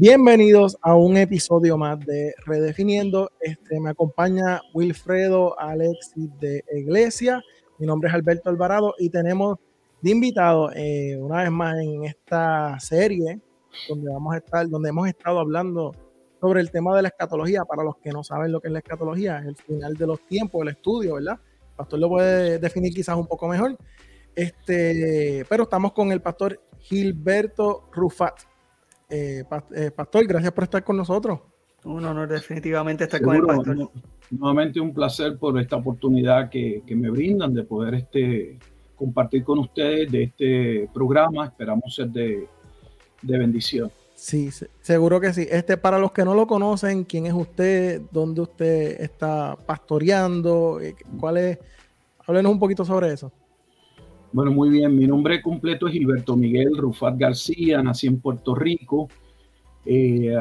Bienvenidos a un episodio más de Redefiniendo. Este, me acompaña Wilfredo Alexis de Iglesia. Mi nombre es Alberto Alvarado y tenemos de invitado eh, una vez más en esta serie donde vamos a estar, donde hemos estado hablando sobre el tema de la escatología. Para los que no saben lo que es la escatología, es el final de los tiempos, el estudio, ¿verdad? El pastor lo puede definir quizás un poco mejor. Este, pero estamos con el pastor Gilberto Rufat. Eh, eh, pastor, gracias por estar con nosotros. Un honor definitivamente estar con el pastor. Nuevamente un placer por esta oportunidad que, me brindan de poder este, compartir con ustedes de este programa. Esperamos ser de, bendición. Sí, seguro que sí. Este, para los que no lo conocen, ¿quién es usted? ¿Dónde usted está pastoreando? Eh, ¿Cuál es? Háblenos un poquito sobre eso. Bueno, muy bien. Mi nombre completo es Gilberto Miguel Rufat García. Nací en Puerto Rico. Eh,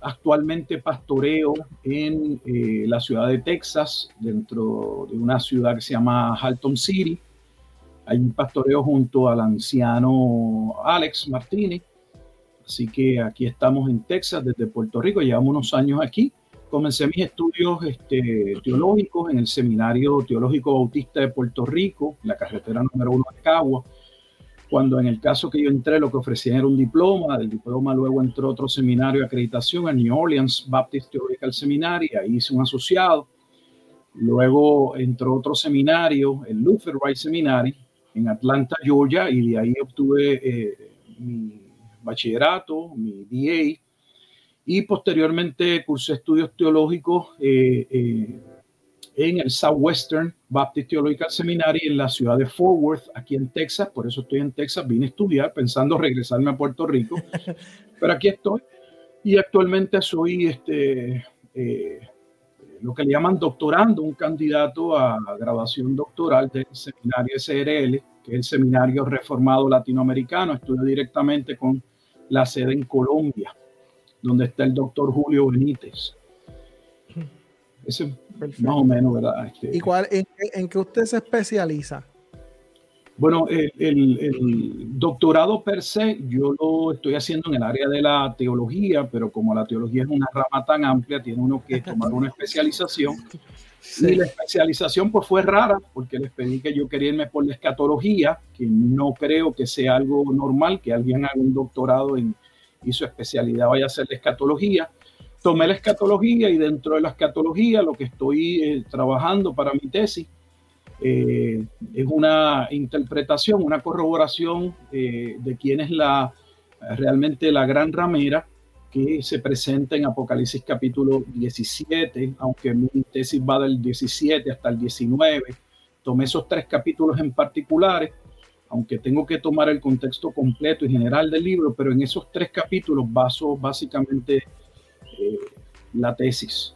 actualmente pastoreo en eh, la ciudad de Texas, dentro de una ciudad que se llama Halton City. Un pastoreo junto al anciano Alex Martínez. Así que aquí estamos en Texas desde Puerto Rico. Llevamos unos años aquí comencé mis estudios este, teológicos en el Seminario Teológico Bautista de Puerto Rico, la carretera número uno de Cagua, cuando en el caso que yo entré lo que ofrecían era un diploma, del diploma luego entró otro seminario de acreditación, el New Orleans Baptist Theological Seminary, ahí hice un asociado, luego entró otro seminario, el Luther Wright Seminary, en Atlanta, Georgia, y de ahí obtuve eh, mi bachillerato, mi DA, y posteriormente cursé estudios teológicos eh, eh, en el Southwestern Baptist Theological Seminary en la ciudad de Fort Worth, aquí en Texas. Por eso estoy en Texas. Vine a estudiar pensando regresarme a Puerto Rico, pero aquí estoy. Y actualmente soy este, eh, lo que le llaman doctorando, un candidato a graduación doctoral del seminario SRL, que es el Seminario Reformado Latinoamericano. Estudio directamente con la sede en Colombia donde está el doctor Julio Benítez. Ese más o menos, ¿verdad? Este, ¿Y cuál, en, qué usted se especializa? Bueno, el, doctorado per se, yo lo estoy haciendo en el área de la teología, pero como la teología es una rama tan amplia, tiene uno que tomar una especialización. Y la especialización pues fue rara, porque les pedí que yo quería irme por la escatología, que no creo que sea algo normal que alguien haga un doctorado en, y su especialidad vaya a ser la escatología. Tomé la escatología y dentro de la escatología lo que estoy eh, trabajando para mi tesis eh, es una interpretación, una corroboración eh, de quién es la, realmente la gran ramera que se presenta en Apocalipsis capítulo 17, aunque mi tesis va del 17 hasta el 19. Tomé esos tres capítulos en particulares aunque tengo que tomar el contexto completo y general del libro, pero en esos tres capítulos baso básicamente eh, la tesis,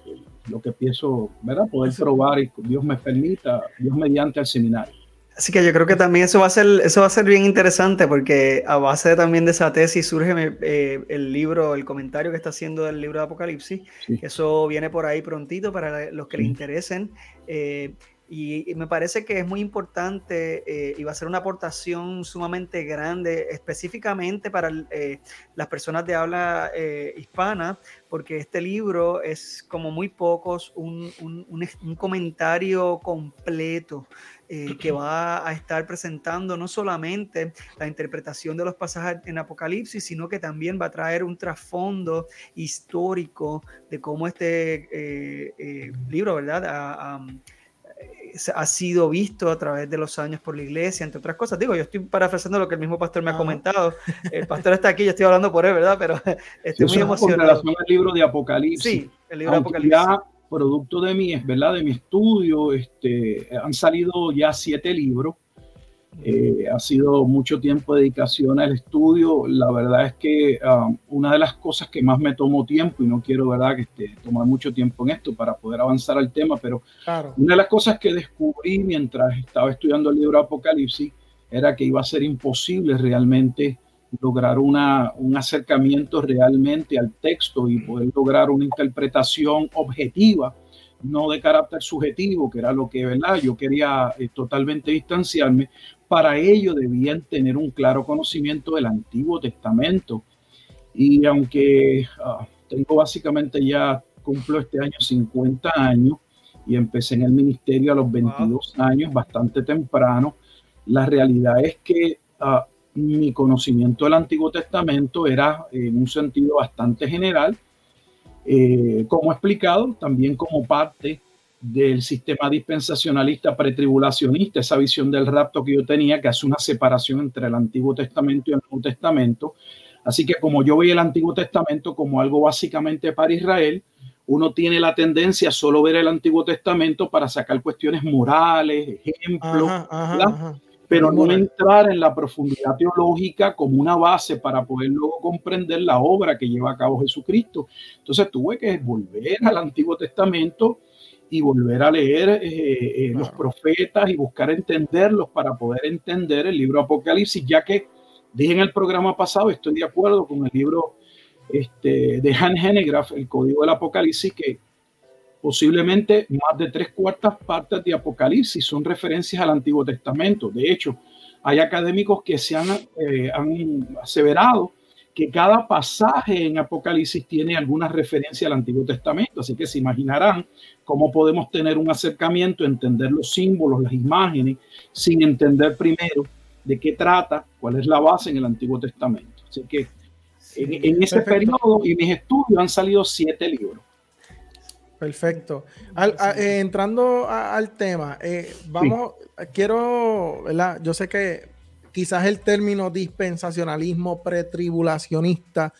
lo que pienso, ¿verdad? Poder probar y Dios me permita, Dios mediante el seminario. Así que yo creo que también eso va a ser, eso va a ser bien interesante porque a base también de esa tesis surge eh, el libro, el comentario que está haciendo del libro de Apocalipsis. Eso viene por ahí prontito para los que le interesen. Eh, y, me parece que es muy importante eh, y va a ser una aportación sumamente grande, específicamente para eh, las personas de habla eh, hispana, porque este libro es como muy pocos un, un, comentario completo que va a estar presentando no solamente la interpretación de los pasajes en Apocalipsis, sino que también va a traer un trasfondo histórico de cómo este libro, ¿verdad? Ha sido visto a través de los años por la iglesia, entre otras cosas. Digo, yo estoy parafraseando lo que el mismo pastor me ha comentado. El pastor está aquí, yo estoy hablando por él, ¿verdad? Pero estoy muy emocionado. Con relación al libro de Apocalipsis. Sí, el libro de Apocalipsis. Ya producto de mi, ¿verdad? De mi estudio, este, han salido ya siete libros eh, ha sido mucho tiempo de dedicación al estudio. La verdad es que um, una de las cosas que más me tomó tiempo, y no quiero verdad que este, tomar mucho tiempo en esto para poder avanzar al tema, pero una de las cosas que descubrí mientras estaba estudiando el libro Apocalipsis era que iba a ser imposible realmente lograr una, un acercamiento realmente al texto y poder lograr una interpretación objetiva no de carácter subjetivo, que era lo que ¿verdad? yo quería eh, totalmente distanciarme, para ello debían tener un claro conocimiento del Antiguo Testamento. Y aunque ah, tengo básicamente ya, cumplo este año 50 años y empecé en el ministerio a los 22 años, bastante temprano, la realidad es que ah, mi conocimiento del Antiguo Testamento era en un sentido bastante general, eh, como explicado, también como parte del sistema dispensacionalista pretribulacionista, esa visión del rapto que yo tenía, que hace una separación entre el Antiguo Testamento y el Nuevo Testamento. Así que como yo veía el Antiguo Testamento como algo básicamente para Israel, uno tiene la tendencia a solo ver el Antiguo Testamento para sacar cuestiones morales, ejemplos, pero no entrar en la profundidad teológica como una base para poder luego comprender la obra que lleva a cabo Jesucristo. Entonces tuve que volver al Antiguo Testamento y volver a leer eh, eh, los profetas y buscar entenderlos para poder entender el libro Apocalipsis, ya que dije en el programa pasado, estoy de acuerdo con el libro este, de Han Henegraph, El Código del Apocalipsis, que posiblemente más de tres cuartas partes de Apocalipsis son referencias al Antiguo Testamento. De hecho, hay académicos que se han, eh, han aseverado que cada pasaje en Apocalipsis tiene alguna referencia al Antiguo Testamento, así que se imaginarán cómo podemos tener un acercamiento, entender los símbolos, las imágenes, sin entender primero de qué trata, cuál es la base en el Antiguo Testamento. Así que en, ese periodo y mis estudios han salido siete libros. Perfecto. Eh, entrando al tema, eh, vamos, quiero, ¿verdad? Yo sé que quizás el término dispensacionalismo pretribulacionista,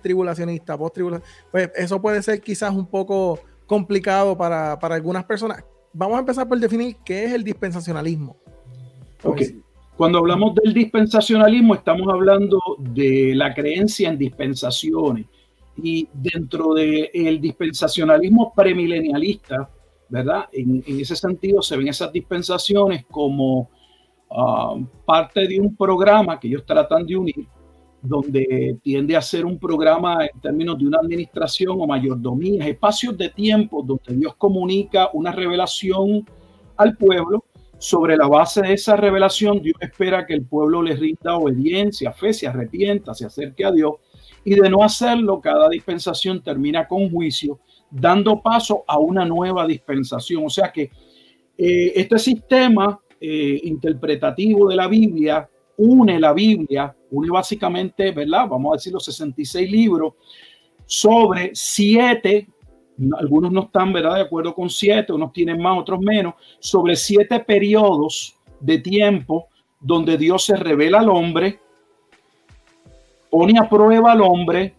tribulacionista, post-tribulacionista, pues eso puede ser quizás un poco complicado para, algunas personas. Vamos a empezar por definir qué es el dispensacionalismo. Ok. Cuando hablamos del dispensacionalismo, estamos hablando de la creencia en dispensaciones. Y dentro del dispensacionalismo premilenialista, ¿verdad? En, en, ese sentido se ven esas dispensaciones como Um, parte de un programa que ellos tratan de unir, donde tiende a ser un programa en términos de una administración o mayordomía, espacios de tiempo donde Dios comunica una revelación al pueblo. Sobre la base de esa revelación, Dios espera que el pueblo le rinda obediencia, fe, se arrepienta, se acerque a Dios. Y de no hacerlo, cada dispensación termina con juicio, dando paso a una nueva dispensación. O sea que eh, este sistema eh, interpretativo de la Biblia une la Biblia, une básicamente, ¿verdad? Vamos a decir los 66 libros sobre siete, algunos no están, ¿verdad? De acuerdo con siete, unos tienen más, otros menos, sobre siete periodos de tiempo donde Dios se revela al hombre, pone a prueba al hombre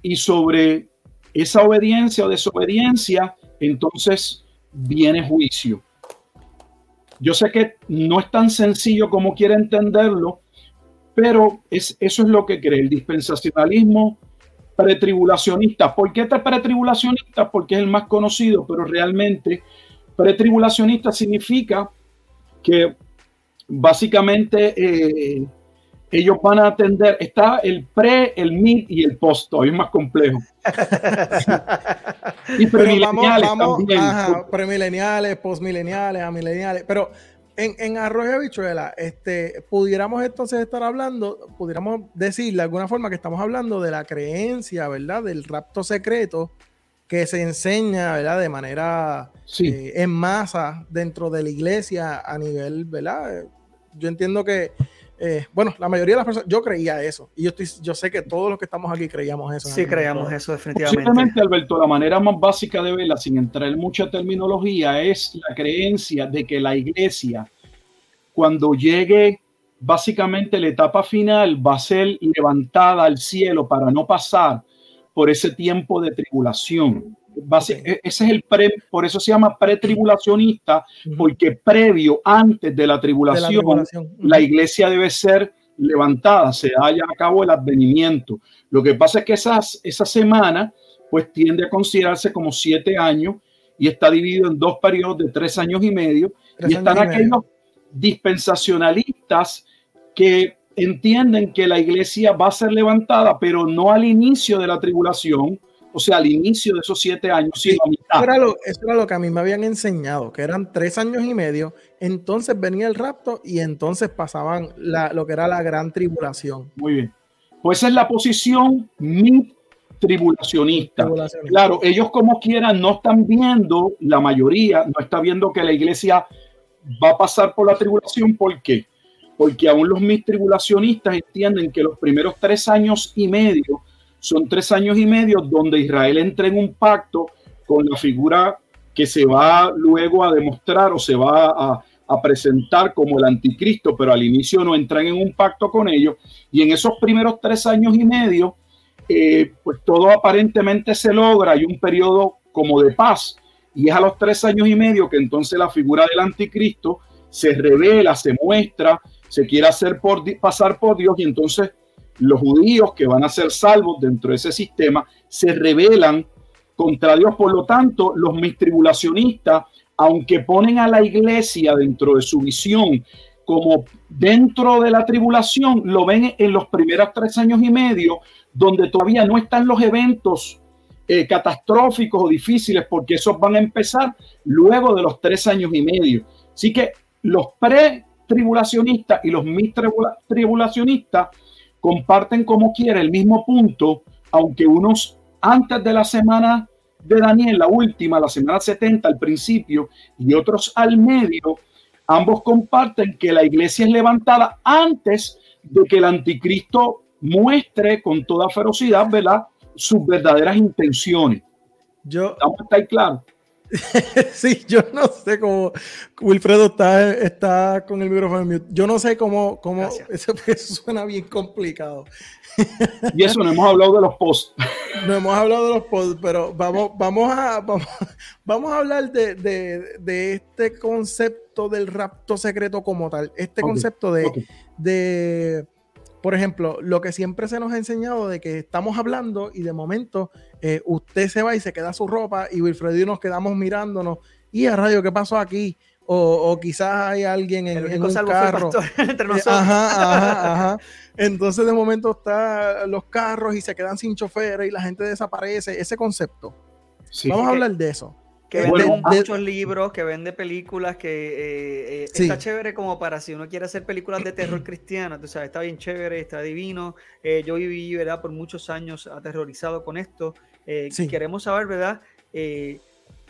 y sobre esa obediencia o desobediencia, entonces viene juicio. Yo sé que no es tan sencillo como quiere entenderlo, pero es, eso es lo que cree el dispensacionalismo pretribulacionista. ¿Por qué este pretribulacionista? Porque es el más conocido, pero realmente pretribulacionista significa que básicamente eh, ellos van a atender, está el pre, el mid y el post, hoy es más complejo. Y premileniales también. premileniales, postmileniales, amileniales, pero en, en Arroyo Habichuela, este, pudiéramos entonces estar hablando, pudiéramos decir de alguna forma que estamos hablando de la creencia, ¿verdad? Del rapto secreto que se enseña, ¿verdad? De manera eh, en masa dentro de la iglesia a nivel, ¿verdad? Yo entiendo que eh, bueno, la mayoría de las personas, yo creía eso. Y yo, estoy, yo sé que todos los que estamos aquí creíamos eso. Sí, creíamos eso definitivamente. Simplemente, Alberto, la manera más básica de verla, sin entrar en mucha terminología, es la creencia de que la iglesia, cuando llegue básicamente la etapa final, va a ser levantada al cielo para no pasar por ese tiempo de tribulación. E, ese es el pre, por eso se llama pretribulacionista, porque previo, antes de la tribulación, la, iglesia debe ser levantada, se haya a cabo el advenimiento. Lo que pasa es que esas, esa semana, pues tiende a considerarse como siete años y está dividido en dos periodos de tres años y medio. y están aquellos dispensacionalistas que entienden que la iglesia va a ser levantada, pero no al inicio de la tribulación, o sea, al inicio de esos siete años. Sí, eso, era lo, eso, era lo, que a mí me habían enseñado, que eran tres años y medio, entonces venía el rapto y entonces pasaban la, lo que era la gran tribulación. Muy bien. Pues es la posición mi tribulacionista. Claro, ellos como quieran no están viendo, la mayoría no está viendo que la iglesia va a pasar por la tribulación. ¿Por qué? Porque aún los mis tribulacionistas entienden que los primeros tres años y medio son tres años y medio donde Israel entra en un pacto con la figura que se va luego a demostrar o se va a, presentar como el anticristo, pero al inicio no entran en un pacto con ellos. Y en esos primeros tres años y medio, eh, pues todo aparentemente se logra, hay un periodo como de paz, y es a los tres años y medio que entonces la figura del anticristo se revela, se muestra, se quiere hacer por, pasar por Dios, y entonces los judíos que van a ser salvos dentro de ese sistema se rebelan contra Dios. Por lo tanto, los mistribulacionistas, aunque ponen a la iglesia dentro de su visión como dentro de la tribulación, lo ven en los primeros tres años y medio donde todavía no están los eventos eh, catastróficos o difíciles, porque esos van a empezar luego de los tres años y medio. Así que los pre-tribulacionistas y los mis-tribulacionistas comparten como quiera el mismo punto, aunque unos antes de la semana de Daniel, la última, la semana 70 al principio, y otros al medio, ambos comparten que la iglesia es levantada antes de que el anticristo muestre con toda ferocidad, ¿verdad? Sus verdaderas intenciones. Yo, ¿Está ahí claro? sí, yo no sé cómo Wilfredo está, está con el micrófono Yo no sé cómo, cómo eso, suena bien complicado. y eso no hemos hablado de los posts. No hemos hablado de los posts, pero vamos, vamos, a, vamos, a hablar de, de, de, este concepto del rapto secreto como tal. Este concepto de, de por ejemplo, lo que siempre se nos ha enseñado de que estamos hablando y de momento eh, usted se va y se queda su ropa y Wilfredo y nos quedamos mirándonos y a radio, ¿qué pasó aquí? O, quizás hay alguien en, en un carro. entre eh, nosotros. Ajá, ajá, ajá. Entonces de momento están los carros y se quedan sin chofer y la gente desaparece. Ese concepto. Vamos a hablar de eso que vende muchos libros, que vende películas, que eh, eh, está chévere como para si uno quiere hacer películas de terror cristiano, tú sabes, está bien chévere, está divino. Eh, yo viví, ¿verdad? Por muchos años aterrorizado con esto. Queremos saber, ¿verdad?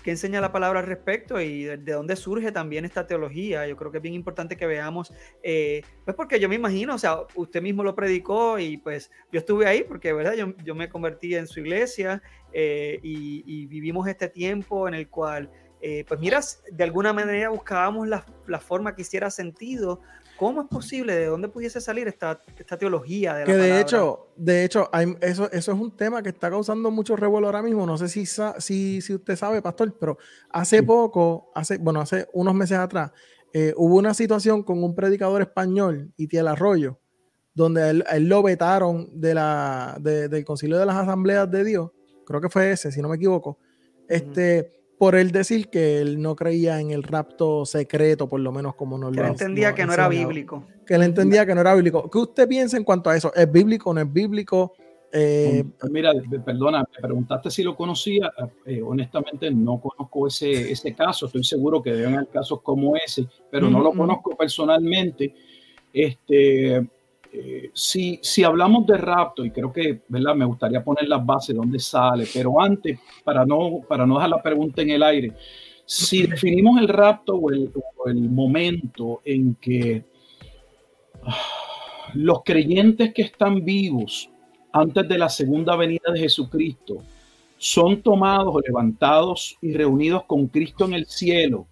Qué enseña la palabra al respecto y de, dónde surge también esta teología. Yo creo que es bien importante que veamos, pues porque yo me imagino, o sea, usted mismo lo predicó y pues yo estuve ahí porque, ¿verdad? Yo, yo me convertí en su iglesia eh, y, vivimos este tiempo en el cual, eh, pues miras, de alguna manera buscábamos la, la, forma que hiciera sentido. ¿Cómo es posible? ¿De dónde pudiese salir esta, esta teología? De que de hecho, de hecho eso, eso es un tema que está causando mucho revuelo ahora mismo. No sé si, si, si usted sabe, pastor, pero hace poco, hace, bueno, hace unos meses atrás, eh, hubo una situación con un predicador español, Itiel Arroyo, donde él, él lo vetaron de la, del concilio de las asambleas de Dios creo que fue ese, si no me equivoco, este, por él decir que él no creía en el rapto secreto, por lo menos como nos que lo él entendía que no era bíblico. Que él entendía que no era bíblico. ¿Qué usted piensa en cuanto a eso? ¿Es bíblico o no es bíblico? Eh, Mira, perdona, me preguntaste si lo conocía. Eh, honestamente, no conozco ese, ese caso. Estoy seguro que deben haber casos como ese, pero no lo conozco personalmente. Este, eh, si, si hablamos de rapto, y creo que ¿verdad? me gustaría poner las bases de dónde sale, pero antes, para no, para no dejar la pregunta en el aire, si definimos el rapto o el, momento en que ah, los creyentes que están vivos antes de la segunda venida de Jesucristo son tomados levantados y reunidos con Cristo en el cielo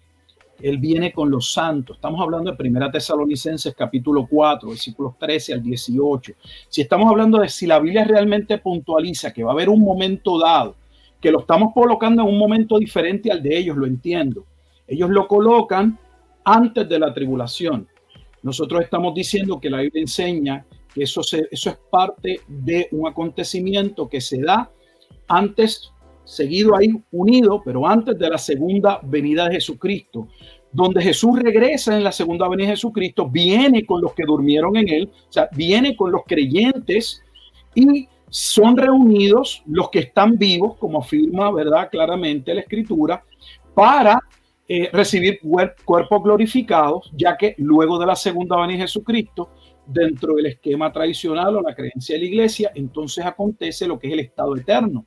él viene con los santos. Estamos hablando de Primera Tesalonicenses capítulo 4, versículos 13 al 18. Si estamos hablando de si la Biblia realmente puntualiza que va a haber un momento dado, que lo estamos colocando en un momento diferente al de ellos, lo entiendo. Ellos lo colocan antes de la tribulación. Nosotros estamos diciendo que la Biblia enseña que eso, eso es parte de un acontecimiento que se da antes seguido ahí unido, pero antes de la segunda venida de Jesucristo, donde Jesús regresa en la segunda venida de Jesucristo, viene con los que durmieron en él, o sea, viene con los creyentes y son reunidos los que están vivos, como afirma, ¿verdad? Claramente la escritura, para eh, recibir cuerpos glorificados, ya que luego de la segunda venida de Jesucristo, dentro del esquema tradicional o la creencia de la iglesia, entonces acontece lo que es el estado eterno.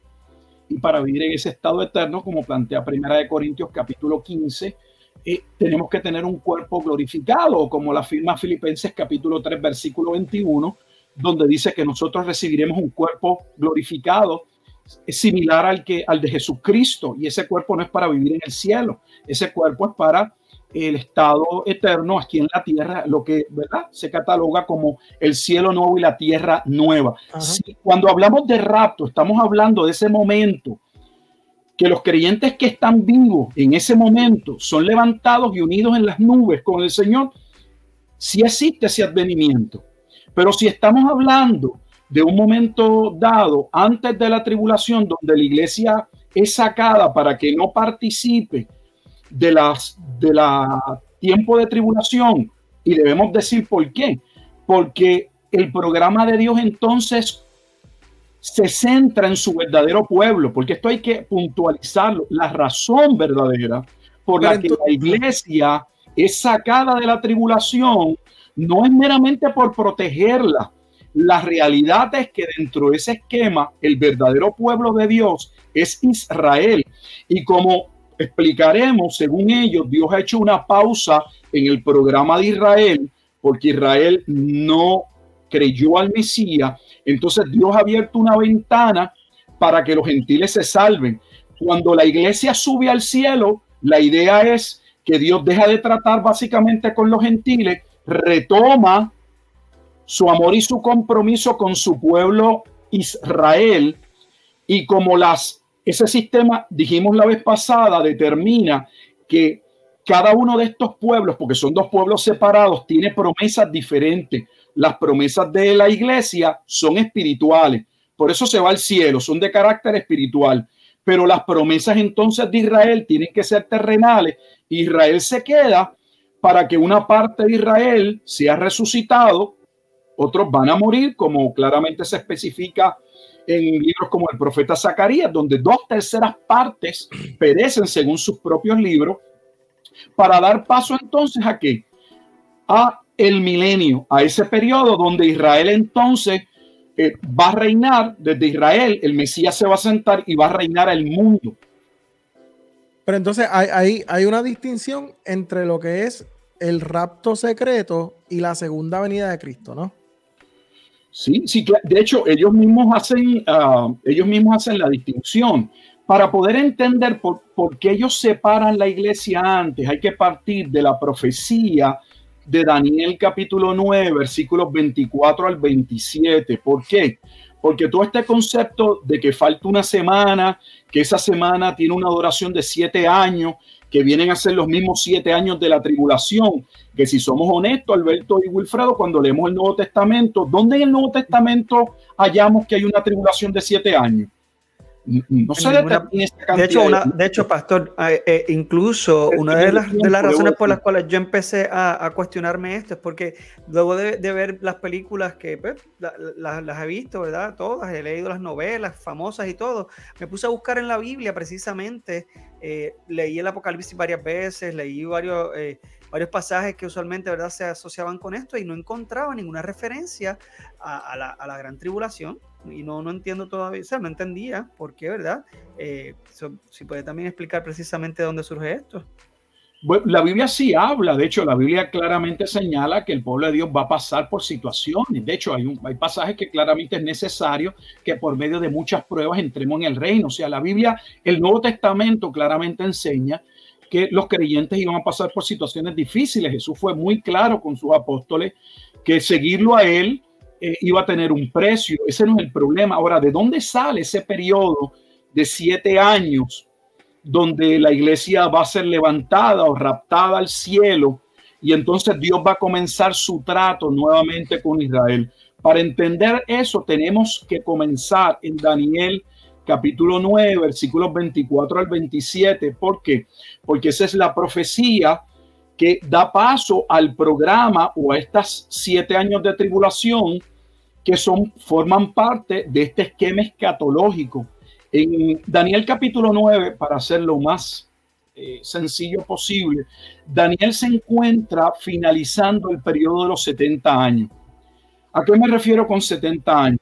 Y para vivir en ese estado eterno, como plantea Primera de Corintios capítulo 15, eh, tenemos que tener un cuerpo glorificado, como la firma Filipenses capítulo 3 versículo 21, donde dice que nosotros recibiremos un cuerpo glorificado similar al que al de Jesucristo y ese cuerpo no es para vivir en el cielo, ese cuerpo es para el estado eterno aquí en la tierra, lo que ¿verdad? se cataloga como el cielo nuevo y la tierra nueva. cuando hablamos de rapto, estamos hablando de ese momento que los creyentes que están vivos en ese momento son levantados y unidos en las nubes con el Señor, si existe ese advenimiento. Pero si estamos hablando de un momento dado antes de la tribulación, donde la iglesia es sacada para que no participe de las de la tiempo de tribulación y debemos decir por qué, porque el programa de Dios entonces se centra en su verdadero pueblo, porque esto hay que puntualizarlo, la razón verdadera por la que la iglesia es sacada de la tribulación no es meramente por protegerla. La realidad es que dentro de ese esquema, el verdadero pueblo de Dios es Israel. Y como explicaremos, según ellos, Dios ha hecho una pausa en el programa de Israel, porque Israel no creyó al Mesías. Entonces Dios ha abierto una ventana para que los gentiles se salven. Cuando la iglesia sube al cielo, la idea es que Dios deja de tratar básicamente con los gentiles retoma su amor y su compromiso con su pueblo Israel y como las ese sistema dijimos la vez pasada determina que cada uno de estos pueblos, porque son dos pueblos separados, tiene promesas diferentes. Las promesas de la iglesia son espirituales, por eso se va al cielo, son de carácter espiritual. Pero las promesas entonces de Israel tienen que ser terrenales. Israel se queda para que una parte de Israel sea resucitado, otros van a morir, como claramente se especifica en libros como el profeta Zacarías, donde dos terceras partes perecen según sus propios libros, para dar paso entonces a qué? A el milenio, a ese periodo donde Israel entonces eh, va a reinar, desde Israel el Mesías se va a sentar y va a reinar el mundo. Pero entonces hay, hay, una distinción entre lo que es el rapto secreto y la segunda venida de Cristo, ¿no? Sí, sí, de hecho ellos mismos hacen, ah, ellos mismos hacen la distinción. Para poder entender por, por, qué ellos separan la iglesia antes, hay que partir de la profecía de Daniel capítulo 9, versículos 24 al 27. ¿Por qué? Porque todo este concepto de que falta una semana, que esa semana tiene una duración de siete años, que vienen a ser los mismos siete años de la tribulación, que si somos honestos, Alberto y Wilfredo, cuando leemos el Nuevo Testamento, ¿dónde en el Nuevo Testamento hallamos que hay una tribulación de siete años? No se de, hecho, de hecho, Pastor, eh, eh, incluso una de las, de las razones por las cuales yo empecé a, cuestionarme esto es porque luego de, ver las películas que pues, las he visto, ¿verdad? Todas, he leído las novelas famosas y todo, me puse a buscar en la Biblia precisamente, eh, leí el Apocalipsis varias veces, leí varios varios pasajes que usualmente ¿verdad? se asociaban con esto y no encontraba ninguna referencia a, la, a la, gran tribulación y no, no entiendo todavía, o sea, no entendía por qué, ¿verdad? Eh, si puede también explicar precisamente dónde surge esto. Bueno, la Biblia sí habla, de hecho la Biblia claramente señala que el pueblo de Dios va a pasar por situaciones, de hecho hay, un, hay pasajes que claramente es necesario que por medio de muchas pruebas entremos en el reino, o sea, la Biblia, el Nuevo Testamento claramente enseña que los creyentes iban a pasar por situaciones difíciles. Jesús fue muy claro con sus apóstoles que seguirlo a él eh, iba a tener un precio. Ese no es el problema. Ahora, ¿de dónde sale ese periodo de siete años donde la iglesia va a ser levantada o raptada al cielo? Y entonces Dios va a comenzar su trato nuevamente con Israel. Para entender eso tenemos que comenzar en Daniel capítulo 9, versículos 24 al 27. ¿Por qué? Porque esa es la profecía que da paso al programa o a estas siete años de tribulación que son, forman parte de este esquema escatológico. En Daniel capítulo 9, para hacerlo más eh, sencillo posible, Daniel se encuentra finalizando el periodo de los 70 años. ¿A qué me refiero con 70 años?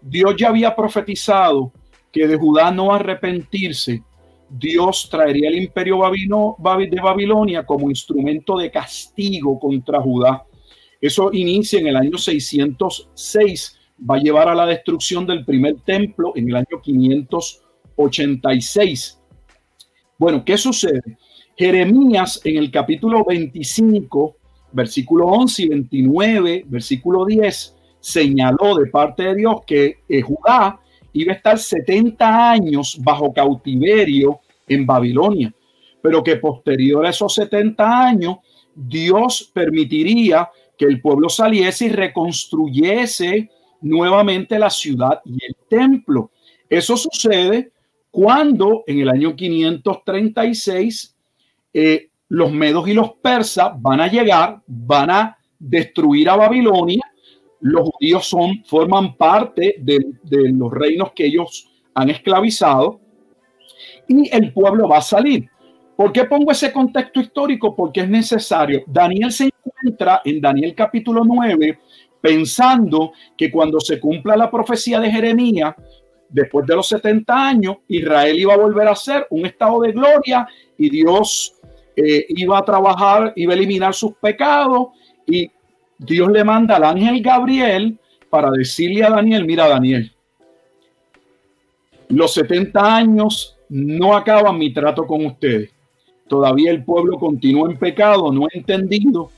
Dios ya había profetizado que de Judá no arrepentirse, Dios traería el imperio de Babilonia como instrumento de castigo contra Judá. Eso inicia en el año 606, va a llevar a la destrucción del primer templo en el año 586. Bueno, ¿qué sucede? Jeremías en el capítulo 25, versículo 11 y 29, versículo 10, señaló de parte de Dios que eh, Judá iba a estar 70 años bajo cautiverio en Babilonia, pero que posterior a esos 70 años, Dios permitiría que el pueblo saliese y reconstruyese nuevamente la ciudad y el templo. Eso sucede cuando en el año 536 eh, los medos y los persas van a llegar, van a destruir a Babilonia los judíos son, forman parte de, los reinos que ellos han esclavizado y el pueblo va a salir. ¿Por qué pongo ese contexto histórico? Porque es necesario. Daniel se encuentra en Daniel capítulo 9 pensando que cuando se cumpla la profecía de Jeremías, después de los 70 años, Israel iba a volver a ser un estado de gloria y Dios eh, iba a trabajar, iba a eliminar sus pecados y Dios le manda al ángel Gabriel para decirle a Daniel, mira Daniel, los 70 años no acaban mi trato con ustedes. Todavía el pueblo continúa en pecado, no entendido,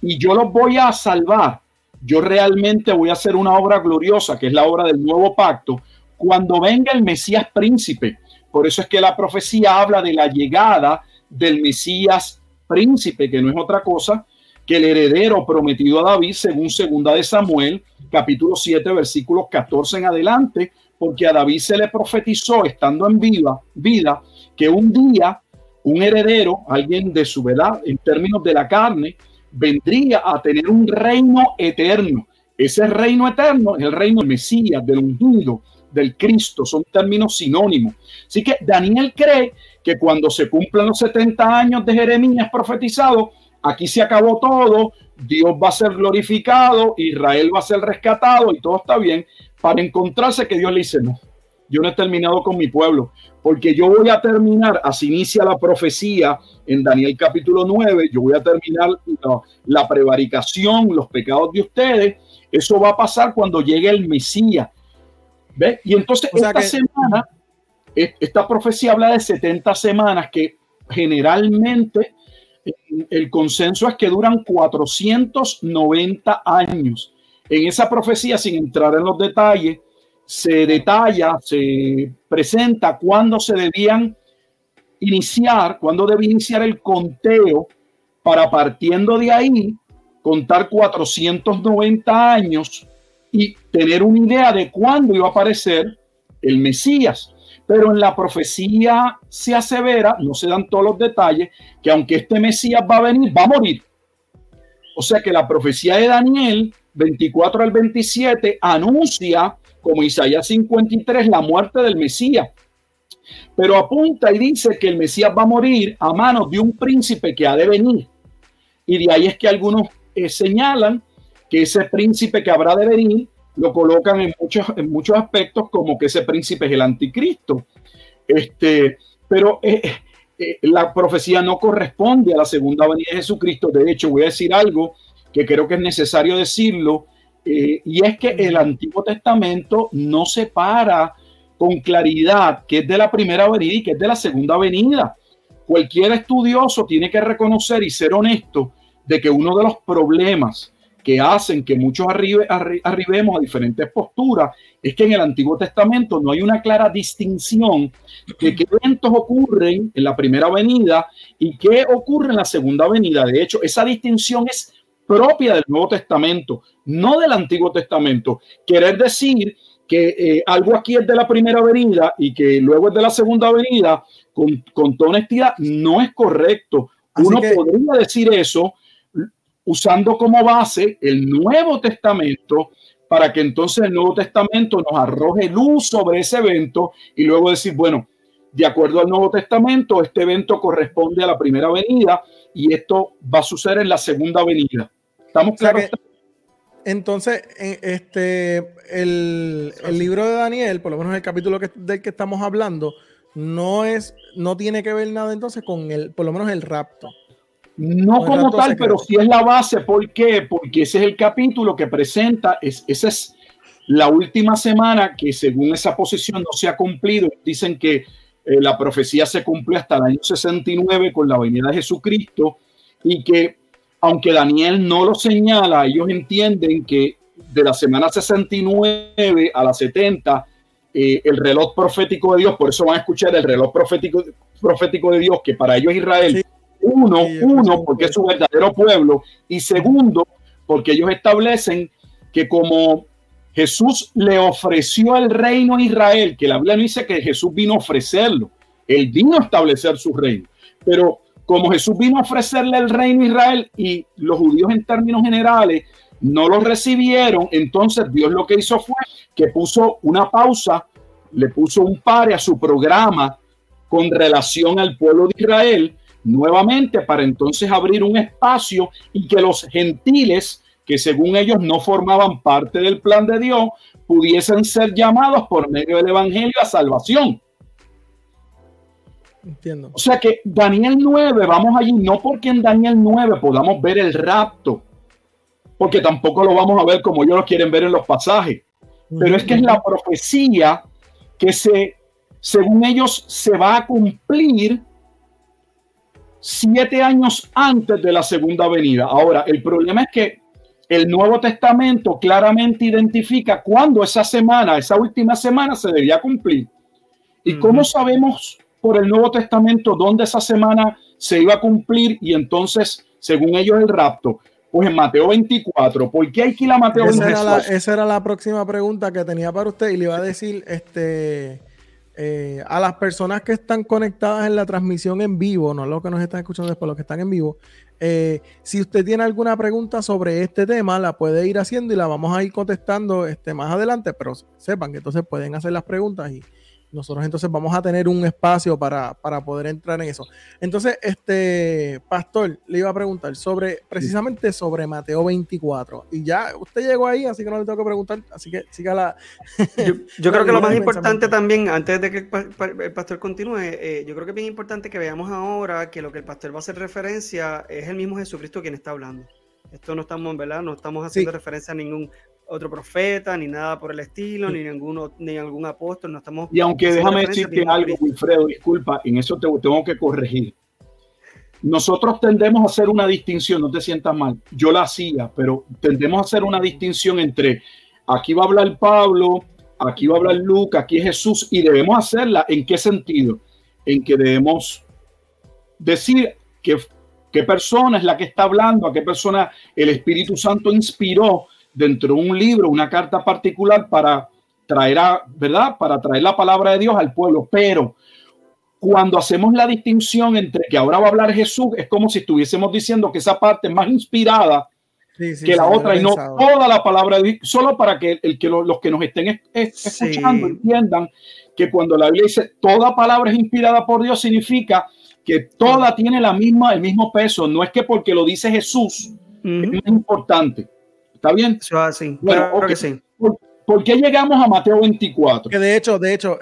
y yo los voy a salvar. Yo realmente voy a hacer una obra gloriosa, que es la obra del nuevo pacto, cuando venga el Mesías príncipe. Por eso es que la profecía habla de la llegada del Mesías príncipe, que no es otra cosa que el heredero prometido a David, según segunda de Samuel, capítulo 7, versículos 14 en adelante, porque a David se le profetizó estando en vida que un día un heredero, alguien de su edad en términos de la carne, vendría a tener un reino eterno. Ese reino eterno es el reino del Mesías, del ungido, del Cristo, son términos sinónimos. Así que Daniel cree que cuando se cumplan los 70 años de Jeremías profetizado, aquí se acabó todo, Dios va a ser glorificado, Israel va a ser rescatado y todo está bien, para encontrarse que Dios le dice, no, yo no he terminado con mi pueblo, porque yo voy a terminar, así inicia la profecía en Daniel capítulo 9, yo voy a terminar la, prevaricación, los pecados de ustedes, eso va a pasar cuando llegue el Mesías. ¿Ve? Y entonces esta semana, e, esta profecía habla de 70 semanas que generalmente el consenso es que duran 490 años. En esa profecía, sin entrar en los detalles, se detalla, se presenta cuándo se debían iniciar, cuándo debía iniciar el conteo para partiendo de ahí contar 490 años y tener una idea de cuándo iba a aparecer el Mesías pero en la profecía se asevera, no se dan todos los detalles, que aunque este Mesías va a venir, va a morir. O sea que la profecía de Daniel 24 al 27 anuncia, como Isaías 53, la muerte del Mesías. Pero apunta y dice que el Mesías va a morir a manos de un príncipe que ha de venir. Y de ahí es que algunos eh, señalan que ese príncipe que habrá de venir lo colocan en muchos, en muchos aspectos como que ese príncipe es el anticristo. Este, pero eh, eh, la profecía no corresponde a la segunda venida de Jesucristo. De hecho, voy a decir algo que creo que es necesario decirlo, eh, y es que el Antiguo Testamento no separa con claridad que es de la primera venida y que es de la segunda venida. Cualquier estudioso tiene que reconocer y ser honesto de que uno de los problemas que hacen que muchos arribe, arribemos a diferentes posturas es que en el Antiguo Testamento no hay una clara distinción de qué eventos ocurren en la primera venida y qué ocurre en la segunda venida. De hecho, esa distinción es propia del Nuevo Testamento, no del Antiguo Testamento. Querer decir que eh, algo aquí es de la primera venida y que luego es de la segunda venida, con, con toda honestidad, no es correcto. Uno podría decir eso usando como base el Nuevo Testamento para que entonces el Nuevo Testamento nos arroje luz sobre ese evento y luego decir, bueno, de acuerdo al Nuevo Testamento, este evento corresponde a la primera venida y esto va a suceder en la segunda venida. ¿Estamos claros? Entonces, este, el, el, libro de Daniel, por lo menos el capítulo que, del que estamos hablando, no es, no tiene que ver nada entonces con el, por lo menos el rapto. No como tal, pero sí es la base. ¿Por qué? Porque ese es el capítulo que presenta, es, esa es la última semana que según esa posición no se ha cumplido. Dicen que eh, la profecía se cumplió hasta el año 69 con la venida de Jesucristo y que aunque Daniel no lo señala, ellos entienden que de la semana 69 a la 70, eh, el reloj profético de Dios, por eso van a escuchar el reloj profético, profético de Dios, que para ellos Israel, uno, uno, porque es su verdadero pueblo, y segundo, porque ellos establecen que como Jesús le ofreció el reino a Israel, que la Biblia no dice que Jesús vino a ofrecerlo, él vino a establecer su reino, pero como Jesús vino a ofrecerle el reino a Israel y los judíos en términos generales no lo recibieron, entonces Dios lo que hizo fue que puso una pausa, le puso un pare a su programa con relación al pueblo de Israel, nuevamente para entonces abrir un espacio y que los gentiles, que según ellos no formaban parte del plan de Dios, pudiesen ser llamados por medio del Evangelio a salvación. Entiendo. O sea que Daniel 9, vamos allí, no porque en Daniel 9 podamos ver el rapto, porque tampoco lo vamos a ver como ellos lo quieren ver en los pasajes, pero es que es la profecía que se, según ellos, se va a cumplir siete años antes de la segunda venida. Ahora, el problema es que el Nuevo Testamento claramente identifica cuándo esa semana, esa última semana, se debía cumplir. ¿Y cómo sabemos por el Nuevo Testamento dónde esa semana se iba a cumplir y entonces, según ellos, el rapto. Pues en Mateo 24, ¿por qué hay que ir a Mateo esa 24? Era la, esa era la próxima pregunta que tenía para usted y le iba a decir este, eh, a las personas que están conectadas en la transmisión en vivo, no los que nos están escuchando después, los que están en vivo, eh, si usted tiene alguna pregunta sobre este tema, la puede ir haciendo y la vamos a ir contestando este, más adelante, pero sepan que entonces pueden hacer las preguntas y nosotros entonces vamos a tener un espacio para, poder entrar en eso. Entonces, este pastor le iba a preguntar sobre precisamente sobre Mateo 24. Y ya usted llegó ahí, así que no le tengo que preguntar. Así que siga la. Yo, creo que lo más importante también, antes de que el pastor continúe, eh, yo creo que es bien importante que veamos ahora que lo que el pastor va a hacer referencia es el mismo Jesucristo quien está hablando. Esto no estamos, ¿verdad? No estamos haciendo referencia a ningún otro profeta, ni nada por el estilo, ni ninguno, ni algún apóstol, no estamos... Y aunque déjame decirte algo, Wilfredo, disculpa, en eso te tengo que corregir. Nosotros tendemos a hacer una distinción, no te sientas mal, yo la hacía, pero tendemos a hacer una distinción entre aquí va a hablar Pablo, aquí va a hablar Lucas, aquí es Jesús, y debemos hacerla en qué sentido? En que debemos decir que qué persona es la que está hablando, a qué persona el Espíritu Santo inspiró dentro de un libro, una carta particular para traer a, ¿verdad? Para traer la palabra de Dios al pueblo. Pero cuando hacemos la distinción entre que ahora va a hablar Jesús, es como si estuviésemos diciendo que esa parte es más inspirada que la otra y no toda la palabra de Dios, solo para que, el, que los que nos estén escuchando entiendan que cuando la Biblia dice toda palabra es inspirada por Dios, significa que toda tiene la misma, el mismo peso. No es que porque lo dice Jesús es importante. ¿Está bien? Eso así. Bueno, que sí. ¿Por, qué llegamos a Mateo 24? Que de hecho, de hecho,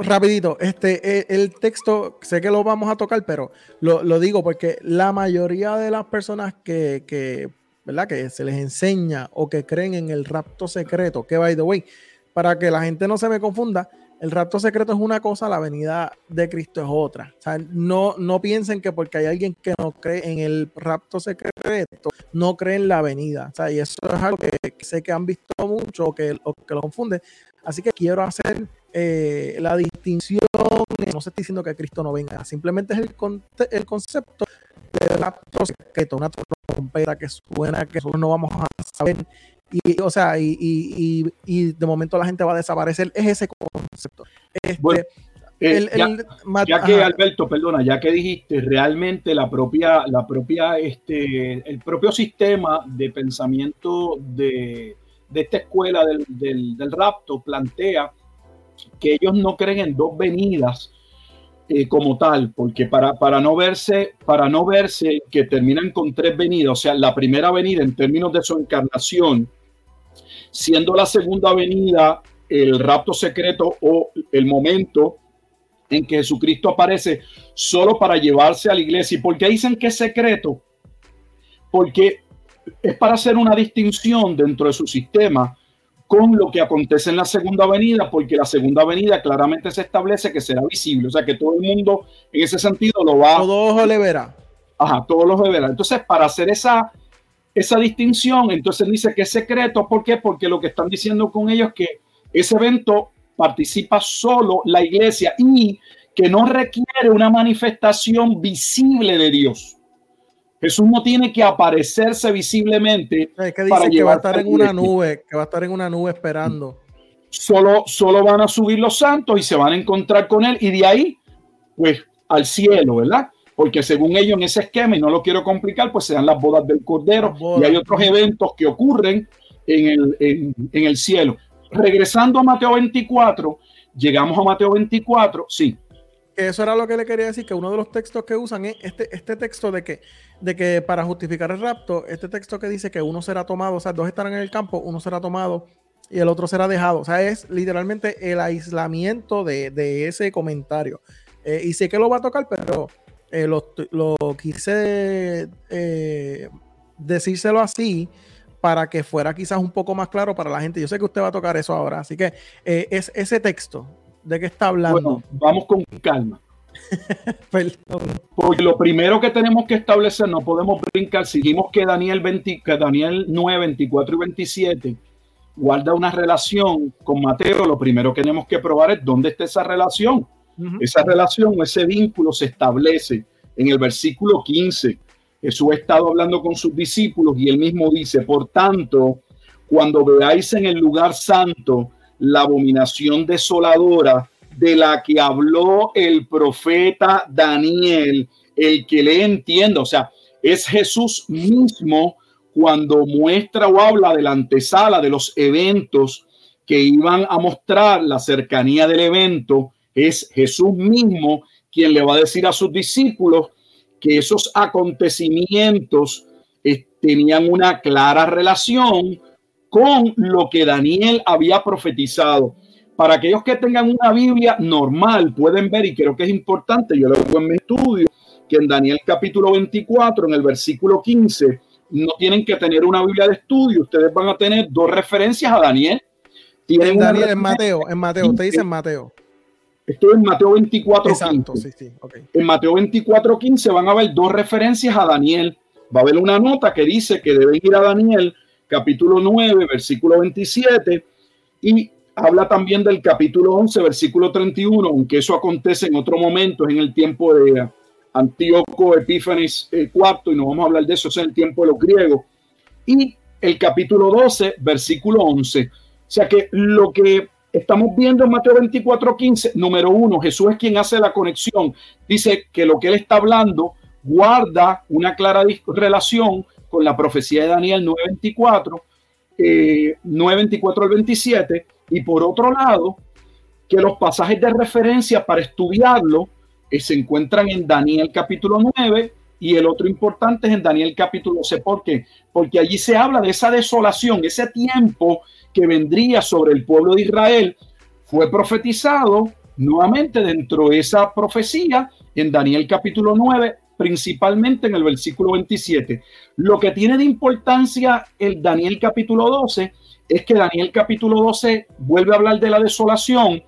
rapidito, este, eh, el texto, sé que lo vamos a tocar, pero lo, lo digo porque la mayoría de las personas que, que, ¿verdad? que se les enseña o que creen en el rapto secreto, que by the way, para que la gente no se me confunda, el rapto secreto es una cosa, la venida de Cristo es otra. O sea, no, no piensen que porque hay alguien que no cree en el rapto secreto, no cree en la venida. O sea, y eso es algo que, sé que han visto mucho o que, que lo confunde. Así que quiero hacer eh, la distinción. No se está diciendo que Cristo no venga, simplemente es el, el concepto del rapto secreto, una trompeta que suena que nosotros no vamos a saber y, o sea, y, y, y, de momento la gente va a desaparecer. Es ese concepto. Este, eh, ya, que Alberto, perdona, ya que dijiste, realmente la propia, la propia, este, el propio sistema de pensamiento de, de esta escuela del, del, del, rapto plantea que ellos no creen en dos venidas eh, como tal, porque para, para, no verse, para no verse que terminan con tres venidas, o sea, la primera venida en términos de su encarnación, siendo la segunda venida el rapto secreto o el momento en que Jesucristo aparece solo para llevarse a la iglesia. ¿Y por qué dicen que es secreto? Porque es para hacer una distinción dentro de su sistema con lo que acontece en la segunda venida, porque la segunda venida claramente se establece que será visible, o sea que todo el mundo en ese sentido lo va... Todo ojo le verá. Ajá, todos los verá. Entonces, para hacer esa, esa distinción, entonces dice que es secreto, ¿por qué? Porque lo que están diciendo con ellos es que ese evento participa solo la iglesia y que no requiere una manifestación visible de Dios. Jesús no tiene que aparecerse visiblemente. Es que dice que va a estar en una nube, que va a estar en una nube esperando. Solo, solo van a subir los santos y se van a encontrar con él y de ahí, pues, al cielo, ¿verdad? Porque según ellos en ese esquema, y no lo quiero complicar, pues se dan las bodas del Cordero y hay otros eventos que ocurren en el, en, en el cielo. Regresando a Mateo 24, llegamos a Mateo 24, sí, eso era lo que le quería decir, que uno de los textos que usan es este, este texto de que, de que para justificar el rapto, este texto que dice que uno será tomado, o sea, dos estarán en el campo, uno será tomado y el otro será dejado. O sea, es literalmente el aislamiento de, ese comentario. Eh, y sé que lo va a tocar, pero eh, lo, quise eh, decírselo así para que fuera quizás un poco más claro para la gente. Yo sé que usted va a tocar eso ahora, así que es ese texto ¿De qué está hablando? Bueno, vamos con calma. Porque lo primero que tenemos que establecer, no podemos brincar, seguimos que Daniel, 20, que Daniel 9, 24 y 27 guarda una relación con Mateo, lo primero que tenemos que probar es dónde está esa relación. Esa relación, ese vínculo se establece en el versículo 15. Jesús ha estado hablando con sus discípulos y él mismo dice, por tanto, cuando veáis en el lugar santo la abominación desoladora de la que habló el profeta Daniel, el que le entienda, o sea, es Jesús mismo cuando muestra o habla de la antesala de los eventos que iban a mostrar la cercanía del evento, es Jesús mismo quien le va a decir a sus discípulos que esos acontecimientos eh, tenían una clara relación con lo que Daniel había profetizado. Para aquellos que tengan una Biblia normal, pueden ver, y creo que es importante, yo lo veo en mi estudio, que en Daniel capítulo 24, en el versículo 15, no tienen que tener una Biblia de estudio, ustedes van a tener dos referencias a Daniel. Tienen en Daniel, en Mateo, en Mateo, usted dice en Mateo. Estoy en Mateo 24, Exacto, Sí, sí, En Mateo 24, 15 van a haber dos referencias a Daniel. Va a haber una nota que dice que deben ir a Daniel capítulo 9, versículo 27, y habla también del capítulo 11, versículo 31, aunque eso acontece en otro momento, en el tiempo de Antíoco Epífanes IV, eh, y no vamos a hablar de eso, es en el tiempo de los griegos, y el capítulo 12, versículo 11. O sea que lo que estamos viendo en Mateo 24, 15, número uno, Jesús es quien hace la conexión. Dice que lo que él está hablando guarda una clara relación con la profecía de Daniel 9.24, eh, 9.24 al 27, y por otro lado, que los pasajes de referencia para estudiarlo eh, se encuentran en Daniel capítulo 9 y el otro importante es en Daniel capítulo 11. ¿Por qué? Porque allí se habla de esa desolación, ese tiempo que vendría sobre el pueblo de Israel, fue profetizado nuevamente dentro de esa profecía en Daniel capítulo 9 principalmente en el versículo 27. Lo que tiene de importancia el Daniel capítulo 12 es que Daniel capítulo 12 vuelve a hablar de la desolación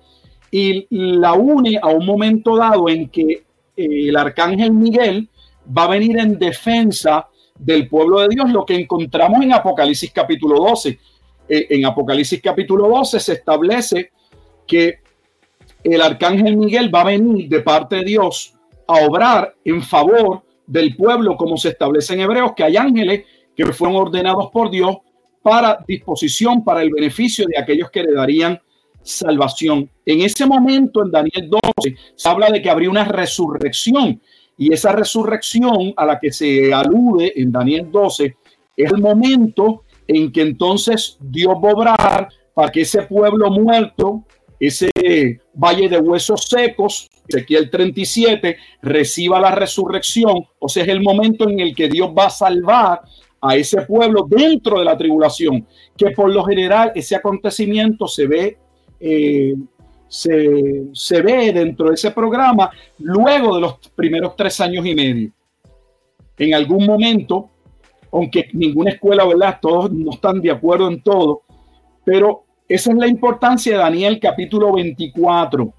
y la une a un momento dado en que eh, el arcángel Miguel va a venir en defensa del pueblo de Dios, lo que encontramos en Apocalipsis capítulo 12. Eh, en Apocalipsis capítulo 12 se establece que el arcángel Miguel va a venir de parte de Dios a obrar en favor del pueblo, como se establece en Hebreos, que hay ángeles que fueron ordenados por Dios para disposición, para el beneficio de aquellos que le darían salvación. En ese momento, en Daniel 12, se habla de que habría una resurrección y esa resurrección a la que se alude en Daniel 12 es el momento en que entonces Dios va a obrar para que ese pueblo muerto, ese valle de huesos secos, Ezequiel 37, reciba la resurrección, o sea, es el momento en el que Dios va a salvar a ese pueblo dentro de la tribulación, que por lo general ese acontecimiento se ve, eh, se, se ve dentro de ese programa luego de los primeros tres años y medio. En algún momento, aunque ninguna escuela, ¿verdad? Todos no están de acuerdo en todo, pero esa es la importancia de Daniel capítulo 24.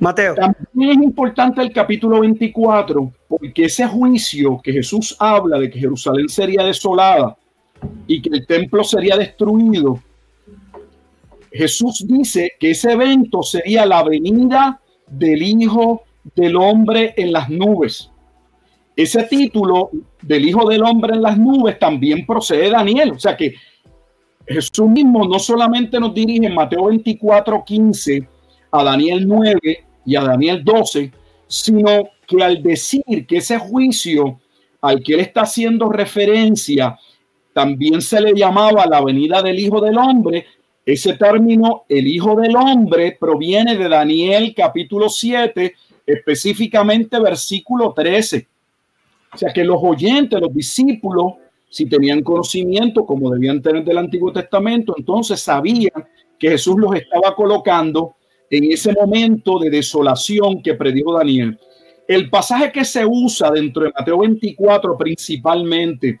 Mateo. También es importante el capítulo 24 porque ese juicio que Jesús habla de que Jerusalén sería desolada y que el templo sería destruido, Jesús dice que ese evento sería la venida del Hijo del Hombre en las nubes. Ese título del Hijo del Hombre en las nubes también procede de Daniel. O sea que Jesús mismo no solamente nos dirige en Mateo 24, 15 a Daniel 9 y a Daniel 12, sino que al decir que ese juicio al que él está haciendo referencia también se le llamaba la venida del Hijo del Hombre, ese término, el Hijo del Hombre, proviene de Daniel capítulo 7, específicamente versículo 13. O sea que los oyentes, los discípulos, si tenían conocimiento, como debían tener del Antiguo Testamento, entonces sabían que Jesús los estaba colocando en ese momento de desolación que predijo Daniel. El pasaje que se usa dentro de Mateo 24 principalmente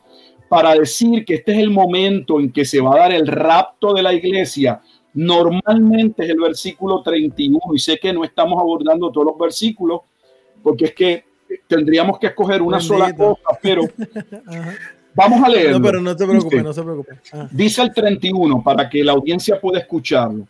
para decir que este es el momento en que se va a dar el rapto de la iglesia, normalmente es el versículo 31 y sé que no estamos abordando todos los versículos porque es que tendríamos que escoger una sola cosa, pero vamos a leerlo. No, pero no te preocupes, no se preocupe. Ah. Dice el 31 para que la audiencia pueda escucharlo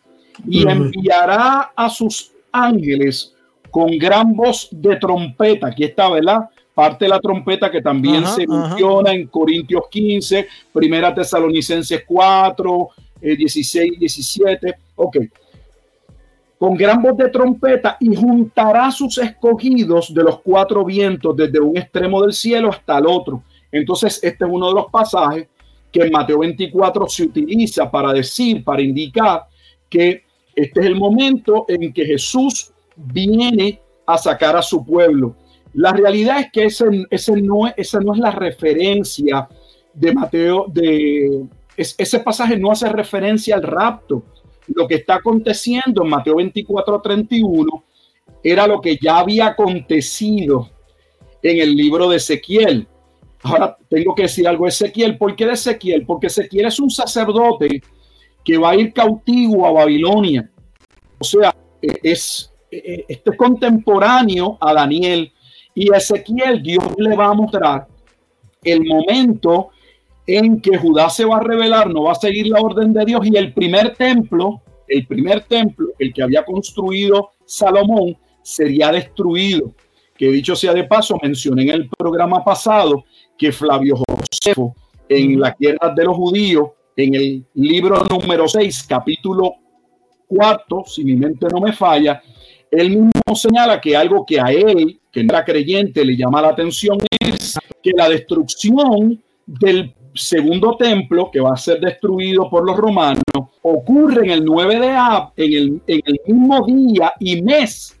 y enviará a sus ángeles con gran voz de trompeta. Aquí está, ¿verdad? Parte de la trompeta que también se menciona en Corintios 15, Primera Tesalonicenses 4, 16, 17. Ok. Con gran voz de trompeta y juntará sus escogidos de los cuatro vientos desde un extremo del cielo hasta el otro. Entonces, este es uno de los pasajes que en Mateo 24 se utiliza para decir, para indicar que este es el momento en que Jesús viene a sacar a su pueblo. La realidad es que ese, no, esa no es la referencia de Mateo, de ese pasaje no hace referencia al rapto. Lo que está aconteciendo en Mateo 24, 31 era lo que ya había acontecido en el libro de Ezequiel. Ahora tengo que decir algo de Ezequiel. ¿Por qué de Ezequiel? Porque Ezequiel es un sacerdote que va a ir cautivo a Babilonia. O sea, eh, es, eh, este contemporáneo a Daniel y Ezequiel. Dios le va a mostrar el momento en que Judá se va a revelar, no va a seguir la orden de Dios y el primer templo, el primer templo, el que había construido Salomón, sería destruido. Que dicho sea de paso, mencioné en el programa pasado que Flavio Josefo en la tierra de los judíos en el libro número 6, capítulo 4, si mi mente no me falla, él mismo señala que algo que a él, que no era creyente, le llama la atención es que la destrucción del segundo templo, que va a ser destruido por los romanos, ocurre en el 9 de Ab, en el, en el mismo día y mes.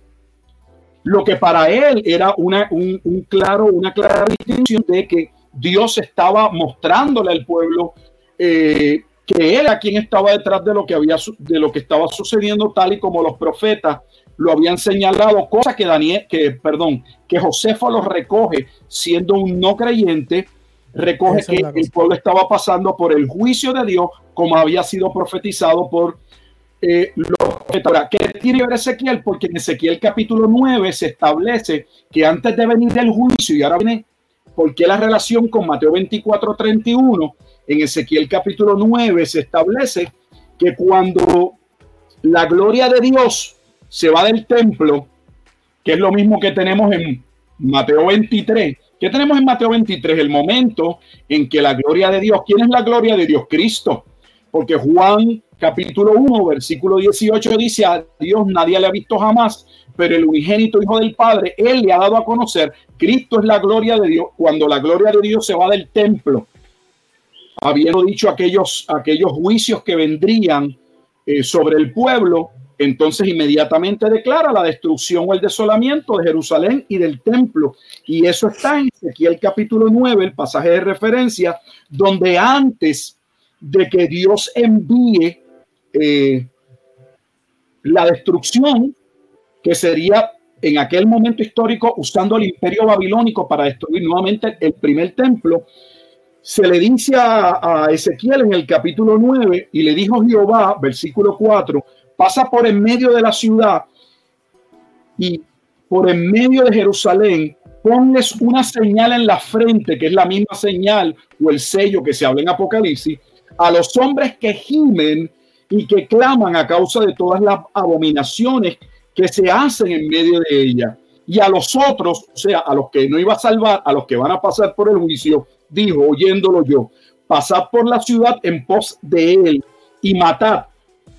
Lo que para él era una, un, un, claro, una clara distinción de que Dios estaba mostrándole al pueblo eh, que era quien estaba detrás de lo que había de lo que estaba sucediendo tal y como los profetas lo habían señalado, cosa que Daniel, que perdón, que Josefo los recoge siendo un no creyente, recoge que el pueblo estaba pasando por el juicio de Dios como había sido profetizado por eh, los profetas. ¿Qué tiene que ver Ezequiel? Porque en Ezequiel capítulo 9 se establece que antes de venir del juicio, y ahora viene, ¿por qué la relación con Mateo 24, 31? en Ezequiel capítulo 9 se establece que cuando la gloria de Dios se va del templo, que es lo mismo que tenemos en Mateo 23, ¿qué tenemos en Mateo 23? El momento en que la gloria de Dios, ¿quién es la gloria de Dios? Cristo. Porque Juan capítulo 1, versículo 18 dice, a Dios nadie le ha visto jamás, pero el unigénito Hijo del Padre, Él le ha dado a conocer, Cristo es la gloria de Dios. Cuando la gloria de Dios se va del templo, habiendo dicho aquellos, aquellos juicios que vendrían eh, sobre el pueblo, entonces inmediatamente declara la destrucción o el desolamiento de Jerusalén y del templo. Y eso está en Ezequiel capítulo 9, el pasaje de referencia, donde antes de que Dios envíe eh, la destrucción, que sería en aquel momento histórico usando el imperio babilónico para destruir nuevamente el primer templo, se le dice a, a, Ezequiel en el capítulo 9 y le dijo Jehová, versículo 4, pasa por en medio de la ciudad y por en medio de Jerusalén, ponles una señal en la frente, que es la misma señal o el sello que se habla en Apocalipsis, a los hombres que gimen y que claman a causa de todas las abominaciones que se hacen en medio de ella. Y a los otros, o sea, a los que no iba a salvar, a los que van a pasar por el juicio, dijo, oyéndolo yo, pasad por la ciudad en pos de él y matad.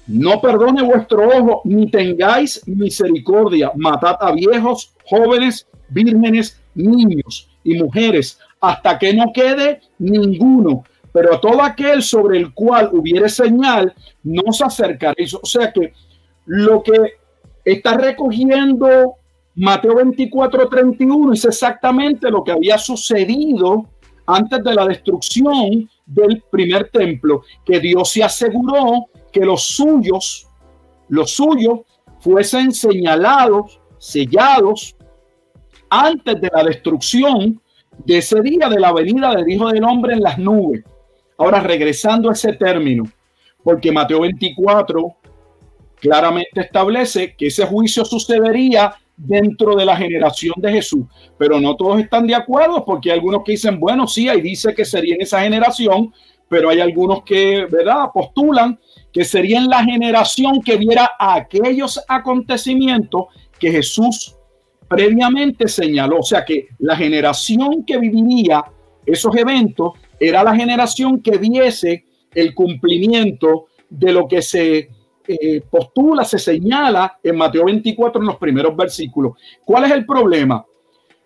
No perdone vuestro ojo, ni tengáis misericordia. Matad a viejos, jóvenes, vírgenes, niños y mujeres, hasta que no quede ninguno. Pero a todo aquel sobre el cual hubiere señal, no os acercaréis. O sea que lo que está recogiendo Mateo 24, 31 es exactamente lo que había sucedido antes de la destrucción del primer templo, que Dios se aseguró que los suyos, los suyos, fuesen señalados, sellados, antes de la destrucción de ese día de la venida del Hijo del Hombre en las nubes. Ahora, regresando a ese término, porque Mateo 24 claramente establece que ese juicio sucedería dentro de la generación de Jesús, pero no todos están de acuerdo porque hay algunos que dicen, bueno, sí, ahí dice que sería en esa generación, pero hay algunos que, ¿verdad?, postulan que sería en la generación que viera aquellos acontecimientos que Jesús previamente señaló. O sea que la generación que viviría esos eventos era la generación que viese el cumplimiento de lo que se eh, postula, se señala en Mateo 24 en los primeros versículos. ¿Cuál es el problema?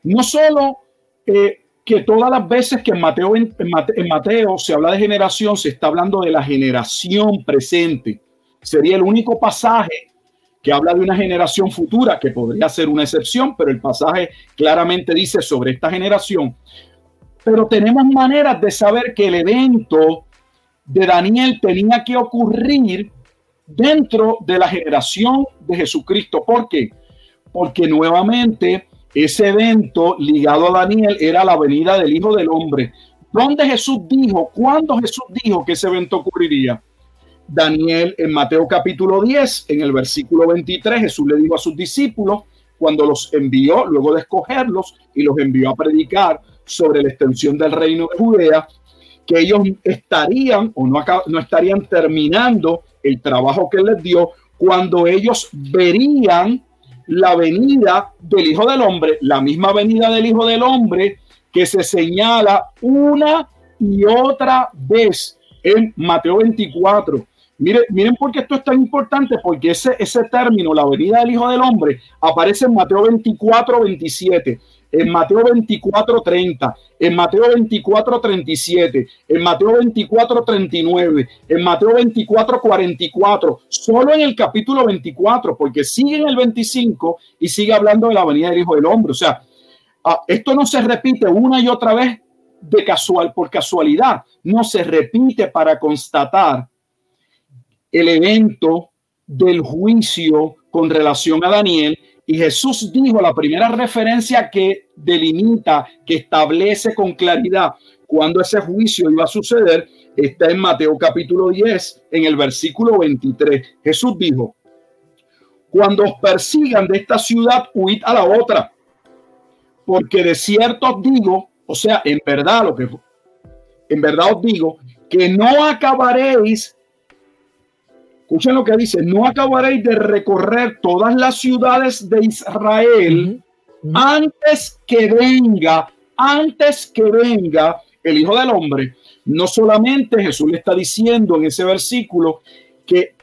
No solo eh, que todas las veces que en Mateo, se habla de generación, se está hablando de la generación presente. Sería el único pasaje que habla de una generación futura, que podría ser una excepción, pero el pasaje claramente dice sobre esta generación. Pero tenemos maneras de saber que el evento de Daniel tenía que ocurrir dentro de la generación de Jesucristo. ¿Por qué? Porque nuevamente ese evento ligado a Daniel era la venida del Hijo del Hombre. ¿Dónde Jesús dijo? ¿Cuándo Jesús dijo que ese evento ocurriría? Daniel en Mateo capítulo 10, en el versículo 23, Jesús le dijo a sus discípulos, cuando los envió, luego de escogerlos, y los envió a predicar sobre la extensión del reino de Judea, que ellos estarían o no, no estarían terminando el trabajo que les dio cuando ellos verían la venida del Hijo del Hombre, la misma venida del Hijo del Hombre que se señala una y otra vez en Mateo 24. Miren, miren por qué esto es tan importante, porque ese, ese término, la venida del Hijo del Hombre, aparece en Mateo 24, 27 en Mateo 24, 30, en Mateo 24, 37, en Mateo 24, 39, en Mateo 24, 44, solo en el capítulo 24, porque sigue en el 25 y sigue hablando de la venida del Hijo del Hombre. O sea, ah, esto no se repite una y otra vez de casual por casualidad, no se repite para constatar el evento del juicio con relación a Daniel y Jesús dijo la primera referencia que delimita, que establece con claridad cuando ese juicio iba a suceder, está en Mateo capítulo 10, en el versículo 23. Jesús dijo, cuando os persigan de esta ciudad, huid a la otra, porque de cierto os digo, o sea, en verdad lo que en verdad os digo, que no acabaréis Escuchen lo que dice, no acabaréis de recorrer todas las ciudades de Israel antes que venga, antes que venga el Hijo del Hombre. No solamente Jesús le está diciendo en ese versículo que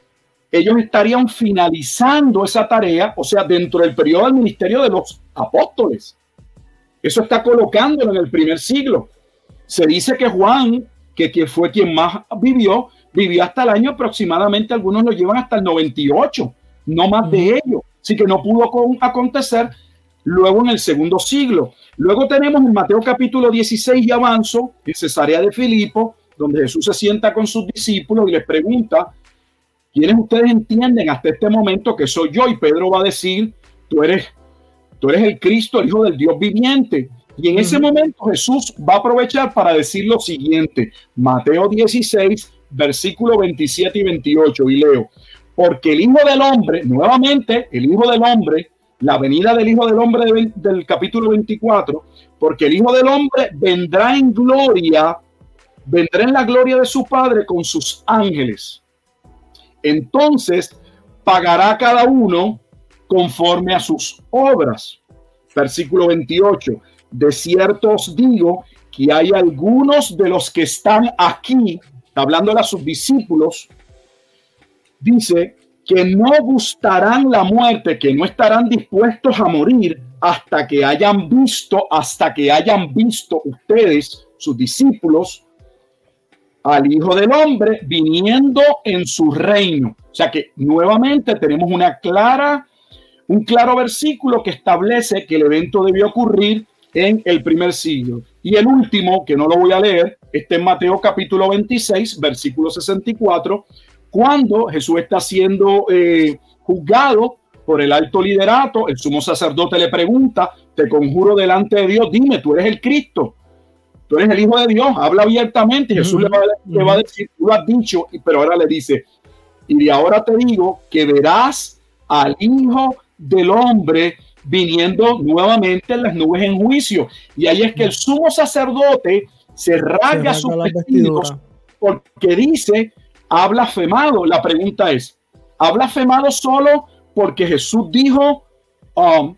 ellos estarían finalizando esa tarea, o sea, dentro del periodo del ministerio de los apóstoles. Eso está colocándolo en el primer siglo. Se dice que Juan, que, que fue quien más vivió, vivió hasta el año aproximadamente, algunos lo llevan hasta el 98, no más de ello. Así que no pudo acontecer luego en el segundo siglo. Luego tenemos en Mateo capítulo 16 y avanzo, en Cesarea de Filipo, donde Jesús se sienta con sus discípulos y les pregunta, ¿quiénes ustedes entienden hasta este momento que soy yo? Y Pedro va a decir, tú eres, tú eres el Cristo, el Hijo del Dios viviente. Y en ese momento Jesús va a aprovechar para decir lo siguiente, Mateo 16, versículo 27 y 28, y leo, porque el Hijo del Hombre, nuevamente, el Hijo del Hombre, la venida del Hijo del Hombre del, capítulo 24, porque el Hijo del Hombre vendrá en gloria, vendrá en la gloria de su Padre con sus ángeles. Entonces pagará cada uno conforme a sus obras. Versículo 28. De cierto os digo que hay algunos de los que están aquí, hablando a sus discípulos, dice que no gustarán la muerte, que no estarán dispuestos a morir hasta que hayan visto, hasta que hayan visto ustedes, sus discípulos, al Hijo del Hombre viniendo en su reino. O sea que nuevamente tenemos una clara, un claro versículo que establece que el evento debió ocurrir en el primer siglo. Y el último, que no lo voy a leer, está en Mateo capítulo 26, versículo 64, cuando Jesús está siendo eh, juzgado por el alto liderato, el sumo sacerdote le pregunta, te conjuro delante de Dios, dime, tú eres el Cristo, tú eres el Hijo de Dios, habla abiertamente, Jesús le, va, a decir, tú lo has dicho, pero ahora le dice, y de ahora te digo que verás al Hijo del Hombre viniendo nuevamente en las nubes en juicio. Y ahí es que el sumo sacerdote se rasga sus vestidos porque dice, ha blasfemado. La pregunta es, ¿ha blasfemado solo porque Jesús dijo, um,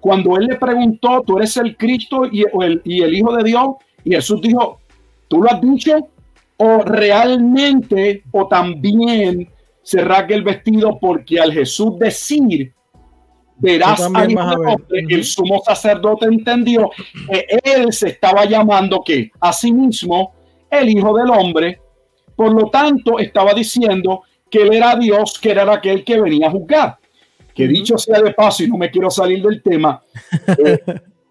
cuando él le preguntó, tú eres el Cristo y, el, y el Hijo de Dios, y Jesús dijo, ¿tú lo has dicho? ¿O realmente, o también se rasga el vestido porque al Jesús decir, verás a el sumo sacerdote entendió que él se estaba llamando que a sí mismo el Hijo del Hombre. Por lo tanto, estaba diciendo que él era Dios, que era aquel que venía a juzgar. Que dicho sea de paso, y no me quiero salir del tema, eh,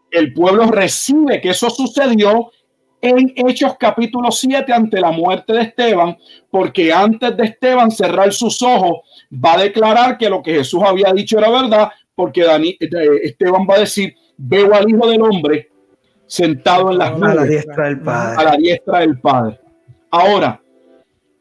el pueblo recibe que eso sucedió en Hechos capítulo 7 ante la muerte de Esteban, porque antes de Esteban cerrar sus ojos, va a declarar que lo que Jesús había dicho era verdad, porque Dani, eh, Esteban va a decir, veo al Hijo del Hombre sentado en las a la diestra del Padre. A la diestra del Padre. Ahora,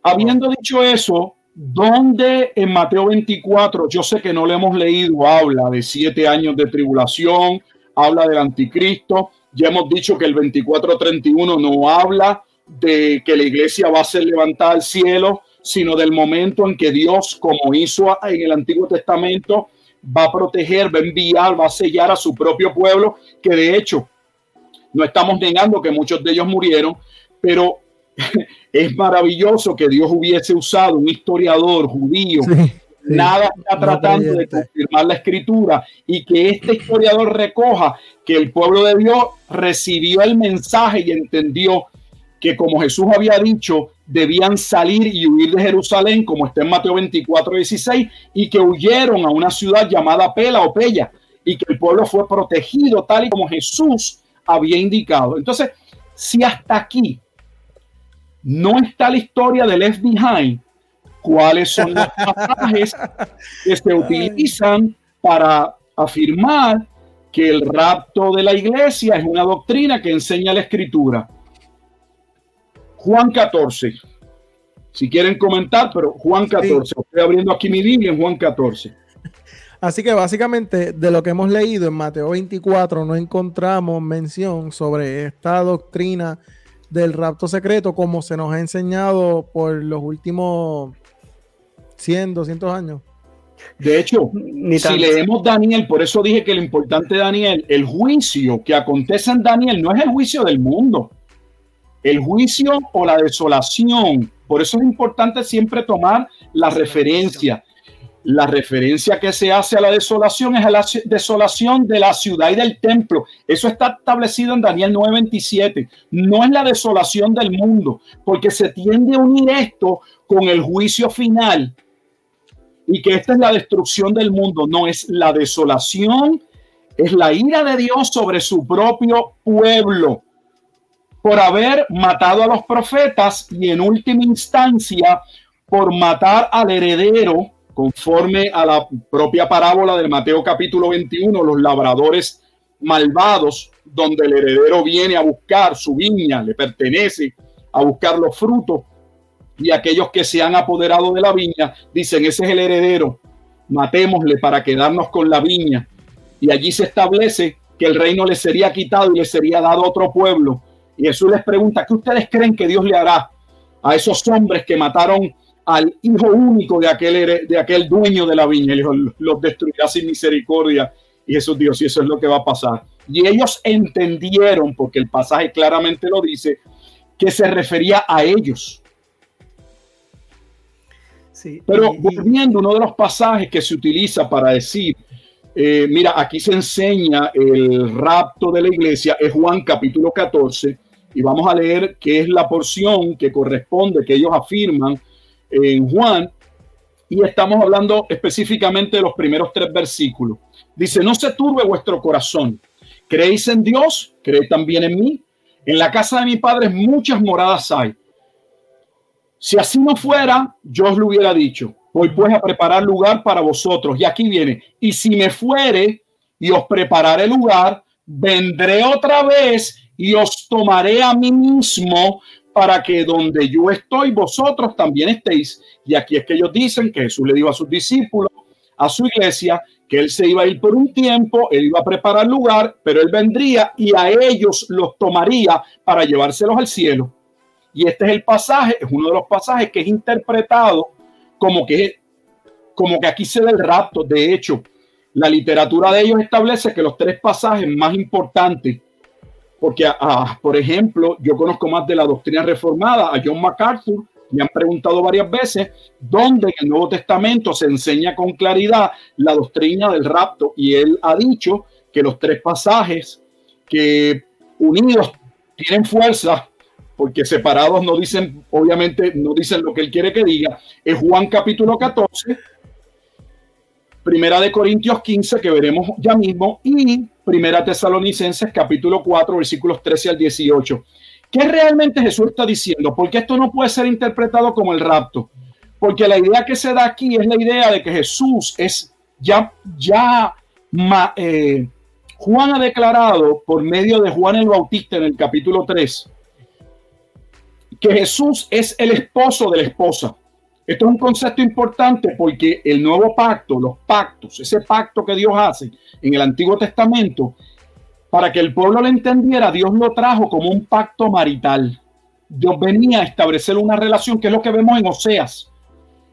Habiendo dicho eso, donde en Mateo 24, yo sé que no lo hemos leído, habla de siete años de tribulación, habla del anticristo, ya hemos dicho que el 24-31 no habla de que la iglesia va a ser levantada al cielo, sino del momento en que Dios, como hizo en el Antiguo Testamento, va a proteger, va a enviar, va a sellar a su propio pueblo, que de hecho no estamos negando que muchos de ellos murieron, pero es maravilloso que Dios hubiese usado un historiador judío. Nada está tratando de confirmar la escritura y que este historiador recoja que el pueblo de Dios recibió el mensaje y entendió que como Jesús había dicho, debían salir y huir de Jerusalén, como está en Mateo 24, 16, y que huyeron a una ciudad llamada Pela o Pella, y que el pueblo fue protegido tal y como Jesús había indicado. Entonces, si hasta aquí no está la historia de Left Behind, cuáles son los pasajes que se utilizan para afirmar que el rapto de la iglesia es una doctrina que enseña la escritura. Juan 14. Si quieren comentar, pero Juan 14. Estoy abriendo aquí mi Biblia en Juan 14. Así que básicamente de lo que hemos leído en Mateo 24 no encontramos mención sobre esta doctrina del rapto secreto como se nos ha enseñado por los últimos 100, 200 años. De hecho, si leemos Daniel, por eso dije que lo importante de Daniel, el juicio que acontece en Daniel no es el juicio del mundo, el juicio o la desolación. Por eso es importante siempre tomar la referencia. La referencia que se hace a la desolación es a la desolación de la ciudad y del templo. Eso está establecido en Daniel 9:27. No es la desolación del mundo, porque se tiende a unir esto con el juicio final y que esta es la destrucción del mundo. No, es la desolación, es la ira de Dios sobre su propio pueblo por haber matado a los profetas y en última instancia por matar al heredero, conforme a la propia parábola de Mateo capítulo 21, los labradores malvados, donde el heredero viene a buscar su viña, le pertenece a buscar los frutos, y aquellos que se han apoderado de la viña dicen, ese es el heredero, matémosle para quedarnos con la viña. Y allí se establece que el reino le sería quitado y le sería dado otro pueblo. Y Jesús les pregunta, ¿qué ustedes creen que Dios le hará a esos hombres que mataron al hijo único de aquel, de aquel dueño de la viña? Y los destruirá sin misericordia. Y Jesús dijo, si eso es lo que va a pasar. Y ellos entendieron, porque el pasaje claramente lo dice, que se refería a ellos pero volviendo, uno de los pasajes que se utiliza para decir, eh, mira, aquí se enseña el rapto de la iglesia, es Juan capítulo 14, y vamos a leer qué es la porción que corresponde, que ellos afirman en Juan, y estamos hablando específicamente de los primeros tres versículos. Dice, no se turbe vuestro corazón, creéis en Dios, creéis también en mí. En la casa de mi padre muchas moradas hay. Si así no fuera, yo os lo hubiera dicho. Voy pues a preparar lugar para vosotros. Y aquí viene. Y si me fuere y os prepararé lugar, vendré otra vez y os tomaré a mí mismo para que donde yo estoy, vosotros también estéis. Y aquí es que ellos dicen que Jesús le dijo a sus discípulos, a su iglesia, que él se iba a ir por un tiempo, él iba a preparar lugar, pero él vendría y a ellos los tomaría para llevárselos al cielo. Y este es el pasaje, es uno de los pasajes que es interpretado como que, como que aquí se da el rapto. De hecho, la literatura de ellos establece que los tres pasajes más importantes, porque, ah, por ejemplo, yo conozco más de la doctrina reformada, a John MacArthur, me han preguntado varias veces dónde en el Nuevo Testamento se enseña con claridad la doctrina del rapto y él ha dicho que los tres pasajes que unidos tienen fuerza porque separados no dicen, obviamente no dicen lo que él quiere que diga, es Juan capítulo 14, Primera de Corintios 15, que veremos ya mismo, y Primera Tesalonicenses capítulo 4, versículos 13 al 18. ¿Qué realmente Jesús está diciendo? Porque esto no puede ser interpretado como el rapto. Porque la idea que se da aquí es la idea de que Jesús es ya, ya, eh, Juan ha declarado por medio de Juan el Bautista en el capítulo 3, que Jesús es el esposo de la esposa. Esto es un concepto importante porque el nuevo pacto, los pactos, ese pacto que Dios hace en el Antiguo Testamento, para que el pueblo lo entendiera, Dios lo trajo como un pacto marital. Dios venía a establecer una relación que es lo que vemos en Oseas.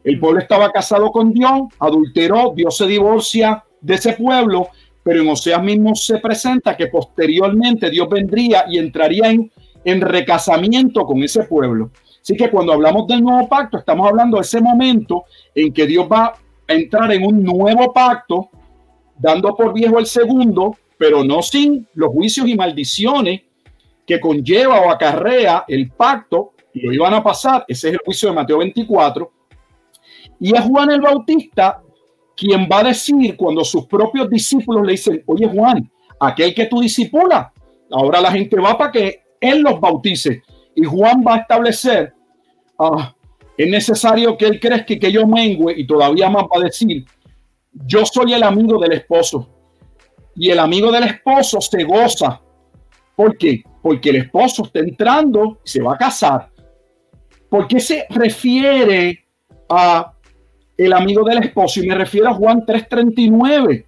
El pueblo estaba casado con Dios, adulteró, Dios se divorcia de ese pueblo, pero en Oseas mismo se presenta que posteriormente Dios vendría y entraría en en recasamiento con ese pueblo. Así que cuando hablamos del nuevo pacto, estamos hablando de ese momento en que Dios va a entrar en un nuevo pacto, dando por viejo el segundo, pero no sin los juicios y maldiciones que conlleva o acarrea el pacto, y lo iban a pasar, ese es el juicio de Mateo 24, y es Juan el Bautista quien va a decir cuando sus propios discípulos le dicen, oye Juan, aquel que tú discipulas, ahora la gente va para que él los bautice. Y Juan va a establecer, ah, es necesario que él crezca y que yo mengue, y todavía más va a decir, yo soy el amigo del esposo. Y el amigo del esposo se goza. ¿Por qué? Porque el esposo está entrando y se va a casar. ¿Por qué se refiere a el amigo del esposo? Y me refiero a Juan 3:39.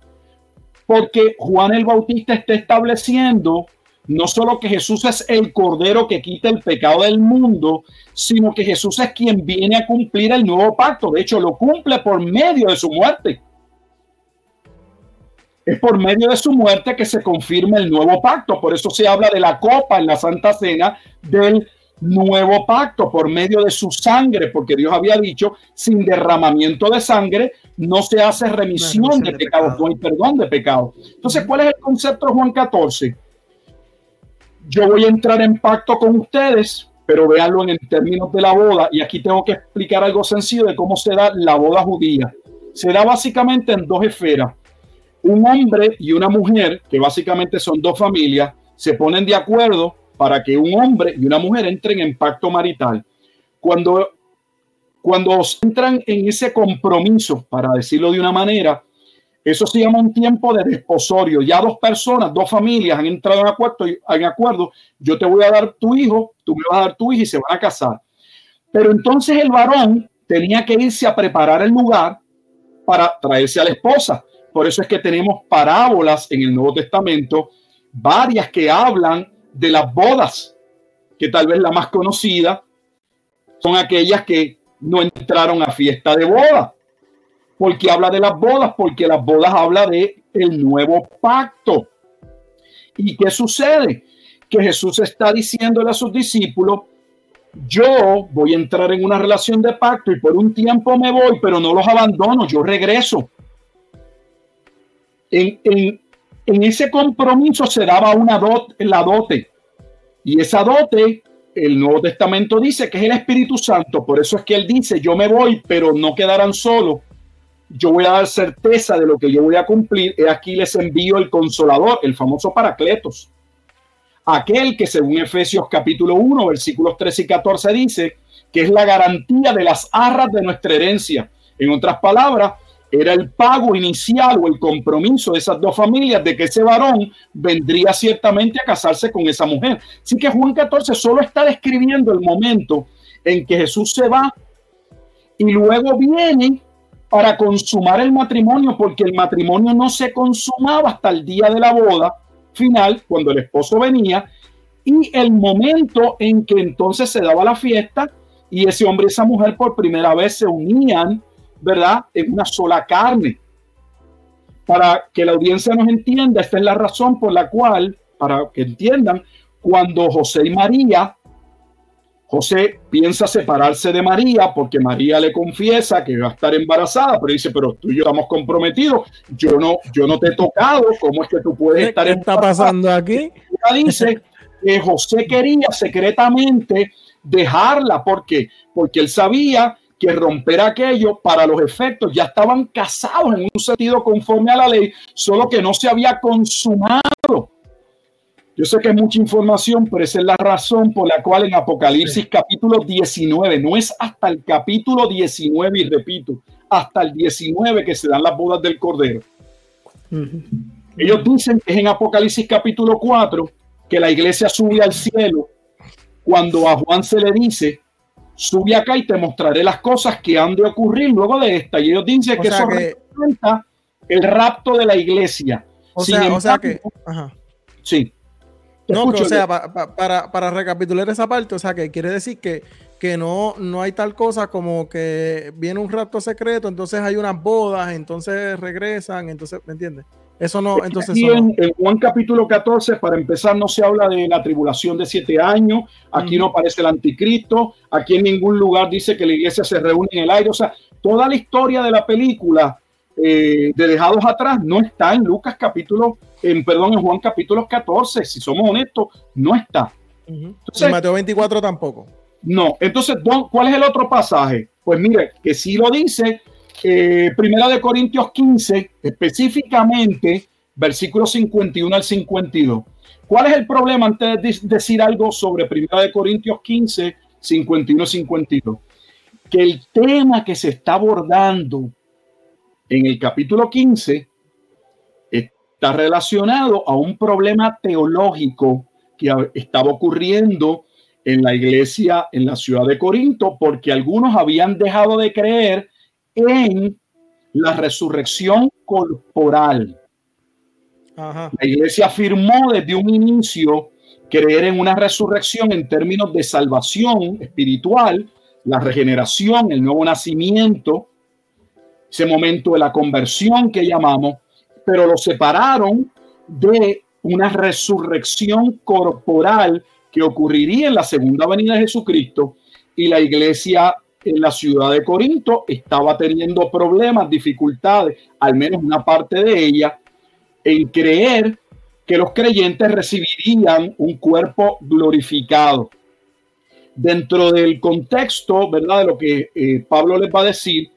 Porque Juan el Bautista está estableciendo no solo que Jesús es el Cordero que quita el pecado del mundo, sino que Jesús es quien viene a cumplir el nuevo pacto. De hecho, lo cumple por medio de su muerte. Es por medio de su muerte que se confirma el nuevo pacto. Por eso se habla de la copa en la Santa Cena del nuevo pacto, por medio de su sangre, porque Dios había dicho, sin derramamiento de sangre no se hace remisión de, pecados, no hay perdón de pecados. Entonces, ¿cuál es el concepto de Juan 14? Yo voy a entrar en pacto con ustedes, pero véanlo en términos de la boda. Y aquí tengo que explicar algo sencillo de cómo se da la boda judía. se da básicamente en dos esferas. Un hombre y una mujer, que básicamente son dos familias, se ponen de acuerdo para que un hombre y una mujer entren en pacto marital. Cuando, cuando entran en ese compromiso, para decirlo de una manera, eso se llama un tiempo de desposorio. Ya dos personas, dos familias han entrado en acuerdo, en acuerdo. Yo te voy a dar tu hijo, tú me vas a dar tu hija y se van a casar. Pero entonces el varón tenía que irse a preparar el lugar para traerse a la esposa. Por eso es que tenemos parábolas en el Nuevo Testamento, varias que hablan de las bodas, que tal vez la más conocida son aquellas que no entraron a fiesta de boda. Porque habla de las bodas? Porque las bodas habla de el nuevo pacto. ¿Y qué sucede? Que Jesús está diciéndole a sus discípulos, yo voy a entrar en una relación de pacto y por un tiempo me voy, pero no los abandono, yo regreso. En, en, ese compromiso se daba una dot, la dote. Y esa dote, el Nuevo Testamento dice que es el Espíritu Santo. Por eso es que él dice, yo me voy, pero no quedarán solos. Yo voy a dar certeza de lo que yo voy a cumplir. Y aquí les envío el consolador, el famoso Paracletos aquel que según Efesios capítulo 1, versículos 13 y 14 dice que es la garantía de las arras de nuestra herencia. En otras palabras, era el pago inicial o el compromiso de esas dos familias de que ese varón vendría ciertamente a casarse con esa mujer. Así que Juan 14 solo está describiendo el momento en que Jesús se va y luego viene para consumar el matrimonio, porque el matrimonio no se consumaba hasta el día de la boda, final, cuando el esposo venía, y el momento en que entonces se daba la fiesta y ese hombre y esa mujer por primera vez se unían, ¿verdad? En una sola carne. Para que la audiencia nos entienda, esta es la razón por la cual, para que entiendan, cuando José y María, José piensa separarse de María porque María le confiesa que va a estar embarazada, pero dice, pero tú y yo estamos comprometidos, yo no, yo no te he tocado, ¿cómo es que tú puedes estar ¿Qué está pasando aquí? dice que José quería secretamente dejarla, ¿por qué? Porque él sabía que romper aquello para los efectos ya estaban casados en un sentido conforme a la ley, solo que no se había consumado. Yo sé que es mucha información, pero esa es la razón por la cual en Apocalipsis capítulo 19, no es hasta el capítulo 19, y repito, hasta el 19 que se dan las bodas del Cordero. Ellos dicen que es en Apocalipsis capítulo 4 que la iglesia sube al cielo cuando a Juan se le dice, sube acá y te mostraré las cosas que han de ocurrir luego de esta. Y ellos dicen que eso representa el rapto de la iglesia. O, sea, o sea que... Sí. No, o sea, para, para, recapitular esa parte, o sea, que quiere decir que, que no, no hay tal cosa como que viene un rapto secreto, entonces hay unas bodas, entonces regresan, entonces, ¿me entiendes? Eso no, entonces. en, Juan capítulo 14, para empezar, no se habla de la tribulación de siete años. Aquí no aparece el anticristo. Aquí en ningún lugar dice que la iglesia se reúne en el aire. O sea, toda la historia de la película eh, de Dejados Atrás no está en Lucas capítulo, en, perdón, en Juan capítulo 14. Si somos honestos, no está. en Mateo 24 tampoco. No. Entonces, ¿cuál es el otro pasaje? Pues mire, que sí lo dice eh, primera de Corintios 15, específicamente versículos 51 al 52. ¿Cuál es el problema antes de decir algo sobre Primera de Corintios 15, 51 52? Que el tema que se está abordando en el capítulo 15 está relacionado a un problema teológico que estaba ocurriendo en la iglesia en la ciudad de Corinto, porque algunos habían dejado de creer en la resurrección corporal. La iglesia afirmó desde un inicio creer en una resurrección en términos de salvación espiritual, la regeneración, el nuevo nacimiento, ese momento de la conversión que llamamos, pero lo separaron de una resurrección corporal que ocurriría en la segunda venida de Jesucristo y la iglesia en la ciudad de Corinto estaba teniendo problemas, dificultades, al menos una parte de ella, en creer que los creyentes recibirían un cuerpo glorificado. Dentro del contexto, ¿verdad? De lo que eh, Pablo les va a decir,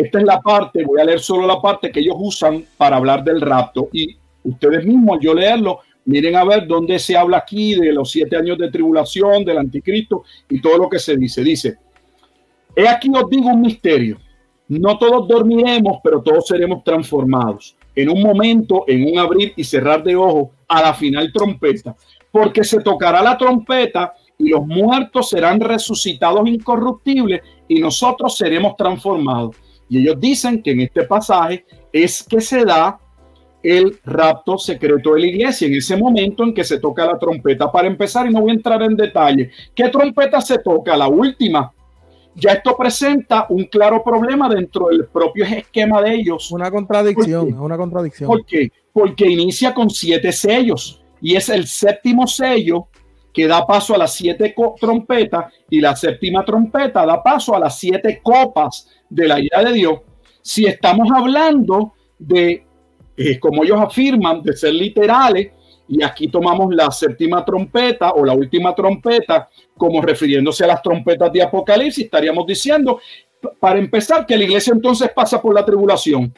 esta es la parte, voy a leer solo la parte que ellos usan para hablar del rapto. Y ustedes mismos, yo leerlo, miren a ver dónde se habla aquí de los siete años de tribulación, del anticristo y todo lo que se dice. Dice, he aquí os digo un misterio. No todos dormiremos, pero todos seremos transformados. En un momento, en un abrir y cerrar de ojos, a la final trompeta. Porque se tocará la trompeta y los muertos serán resucitados incorruptibles y nosotros seremos transformados. Y ellos dicen que en este pasaje es que se da el rapto secreto de la iglesia, en ese momento en que se toca la trompeta. Para empezar, y no voy a entrar en detalle, ¿qué trompeta se toca? La última. Ya esto presenta un claro problema dentro del propio esquema de ellos. Una contradicción, una contradicción. ¿Por qué? Porque inicia con siete sellos y es el séptimo sello que da paso a las siete trompetas y la séptima trompeta da paso a las siete copas de la ira de Dios. Si estamos hablando de, eh, como ellos afirman, de ser literales, y aquí tomamos la séptima trompeta o la última trompeta como refiriéndose a las trompetas de Apocalipsis, estaríamos diciendo, para empezar, que la iglesia entonces pasa por la tribulación,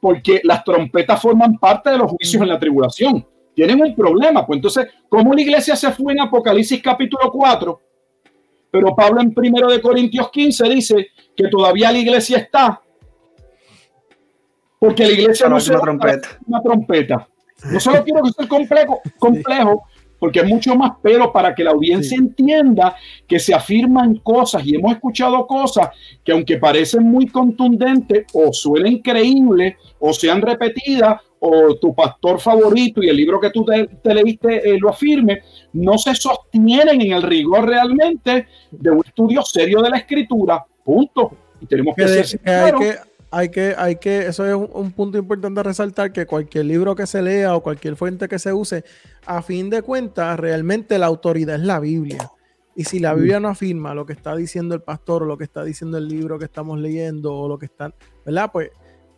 porque las trompetas forman parte de los juicios en la tribulación tienen un problema. Pues entonces, ¿cómo la iglesia se fue en Apocalipsis capítulo 4? Pero Pablo en primero de Corintios 15 dice que todavía la iglesia está. Porque la iglesia no, es una trompeta. una trompeta. No solo quiero que sea complejo, complejo porque es mucho más, pero para que la audiencia entienda que se afirman cosas y hemos escuchado cosas que aunque parecen muy contundentes o suelen creíbles o sean repetidas o tu pastor favorito y el libro que tú te, leíste eh, lo afirme, no se sostienen en el rigor realmente de un estudio serio de la escritura. Punto. Y tenemos que, ser hay que hay que, hay que, eso es un, punto importante a resaltar, que cualquier libro que se lea o cualquier fuente que se use, a fin de cuentas, realmente la autoridad es la Biblia. Y si la Biblia no afirma lo que está diciendo el pastor o lo que está diciendo el libro que estamos leyendo o lo que están, ¿verdad? Pues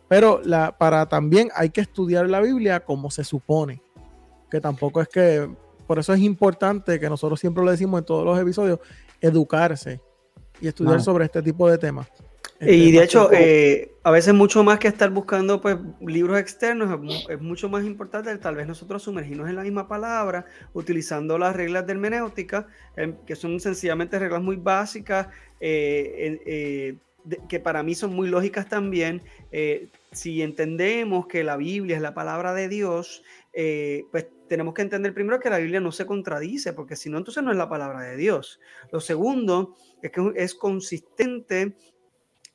pero la, para también hay que estudiar la Biblia como se supone. Que tampoco es que, por eso es importante que nosotros siempre lo decimos en todos los episodios, educarse y estudiar sobre este tipo de temas. Y de hecho, eh, a veces mucho más que estar buscando pues, libros externos, es, mucho más importante tal vez nosotros sumergirnos en la misma palabra, utilizando las reglas de hermenéutica, em, que son sencillamente reglas muy básicas, eh, eh, que para mí son muy lógicas también. Si entendemos que la Biblia es la palabra de Dios, pues tenemos que entender primero que la Biblia no se contradice, porque si no, entonces no es la palabra de Dios. Lo segundo es que es consistente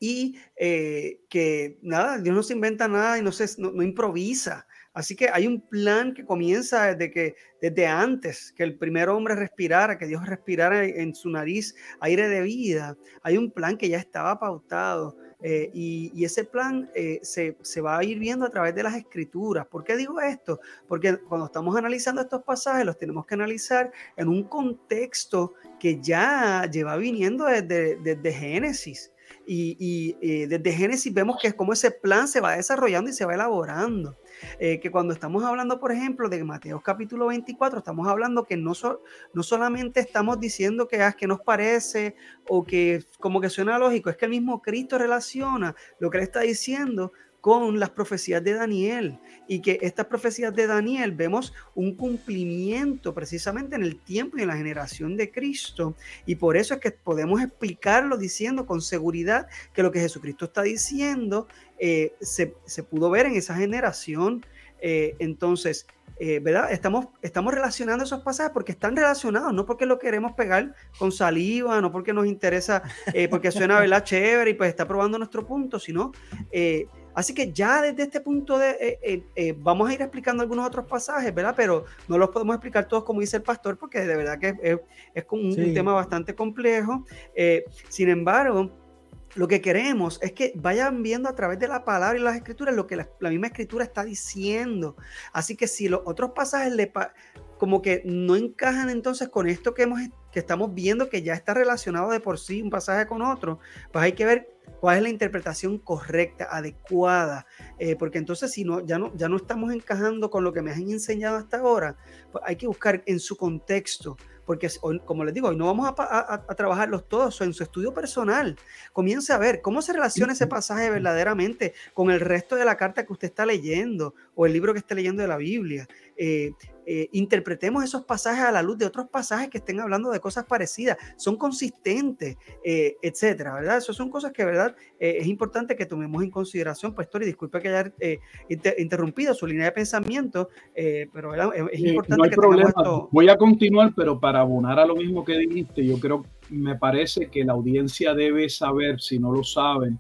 y eh, que nada, Dios no se inventa nada y no, se, no improvisa. Así que hay un plan que comienza desde que desde antes que el primer hombre respirara, que Dios respirara en su nariz aire de vida. Hay un plan que ya estaba pautado eh, y, ese plan eh, se, se, va a ir viendo a través de las escrituras. ¿Por qué digo esto? Porque cuando estamos analizando estos pasajes los tenemos que analizar en un contexto que ya lleva viniendo desde, desde Génesis. Y, y eh, desde Génesis vemos que es como ese plan se va desarrollando y se va elaborando. Eh, que cuando estamos hablando, por ejemplo, de Mateo capítulo 24, estamos hablando que no, no solamente estamos diciendo que, ah, que nos parece o que como que suena lógico, es que el mismo Cristo relaciona lo que él está diciendo con las profecías de Daniel y que estas profecías de Daniel vemos un cumplimiento precisamente en el tiempo y en la generación de Cristo y por eso es que podemos explicarlo diciendo con seguridad que lo que Jesucristo está diciendo eh, se, pudo ver en esa generación. Eh, entonces, eh, ¿verdad? Estamos, estamos relacionando esos pasajes porque están relacionados, no porque lo queremos pegar con saliva, no porque nos interesa, porque suena, ¿verdad? Chévere y pues está probando nuestro punto, sino... Así que ya desde este punto de, vamos a ir explicando algunos otros pasajes, ¿verdad? Pero no los podemos explicar todos como dice el pastor, porque de verdad que es, es, un, tema bastante complejo. sin embargo, lo que queremos es que vayan viendo a través de la palabra y las escrituras lo que la, misma escritura está diciendo. Así que si los otros pasajes le como que no encajan entonces con esto que, hemos, que estamos viendo que ya está relacionado de por sí un pasaje con otro, pues hay que ver cuál es la interpretación correcta, adecuada, eh, porque entonces si no ya, no, ya no estamos encajando con lo que me han enseñado hasta ahora, pues hay que buscar en su contexto, porque como les digo, hoy no vamos a, trabajarlos todos en su estudio personal. Comience a ver cómo se relaciona ese pasaje verdaderamente con el resto de la carta que usted está leyendo o el libro que esté leyendo de la Biblia. Eh, eh, interpretemos esos pasajes a la luz de otros pasajes que estén hablando de cosas parecidas, son consistentes, eh, etcétera, ¿verdad? Esas son cosas que, ¿verdad? Eh, es importante que tomemos en consideración, pues, Tori, disculpe que haya interrumpido su línea de pensamiento, pero es, importante que problema. Esto... Voy a continuar, pero para abonar a lo mismo que dijiste, yo creo, me parece que la audiencia debe saber, si no lo saben,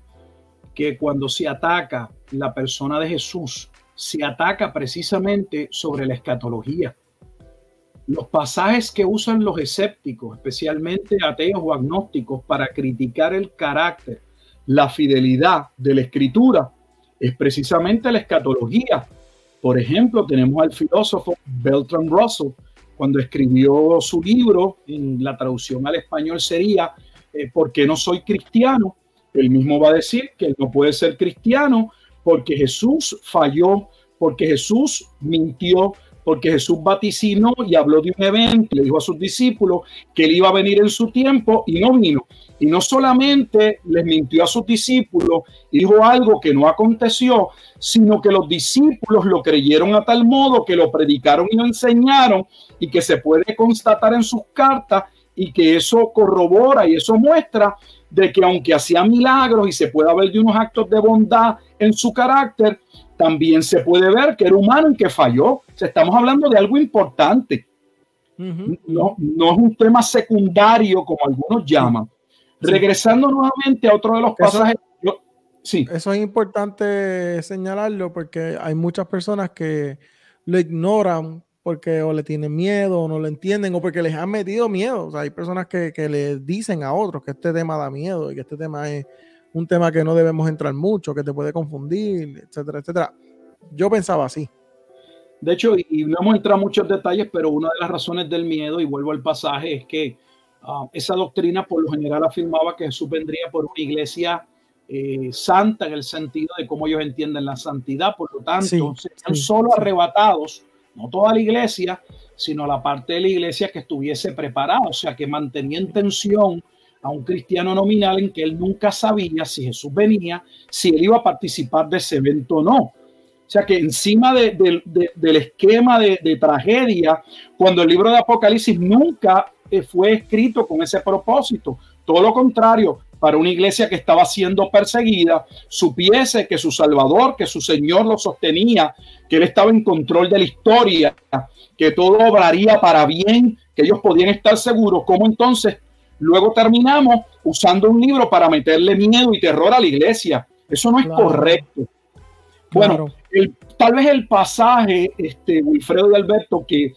que cuando se ataca la persona de Jesús, se ataca precisamente sobre la escatología. Los pasajes que usan los escépticos, especialmente ateos o agnósticos, para criticar el carácter, la fidelidad de la escritura, es precisamente la escatología. Por ejemplo, tenemos al filósofo Bertrand Russell, cuando escribió su libro, en la traducción al español sería eh, ¿Por qué no soy cristiano? Él mismo va a decir que él no puede ser cristiano porque Jesús falló, porque Jesús mintió, porque Jesús vaticinó y habló de un evento, le dijo a sus discípulos que él iba a venir en su tiempo y no vino. Y no solamente les mintió a sus discípulos, dijo algo que no aconteció, sino que los discípulos lo creyeron a tal modo que lo predicaron y lo enseñaron y que se puede constatar en sus cartas y que eso corrobora y eso muestra de que aunque hacía milagros y se puede ver de unos actos de bondad en su carácter, también se puede ver que era humano y que falló. estamos hablando de algo importante. no, no es un tema secundario como algunos llaman. Regresando nuevamente a otro de los pasajes. sí. Eso es importante señalarlo porque hay muchas personas que lo ignoran porque o le tienen miedo o no lo entienden o porque les han metido miedo. O sea, hay personas que, que le dicen a otros que este tema da miedo y que este tema es un tema que no debemos entrar mucho, que te puede confundir, etcétera, etcétera. Yo pensaba así. De hecho, y no hemos entrado en muchos detalles, pero una de las razones del miedo, y vuelvo al pasaje, es que ah, esa doctrina por lo general afirmaba que Jesús vendría por una iglesia eh, santa en el sentido de cómo ellos entienden la santidad, por lo tanto, serían solo arrebatados no toda la iglesia, sino la parte de la iglesia que estuviese preparada, o sea, que mantenía en tensión a un cristiano nominal en que él nunca sabía si Jesús venía, si él iba a participar de ese evento o no. O sea que encima del esquema de, tragedia, cuando el libro de Apocalipsis nunca eh, fue escrito con ese propósito, todo lo contrario, para una iglesia que estaba siendo perseguida, supiese que su Salvador, que su Señor lo sostenía, que Él estaba en control de la historia, que todo obraría para bien, que ellos podían estar seguros, como entonces luego terminamos usando un libro para meterle miedo y terror a la iglesia. Eso no es correcto. Bueno, tal vez el pasaje, este, Wilfredo y Alberto, que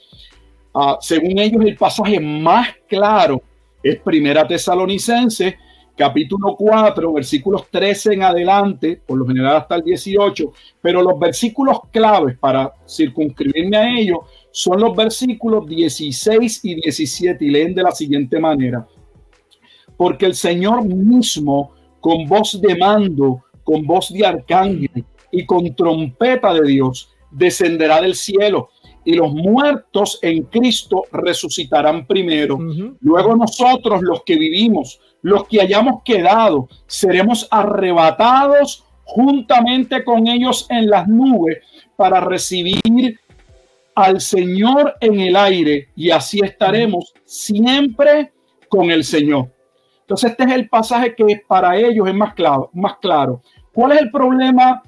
ah, según ellos el pasaje más claro es Primera Tesalonicense capítulo 4, versículos 13 en adelante, por lo general hasta el 18, pero los versículos claves para circunscribirme a ellos son los versículos 16 y 17 y leen de la siguiente manera. Porque el Señor mismo, con voz de mando, con voz de arcángel y con trompeta de Dios, descenderá del cielo y los muertos en Cristo resucitarán primero. Luego nosotros, los que vivimos, los que hayamos quedado, seremos arrebatados juntamente con ellos en las nubes para recibir al Señor en el aire y así estaremos siempre con el Señor. Entonces este es el pasaje que para ellos es más claro. Más claro. ¿Cuál es el problema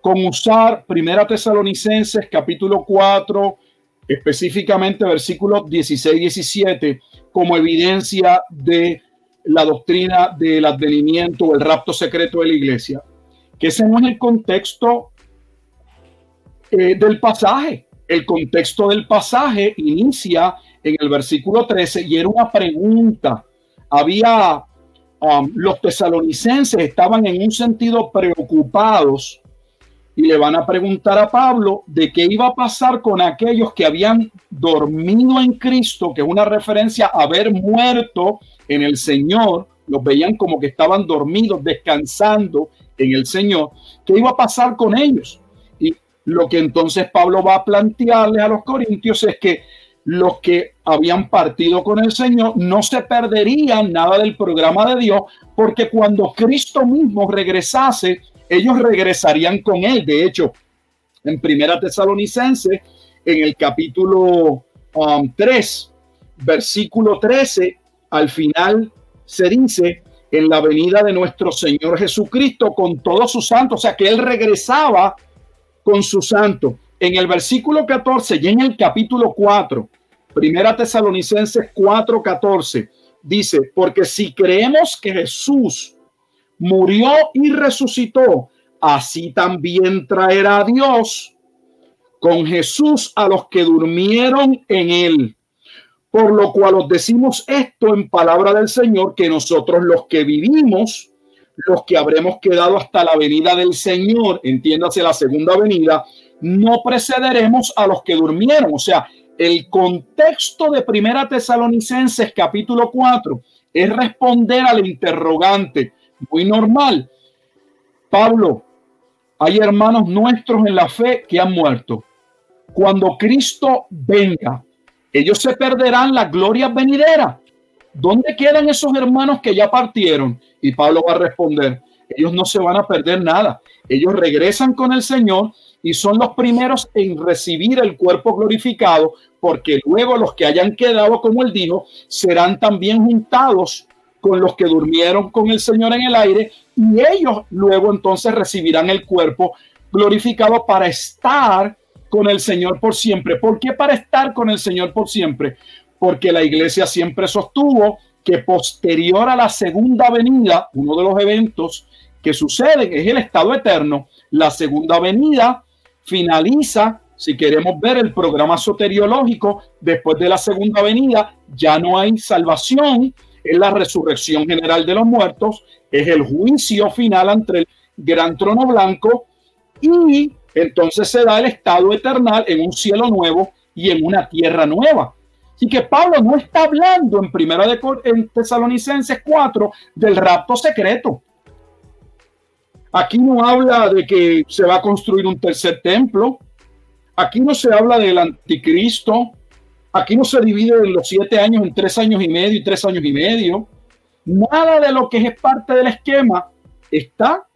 con usar Primera Tesalonicenses capítulo 4, específicamente versículos 16 y 17 como evidencia de la doctrina del advenimiento o el rapto secreto de la iglesia, que ese no es el contexto eh, del pasaje. El contexto del pasaje inicia en el versículo 13 y era una pregunta. Había, um, los tesalonicenses estaban en un sentido preocupados y le van a preguntar a Pablo de qué iba a pasar con aquellos que habían dormido en Cristo, que es una referencia a haber muerto en el Señor, los veían como que estaban dormidos, descansando en el Señor, ¿qué iba a pasar con ellos? Y lo que entonces Pablo va a plantearle a los corintios es que los que habían partido con el Señor no se perderían nada del programa de Dios, porque cuando Cristo mismo regresase, ellos regresarían con él. De hecho, en Primera Tesalonicense, en el capítulo 3, um, versículo 13, al final se dice, en la venida de nuestro Señor Jesucristo con todos sus santos, o sea que él regresaba con su santo. En el versículo 14 y en el capítulo 4, Primera Tesalonicenses 4, 14, dice, porque si creemos que Jesús murió y resucitó, así también traerá Dios con Jesús a los que durmieron en él. Por lo cual os decimos esto en palabra del Señor, que nosotros los que vivimos, los que habremos quedado hasta la venida del Señor, entiéndase la segunda venida, no precederemos a los que durmieron. O sea, el contexto de Primera Tesalonicenses capítulo 4 es responder al interrogante muy normal. Pablo, hay hermanos nuestros en la fe que han muerto. Cuando Cristo venga, ellos se perderán la gloria venidera. ¿Dónde quedan esos hermanos que ya partieron? Y Pablo va a responder, ellos no se van a perder nada. Ellos regresan con el Señor y son los primeros en recibir el cuerpo glorificado, porque luego los que hayan quedado, como él dijo, serán también juntados con los que durmieron con el Señor en el aire y ellos luego entonces recibirán el cuerpo glorificado para estar con el Señor por siempre. ¿Por qué para estar con el Señor por siempre? Porque la iglesia siempre sostuvo que posterior a la segunda venida, uno de los eventos que suceden es el estado eterno. La segunda venida finaliza, si queremos ver el programa soteriológico, después de la segunda venida ya no hay salvación, es la resurrección general de los muertos, es el juicio final entre el gran trono blanco y entonces se da el estado eternal en un cielo nuevo y en una tierra nueva. Así que Pablo no está hablando en primera de en Tesalonicenses 4 del rapto secreto. Aquí no habla de que se va a construir un tercer templo. Aquí no se habla del anticristo. Aquí no se divide en los siete años en tres años y medio y tres años y medio. Nada de lo que es parte del esquema está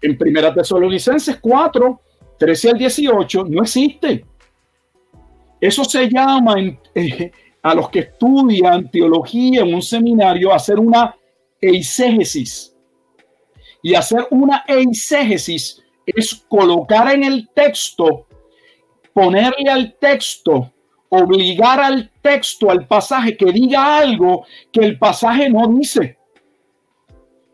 en Primera Tesalonicenses 4, 13 al 18 no existe. Eso se llama eh, a los que estudian teología en un seminario hacer una eisegesis. Y hacer una eisegesis es colocar en el texto, ponerle al texto, obligar al texto, al pasaje, que diga algo que el pasaje no dice.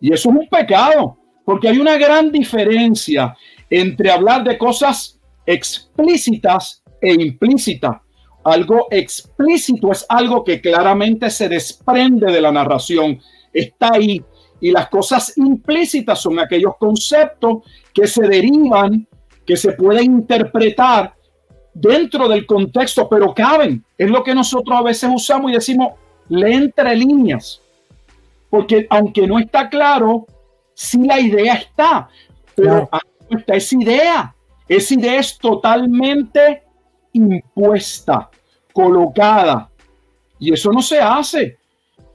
Y eso es un pecado, porque hay una gran diferencia entre hablar de cosas explícitas e implícitas. Algo explícito es algo que claramente se desprende de la narración, está ahí. Y las cosas implícitas son aquellos conceptos que se derivan, que se pueden interpretar dentro del contexto, pero caben. Es lo que nosotros a veces usamos y decimos, lee entre líneas. Porque aunque no está claro, sí la idea está. Pero esa idea. Esa idea es totalmente impuesta, colocada. Y eso no se hace.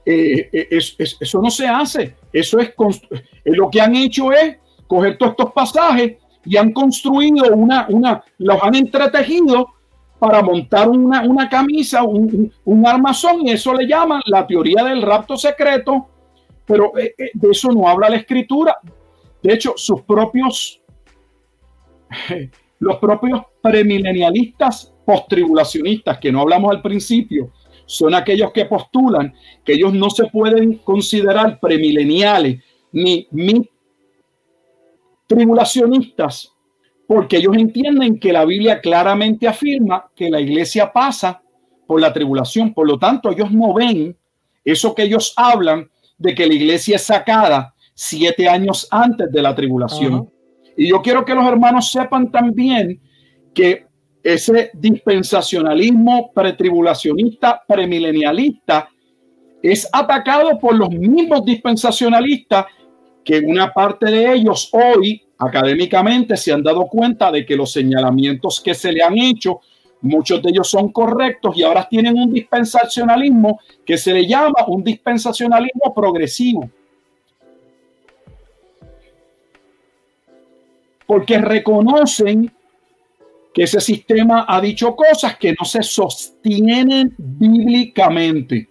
Eh, eh, eso no se hace. Eso es, lo que han hecho es coger todos estos pasajes y han construido una, una, los han entretejido para montar una, una camisa, un, un, armazón, y eso le llaman la teoría del rapto secreto, pero eh, de eso no habla la escritura. De hecho, sus propios los propios premilenialistas postribulacionistas, que no hablamos al principio, son aquellos que postulan que ellos no se pueden considerar premileniales ni, ni tribulacionistas, porque ellos entienden que la Biblia claramente afirma que la iglesia pasa por la tribulación, por lo tanto ellos no ven eso que ellos hablan de que la iglesia es sacada siete años antes de la tribulación. Y yo quiero que los hermanos sepan también que ese dispensacionalismo pretribulacionista, premilenialista, es atacado por los mismos dispensacionalistas que una parte de ellos hoy académicamente se han dado cuenta de que los señalamientos que se le han hecho Muchos de ellos son correctos y ahora tienen un dispensacionalismo que se le llama un dispensacionalismo progresivo. Porque reconocen que ese sistema ha dicho cosas que no se sostienen bíblicamente.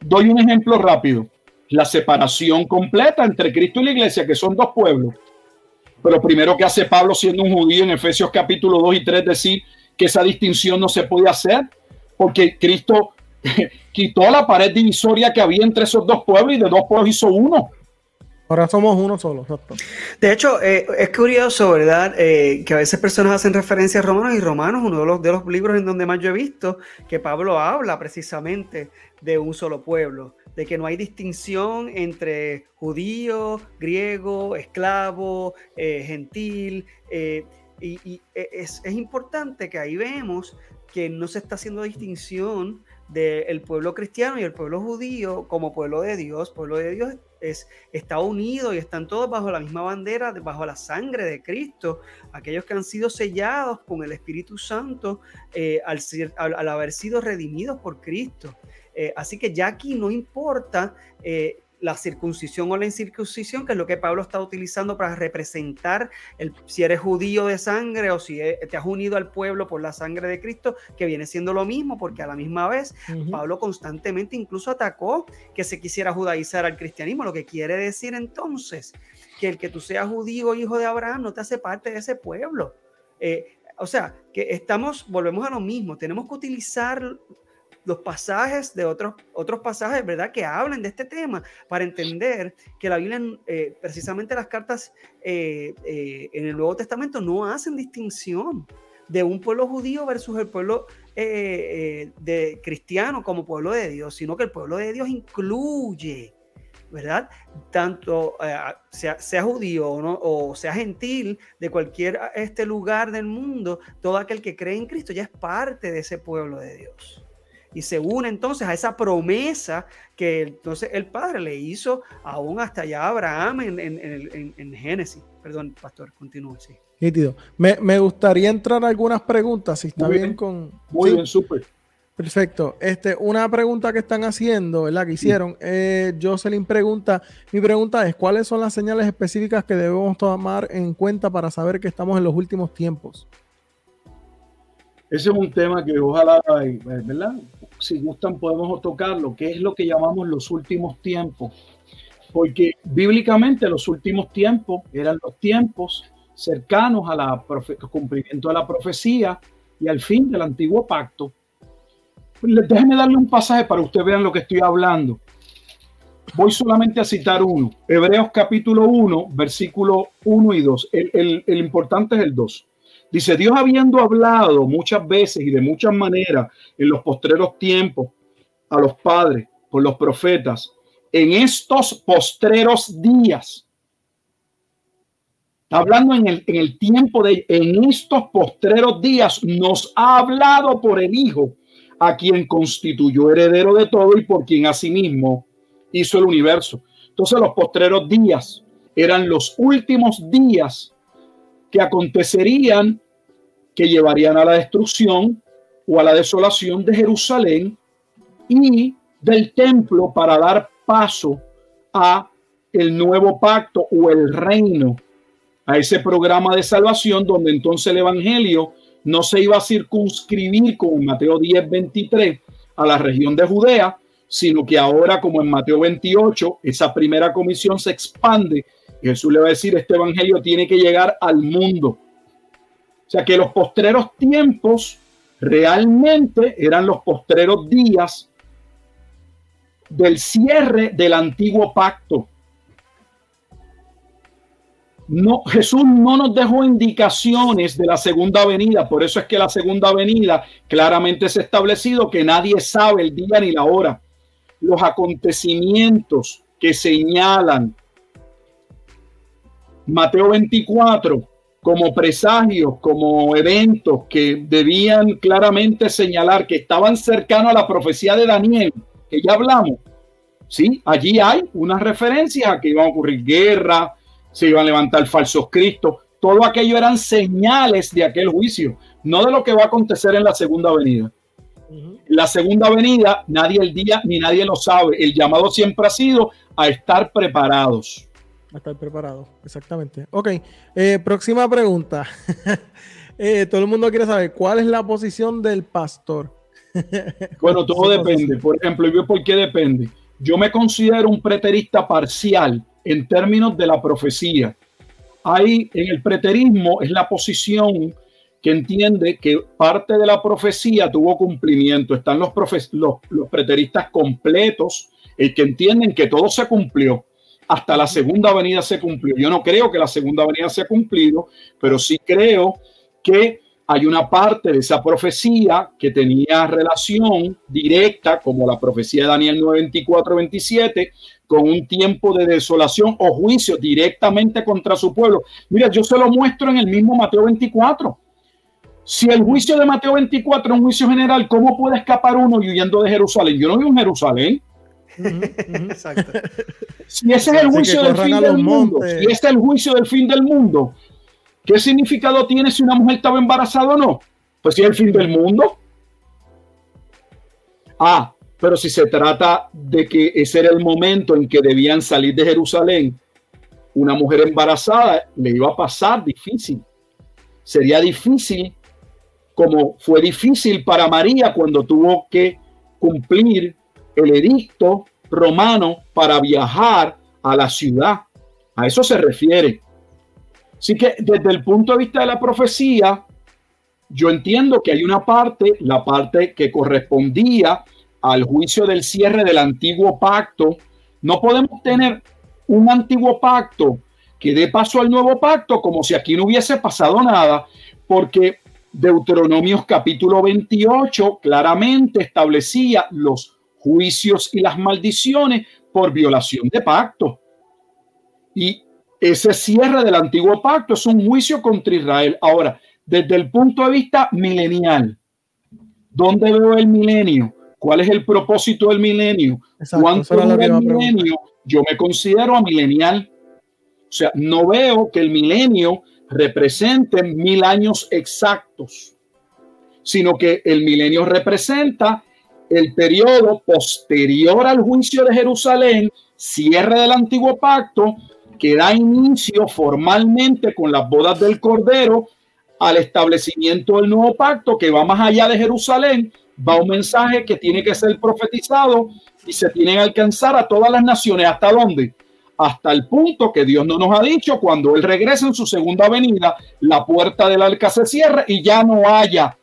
Doy un ejemplo rápido. La separación completa entre Cristo y la iglesia, que son dos pueblos. Pero primero que hace Pablo siendo un judío en Efesios capítulo 2 y 3 decir que esa distinción no se puede hacer porque Cristo quitó la pared divisoria que había entre esos dos pueblos y de dos pueblos hizo uno. Ahora somos uno solo. De hecho, eh, es curioso, ¿verdad? Eh, que a veces personas hacen referencia a Romanos y Romanos, uno de los, de los libros en donde más yo he visto que Pablo habla precisamente de un solo pueblo, de que no hay distinción entre judío, griego, esclavo, eh, gentil. y, es, importante que ahí vemos que no se está haciendo distinción del pueblo cristiano y el pueblo judío como pueblo de Dios. Pueblo de Dios es, está unido y están todos bajo la misma bandera, bajo la sangre de Cristo, aquellos que han sido sellados con el Espíritu Santo eh, al, haber sido redimidos por Cristo. Eh, así que ya aquí no importa eh, la circuncisión o la incircuncisión, que es lo que Pablo está utilizando para representar el, si eres judío de sangre o si e, te has unido al pueblo por la sangre de Cristo, que viene siendo lo mismo, porque a la misma vez Pablo constantemente incluso atacó que se quisiera judaizar al cristianismo, lo que quiere decir entonces que el que tú seas judío hijo de Abraham no te hace parte de ese pueblo. Eh, o sea, que estamos, volvemos a lo mismo, tenemos que utilizar los pasajes de otros, otros pasajes, ¿verdad? Que hablan de este tema para entender que la Biblia, eh, precisamente las cartas eh, eh, en el Nuevo Testamento no hacen distinción de un pueblo judío versus el pueblo de cristiano como pueblo de Dios, sino que el pueblo de Dios incluye, ¿verdad? Tanto sea, sea, judío o, o sea gentil de cualquier este lugar del mundo, todo aquel que cree en Cristo ya es parte de ese pueblo de Dios y se une entonces a esa promesa que entonces el Padre le hizo aún hasta allá a Abraham en, en, en, Génesis. Perdón, pastor, continúe. Sí. Me, me, gustaría entrar a algunas preguntas, si está bien, con... Muy bien, súper. Perfecto. Este, una pregunta que están haciendo, ¿verdad? Que hicieron. Eh, Jocelyn pregunta, mi pregunta es, ¿cuáles son las señales específicas que debemos tomar en cuenta para saber que estamos en los últimos tiempos? Ese es un tema que ojalá, eh, ¿verdad? Si gustan podemos tocarlo, que es lo que llamamos los últimos tiempos. Porque bíblicamente los últimos tiempos eran los tiempos cercanos al cumplimiento de la profecía y al fin del antiguo pacto. Déjenme darle un pasaje para que ustedes vean lo que estoy hablando. Voy solamente a citar uno. Hebreos capítulo 1, versículo 1 y 2. El, el importante es el 2. Dice, Dios habiendo hablado muchas veces y de muchas maneras en los postreros tiempos a los padres por los profetas, en estos postreros días, hablando en el, en el tiempo de, en estos postreros días, nos ha hablado por el Hijo, a quien constituyó heredero de todo y por quien asimismo hizo el universo. Entonces los postreros días eran los últimos días que acontecerían que llevarían a la destrucción o a la desolación de Jerusalén y del templo para dar paso a el nuevo pacto o el reino, a ese programa de salvación donde entonces el evangelio no se iba a circunscribir como en Mateo 10, 23 a la región de Judea, sino que ahora como en Mateo 28, esa primera comisión se expande Jesús le va a decir, este evangelio tiene que llegar al mundo. O sea que los postreros tiempos realmente eran los postreros días del cierre del antiguo pacto. No, Jesús no nos dejó indicaciones de la segunda venida, por eso es que la segunda venida claramente es establecido que nadie sabe el día ni la hora. Los acontecimientos que señalan Mateo 24 como presagios, como eventos que debían claramente señalar que estaban cercanos a la profecía de Daniel, que ya hablamos. Sí, allí hay unas referencias a que iban a ocurrir guerra, se iban a levantar falsos cristos, todo aquello eran señales de aquel juicio. no de lo que va a acontecer en la segunda venida. La segunda venida, nadie el día ni nadie lo sabe. El llamado siempre ha sido a estar preparados. A estar preparados, exactamente. Ok, eh, próxima pregunta. Eh, todo el mundo quiere saber cuál es la posición del pastor. bueno, todo depende. Por ejemplo, ¿y por qué depende? Yo me considero un preterista parcial en términos de la profecía. Ahí en el preterismo es la posición que entiende que parte de la profecía tuvo cumplimiento. Están los, los, preteristas completos, el que entienden que todo se cumplió. Hasta la segunda venida se cumplió. Yo no creo que la segunda venida se ha cumplido, pero sí creo que hay una parte de esa profecía que tenía relación directa, como la profecía de Daniel 9:24, 27, con un tiempo de desolación o juicio directamente contra su pueblo. Mira, yo se lo muestro en el mismo Mateo 24. Si el juicio de Mateo 24 es un juicio general, ¿cómo puede escapar uno huyendo de Jerusalén? Yo no vivo en Jerusalén. Exacto. Si ese es el juicio del fin del mundo, si ese es el juicio del fin del mundo, ¿Qué significado tiene si una mujer estaba embarazada o no? Pues si es el fin del mundo. Ah, pero si se trata de que ese era el momento en que debían salir de Jerusalén, una mujer embarazada le iba a pasar difícil. Sería difícil, como fue difícil para María cuando tuvo que cumplir el edicto romano para viajar a la ciudad. A eso se refiere. Así que desde el punto de vista de la profecía, yo entiendo que hay una parte, la parte que correspondía al juicio del cierre del antiguo pacto. No podemos tener un antiguo pacto que dé paso al nuevo pacto como si aquí no hubiese pasado nada, porque Deuteronomios capítulo 28 claramente establecía los juicios y las maldiciones por violación de pacto. Y ese cierre del antiguo pacto es un juicio contra Israel. Ahora, desde el punto de vista milenial, ¿dónde veo el milenio? ¿Cuál es el propósito del milenio? ¿Cuánto dura el milenio? Yo me considero a milenial. O sea, no veo que el milenio represente mil años exactos, sino que el milenio representa el periodo posterior al juicio de Jerusalén, cierre del antiguo pacto que da inicio formalmente con las bodas del Cordero al establecimiento del nuevo pacto que va más allá de Jerusalén, va un mensaje que tiene que ser profetizado y se tiene que alcanzar a todas las naciones. ¿Hasta dónde? Hasta el punto que Dios no nos ha dicho, cuando Él regrese en su segunda venida, la puerta del arca se cierra y ya no haya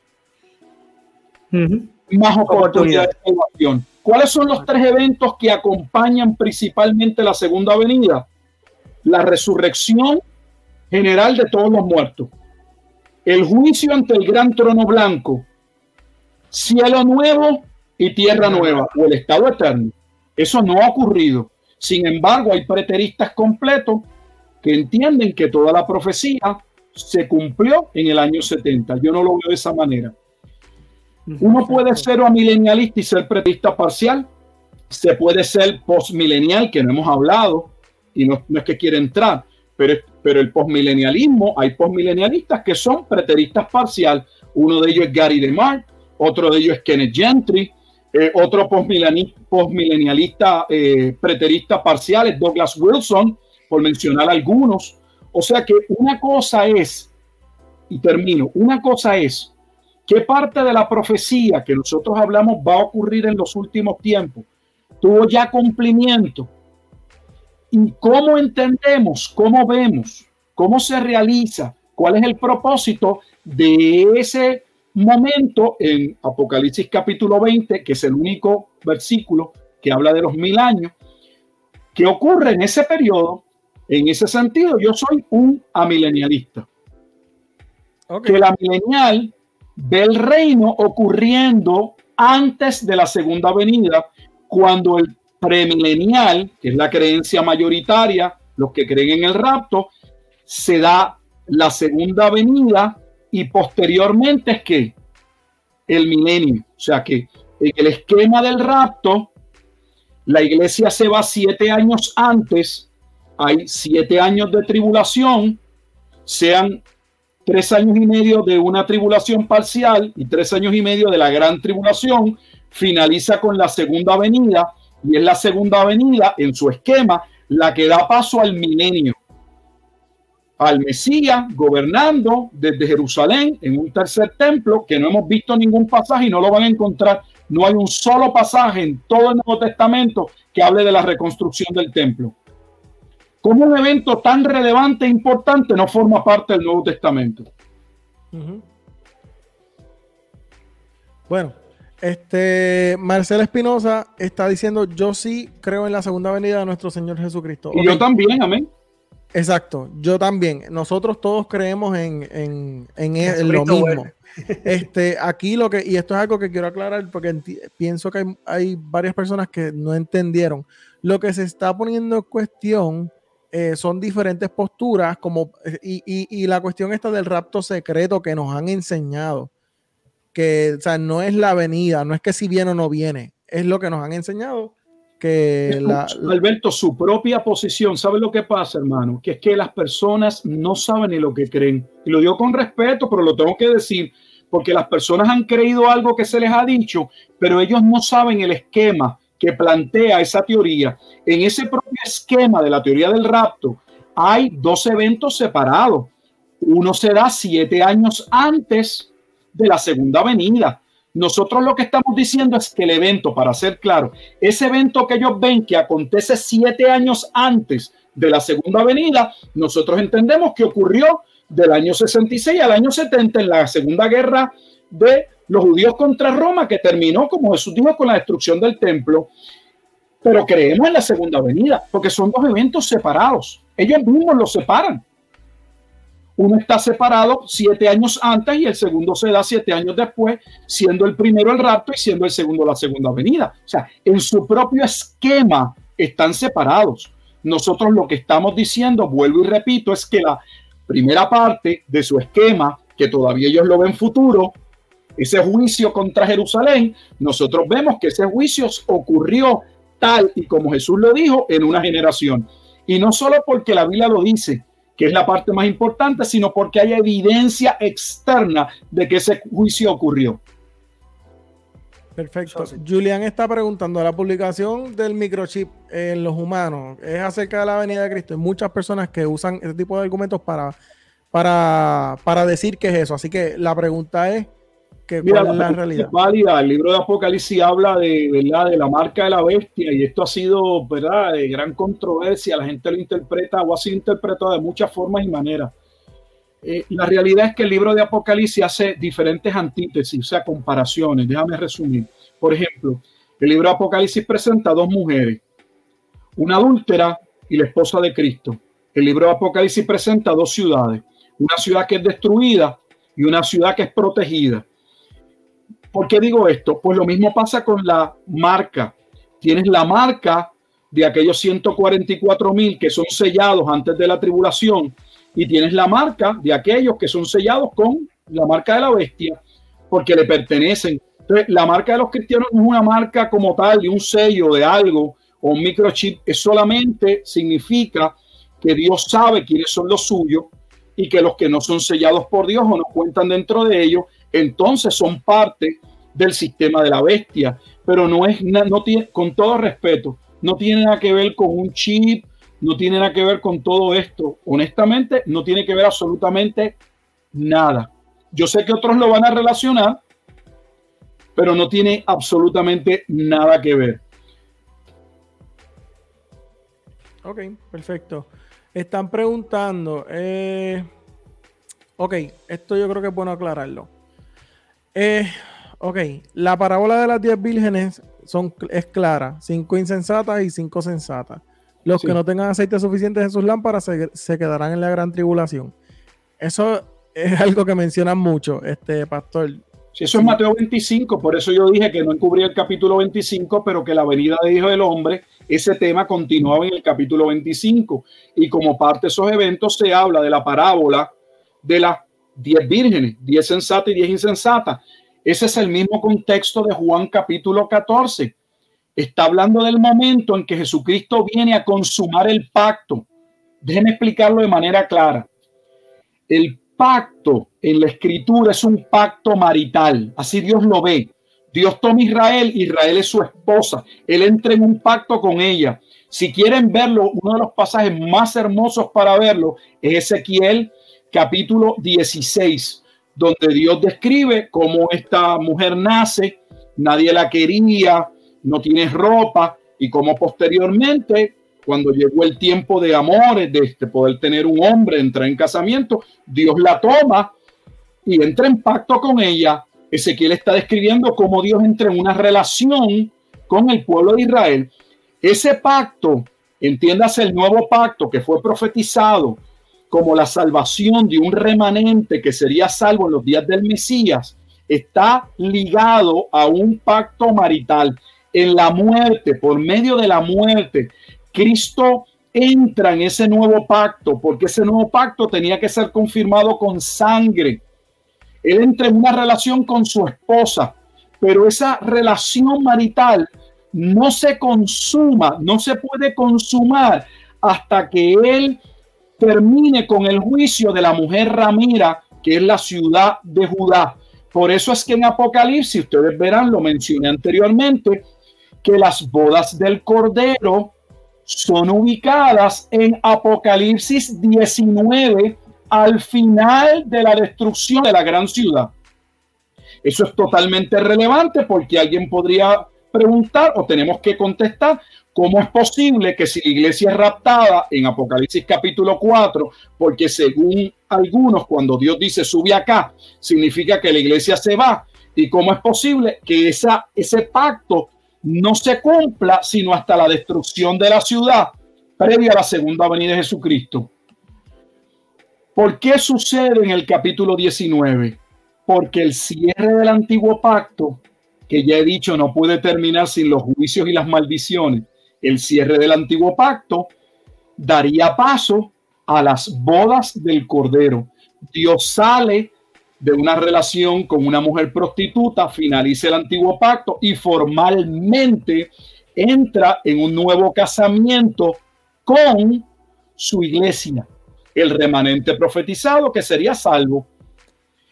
más oportunidades de salvación. ¿Cuáles son los tres eventos que acompañan principalmente la segunda venida? la resurrección general de todos los muertos, el juicio ante el gran trono blanco, cielo nuevo y tierra nueva, o el estado eterno. Eso no ha ocurrido. Sin embargo, hay preteristas completos que entienden que toda la profecía se cumplió en el año 70. Yo no lo veo de esa manera. Uno puede ser amilenialista y ser preterista parcial. Se puede ser postmilenial, que no hemos hablado y no, es que quiere entrar, pero, pero el postmilenialismo, hay postmilenialistas que son preteristas parcial. Uno de ellos es Gary DeMar, otro de ellos es Kenneth Gentry, eh, otro postmilenialista eh, preterista parcial es Douglas Wilson, por mencionar algunos. O sea que una cosa es, y termino, una cosa es qué parte de la profecía que nosotros hablamos va a ocurrir en los últimos tiempos tuvo ya cumplimiento. Y cómo entendemos, cómo vemos, cómo se realiza, cuál es el propósito de ese momento en Apocalipsis capítulo 20, que es el único versículo que habla de los mil años, que ocurre en ese periodo. En ese sentido, yo soy un amilenialista. Que la milenial ve el reino ocurriendo antes de la segunda venida, cuando el premilenial, que es la creencia mayoritaria, los que creen en el rapto, se da la segunda venida y posteriormente es que el milenio. O sea que en el esquema del rapto, la iglesia se va siete años antes, hay siete años de tribulación, sean tres años y medio de una tribulación parcial y tres años y medio de la gran tribulación, finaliza con la segunda venida y es la segunda venida en su esquema la que da paso al milenio, al Mesías gobernando desde Jerusalén en un tercer templo que no hemos visto ningún pasaje y no lo van a encontrar. No hay un solo pasaje en todo el Nuevo Testamento que hable de la reconstrucción del templo. Como un evento tan relevante e importante no forma parte del Nuevo Testamento. Bueno, este Marcelo Espinosa está diciendo: Yo sí creo en la segunda venida de nuestro Señor Jesucristo. Y yo también, amén. Exacto, yo también. Nosotros todos creemos en, en, en, lo mismo. Este, aquí lo que, y esto es algo que quiero aclarar porque pienso que hay, hay, varias personas que no entendieron. Lo que se está poniendo en cuestión eh, son diferentes posturas, como, y, y, y, la cuestión esta del rapto secreto que nos han enseñado, que o sea, no es la venida, no es que si viene o no viene, es lo que nos han enseñado. Que la, Alberto, su propia posición, ¿sabe lo que pasa, hermano? Que es que las personas no saben ni lo que creen. Y lo digo con respeto, pero lo tengo que decir, porque las personas han creído algo que se les ha dicho, pero ellos no saben el esquema que plantea esa teoría. En ese propio esquema de la teoría del rapto hay dos eventos separados. Uno se da siete años antes de la segunda venida. Nosotros lo que estamos diciendo es que el evento, para ser claro, ese evento que ellos ven que acontece siete años antes de la segunda venida, nosotros entendemos que ocurrió del año 66 al año 70 en la segunda guerra de los judíos contra Roma, que terminó, como Jesús dijo, con la destrucción del templo. Pero creemos en la segunda venida, porque son dos eventos separados. Ellos mismos los separan. Uno está separado siete años antes y el segundo se da siete años después, siendo el primero el rapto y siendo el segundo la segunda venida. O sea, en su propio esquema están separados. Nosotros lo que estamos diciendo, vuelvo y repito, es que la primera parte de su esquema, que todavía ellos lo ven futuro, ese juicio contra Jerusalén, nosotros vemos que ese juicio ocurrió tal y como Jesús lo dijo en una generación. Y no solo porque la Biblia lo dice, que es la parte más importante, sino porque hay evidencia externa de que ese juicio ocurrió. Perfecto. Julián está preguntando, la publicación del microchip en los humanos es acerca de la venida de Cristo. Hay muchas personas que usan ese tipo de argumentos para, para, para decir que es eso. Así que la pregunta es, Mira, la, realidad. válida. El libro de Apocalipsis habla de, ¿verdad? de la marca de la bestia y esto ha sido ¿verdad? de gran controversia. La gente lo interpreta o ha sido interpretado de muchas formas y maneras. Eh, la realidad es que el libro de Apocalipsis hace diferentes antítesis, o sea, comparaciones. Déjame resumir. Por ejemplo, el libro de Apocalipsis presenta dos mujeres, una adúltera y la esposa de Cristo. El libro de Apocalipsis presenta dos ciudades, una ciudad que es destruida y una ciudad que es protegida. ¿Por qué digo esto? Pues lo mismo pasa con la marca. Tienes la marca de aquellos 144 mil que son sellados antes de la tribulación y tienes la marca de aquellos que son sellados con la marca de la bestia porque le pertenecen. La marca de los cristianos no es una marca como tal de un sello de algo o un microchip, es solamente significa que Dios sabe quiénes son los suyos y que los que no son sellados por Dios o no cuentan dentro de ellos, entonces son parte del sistema de la bestia, pero no es, no tiene, con todo respeto, no tiene nada que ver con un chip, no tiene nada que ver con todo esto. Honestamente, no tiene que ver absolutamente nada. Yo sé que otros lo van a relacionar, pero no tiene absolutamente nada que ver. Ok, perfecto. Están preguntando, eh, ok, esto yo creo que es bueno aclararlo. Eh, ok, la parábola de las diez vírgenes son, es clara, cinco insensatas y cinco sensatas. Los que no tengan aceite suficiente en sus lámparas se, quedarán en la gran tribulación. Eso es algo que mencionan mucho, este pastor. Sí, eso es Mateo 25, por eso yo dije que no encubría el capítulo 25, pero que la venida de Hijo del Hombre, ese tema continuaba en el capítulo 25. Y como parte de esos eventos se habla de la parábola de las diez vírgenes, diez sensatas y diez insensatas. Ese es el mismo contexto de Juan capítulo 14. Está hablando del momento en que Jesucristo viene a consumar el pacto. Déjenme explicarlo de manera clara. El pacto en la escritura es un pacto marital, así Dios lo ve. Dios toma Israel, Israel es su esposa, él entra en un pacto con ella. Si quieren verlo, uno de los pasajes más hermosos para verlo es Ezequiel capítulo 16, donde Dios describe cómo esta mujer nace, nadie la quería, no tiene ropa y cómo posteriormente cuando llegó el tiempo de amores, de este, poder tener un hombre, entrar en casamiento, Dios la toma y entra en pacto con ella. Ezequiel está describiendo cómo Dios entra en una relación con el pueblo de Israel. Ese pacto, entiéndase el nuevo pacto que fue profetizado como la salvación de un remanente que sería salvo en los días del Mesías, está ligado a un pacto marital. En la muerte, por medio de la muerte, Cristo entra en ese nuevo pacto, porque ese nuevo pacto tenía que ser confirmado con sangre. Él entra en una relación con su esposa, pero esa relación marital no se consuma, no se puede consumar hasta que él termine con el juicio de la mujer Ramira, que es la ciudad de Judá. Por eso es que en Apocalipsis, ustedes verán, lo mencioné anteriormente, que las bodas del Cordero son ubicadas en Apocalipsis 19 al final de la destrucción de la gran ciudad. Eso es totalmente relevante porque alguien podría preguntar o tenemos que contestar cómo es posible que si la iglesia es raptada en Apocalipsis capítulo 4, porque según algunos cuando Dios dice sube acá, significa que la iglesia se va, y cómo es posible que esa, ese pacto no se cumpla sino hasta la destrucción de la ciudad previa a la segunda venida de Jesucristo. ¿Por qué sucede en el capítulo 19? Porque el cierre del antiguo pacto, que ya he dicho no puede terminar sin los juicios y las maldiciones, el cierre del antiguo pacto daría paso a las bodas del Cordero. Dios sale de una relación con una mujer prostituta, finaliza el antiguo pacto y formalmente entra en un nuevo casamiento con su iglesia, el remanente profetizado que sería salvo.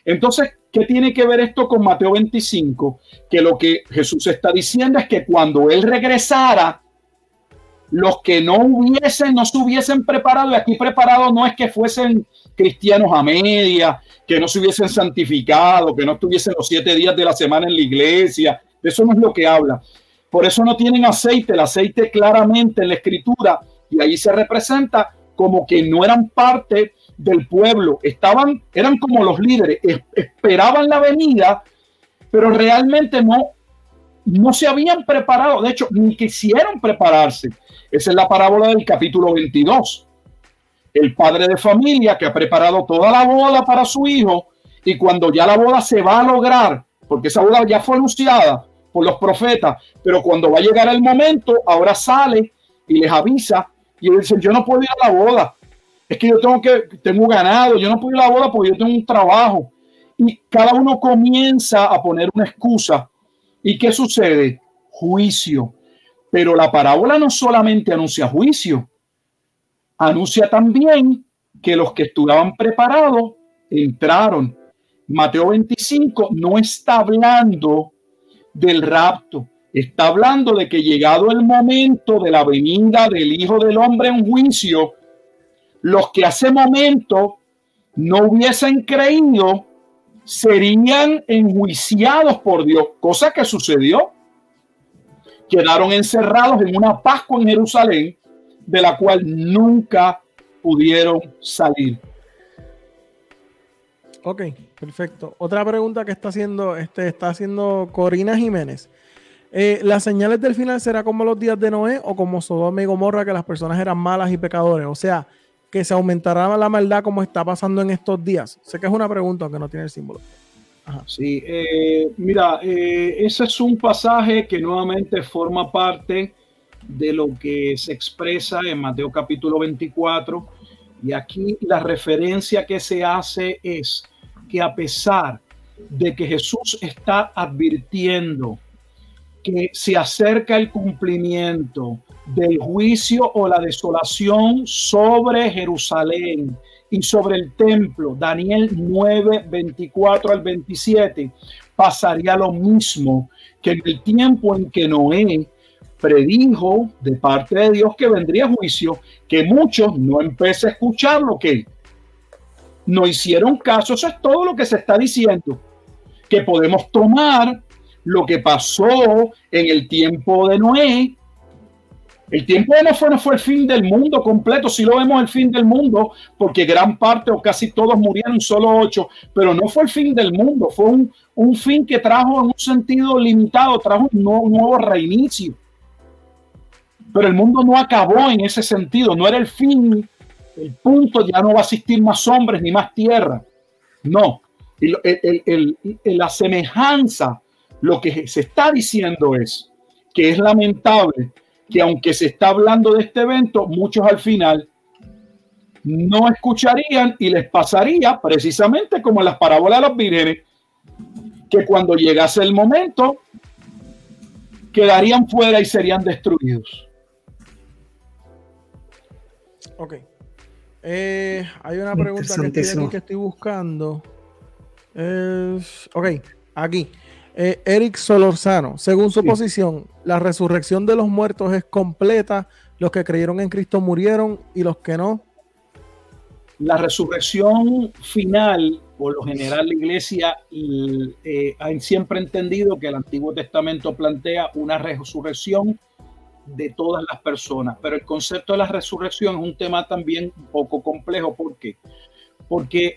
Entonces, ¿qué tiene que ver esto con Mateo 25? Que lo que Jesús está diciendo es que cuando Él regresara, los que no hubiesen, no se hubiesen preparado, y aquí preparado no es que fuesen cristianos a media, que no se hubiesen santificado, que no estuviesen los siete días de la semana en la iglesia. eso no es lo que habla. Por eso no tienen aceite. El aceite claramente en la escritura y ahí se representa como que no eran parte del pueblo. Estaban, eran como los líderes, esperaban la venida, pero realmente no, no se habían preparado. De hecho, ni quisieron prepararse. Esa es la parábola del capítulo 22 el padre de familia que ha preparado toda la boda para su hijo y cuando ya la boda se va a lograr, porque esa boda ya fue anunciada por los profetas, pero cuando va a llegar el momento, ahora sale y les avisa y dice, yo no puedo ir a la boda, es que yo tengo que, tengo ganado, yo no puedo ir a la boda porque yo tengo un trabajo. Y cada uno comienza a poner una excusa. ¿Y qué sucede? Juicio. Pero la parábola no solamente anuncia juicio, anuncia también que los que estuvieran preparados entraron. Mateo 25 no está hablando del rapto, está hablando de que llegado el momento de la venida del Hijo del Hombre en juicio, los que hace momento no hubiesen creído serían enjuiciados por Dios, cosa que sucedió. Quedaron encerrados en una Pascua en Jerusalén de la cual nunca pudieron salir. Ok, perfecto. Otra pregunta que está haciendo, este, está haciendo Corina Jiménez. Eh, ¿Las señales del final será como los días de Noé o como Sodoma y Gomorra, que las personas eran malas y pecadores? O sea, que se aumentará la maldad como está pasando en estos días. Sé que es una pregunta, aunque no tiene el símbolo. Sí, eh, mira, eh, ese es un pasaje que nuevamente forma parte de lo que se expresa en Mateo capítulo 24. Y aquí la referencia que se hace es que a pesar de que Jesús está advirtiendo que se acerca el cumplimiento del juicio o la desolación sobre Jerusalén y sobre el templo, Daniel 9, 24 al 27, pasaría lo mismo que en el tiempo en que Noé predijo de parte de Dios que vendría juicio, que muchos no empecé a escuchar lo que no hicieron caso. Eso es todo lo que se está diciendo. Que podemos tomar lo que pasó en el tiempo de Noé. El tiempo de Noé no fue el fin del mundo completo, si lo vemos el fin del mundo, porque gran parte o casi todos murieron, solo ocho, pero no fue el fin del mundo, fue un, un fin que trajo en un sentido limitado, trajo un nuevo, un nuevo reinicio. Pero el mundo no acabó en ese sentido, no era el fin, el punto, ya no va a existir más hombres ni más tierra. No, la semejanza, lo que se está diciendo es que es lamentable que aunque se está hablando de este evento, muchos al final no escucharían y les pasaría precisamente como en las parábolas de los vírgenes, que cuando llegase el momento quedarían fuera y serían destruidos. Ok. Eh, hay una pregunta que estoy, que estoy buscando. ok, aquí. Eh, Eric Solorzano, según su posición, la resurrección de los muertos es completa. Los que creyeron en Cristo murieron y los que no. La resurrección final, por lo general, la iglesia eh, ha siempre entendido que el Antiguo Testamento plantea una resurrección de todas las personas. Pero el concepto de la resurrección es un tema también un poco complejo. ¿Por qué? Porque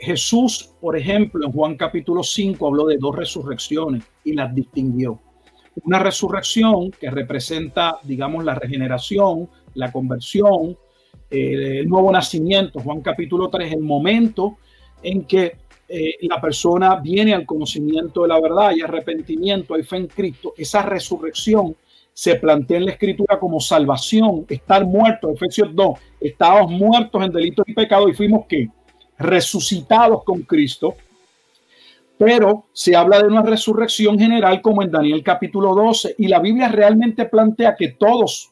Jesús, por ejemplo, en Juan capítulo 5 habló de dos resurrecciones y las distinguió. Una resurrección que representa, digamos, la regeneración, la conversión, eh, el nuevo nacimiento. Juan capítulo 3, el momento en que eh, la persona viene al conocimiento de la verdad y arrepentimiento, hay fe en Cristo. Esa resurrección se plantea en la escritura como salvación, estar muertos, Efesios 2, estábamos muertos en delitos y pecados y fuimos que resucitados con Cristo, pero se habla de una resurrección general como en Daniel capítulo 12 y la Biblia realmente plantea que todos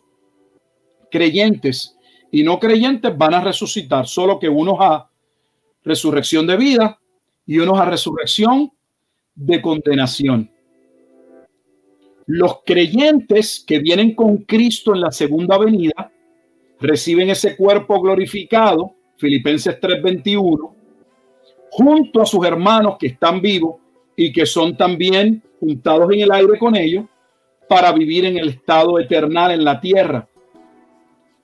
creyentes y no creyentes van a resucitar, solo que unos a resurrección de vida y unos a resurrección de condenación. Los creyentes que vienen con Cristo en la segunda venida reciben ese cuerpo glorificado, Filipenses 3:21, junto a sus hermanos que están vivos y que son también juntados en el aire con ellos para vivir en el estado eternal en la tierra.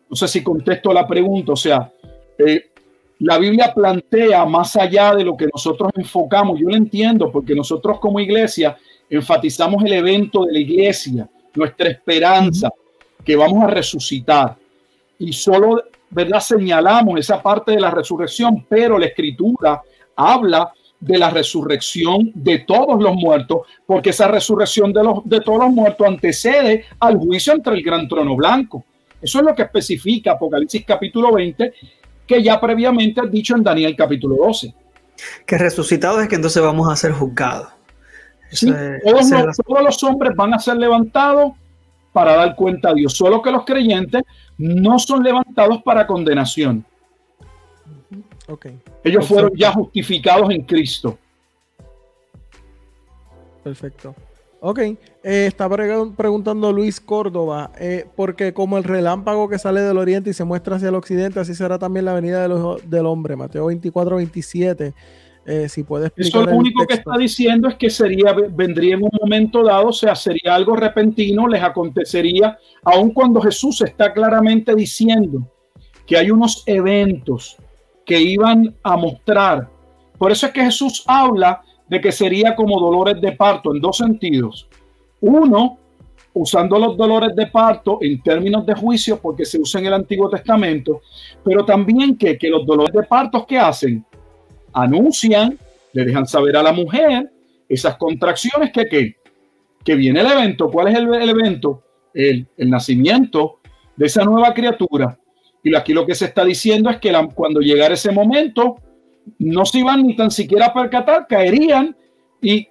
No sé si contesto la pregunta, o sea, eh, la Biblia plantea más allá de lo que nosotros enfocamos, yo lo entiendo, porque nosotros como iglesia enfatizamos el evento de la iglesia, nuestra esperanza, que vamos a resucitar. Y solo, ¿verdad? Señalamos esa parte de la resurrección, pero la escritura habla de la resurrección de todos los muertos, porque esa resurrección de, los, de todos los muertos antecede al juicio entre el gran trono blanco. Eso es lo que especifica Apocalipsis capítulo 20, que ya previamente ha dicho en Daniel capítulo 12. Que resucitado es que entonces vamos a ser juzgados todos, los, hombres van a ser levantados para dar cuenta a Dios, solo que los creyentes no son levantados para condenación. Ellos fueron ya justificados en Cristo. Perfecto. Ok, eh, está preguntando Luis Córdoba, eh, porque como el relámpago que sale del oriente y se muestra hacia el occidente, así será también la venida del hombre. Mateo 24, 27. Eh, si puede explicar. Eso lo único que está diciendo es que sería, vendría en un momento dado, o sea, sería algo repentino, les acontecería, aun cuando Jesús está claramente diciendo que hay unos eventos que iban a mostrar. Por eso es que Jesús habla de que sería como dolores de parto en dos sentidos. Uno, usando los dolores de parto en términos de juicio, porque se usa en el Antiguo Testamento, pero también que, que los dolores de parto, ¿qué hacen? Anuncian, le dejan saber a la mujer esas contracciones que, que viene el evento. ¿Cuál es el, evento? El, nacimiento de esa nueva criatura. Y aquí lo que se está diciendo es que cuando llegara ese momento, no se iban ni tan siquiera a percatar, caerían y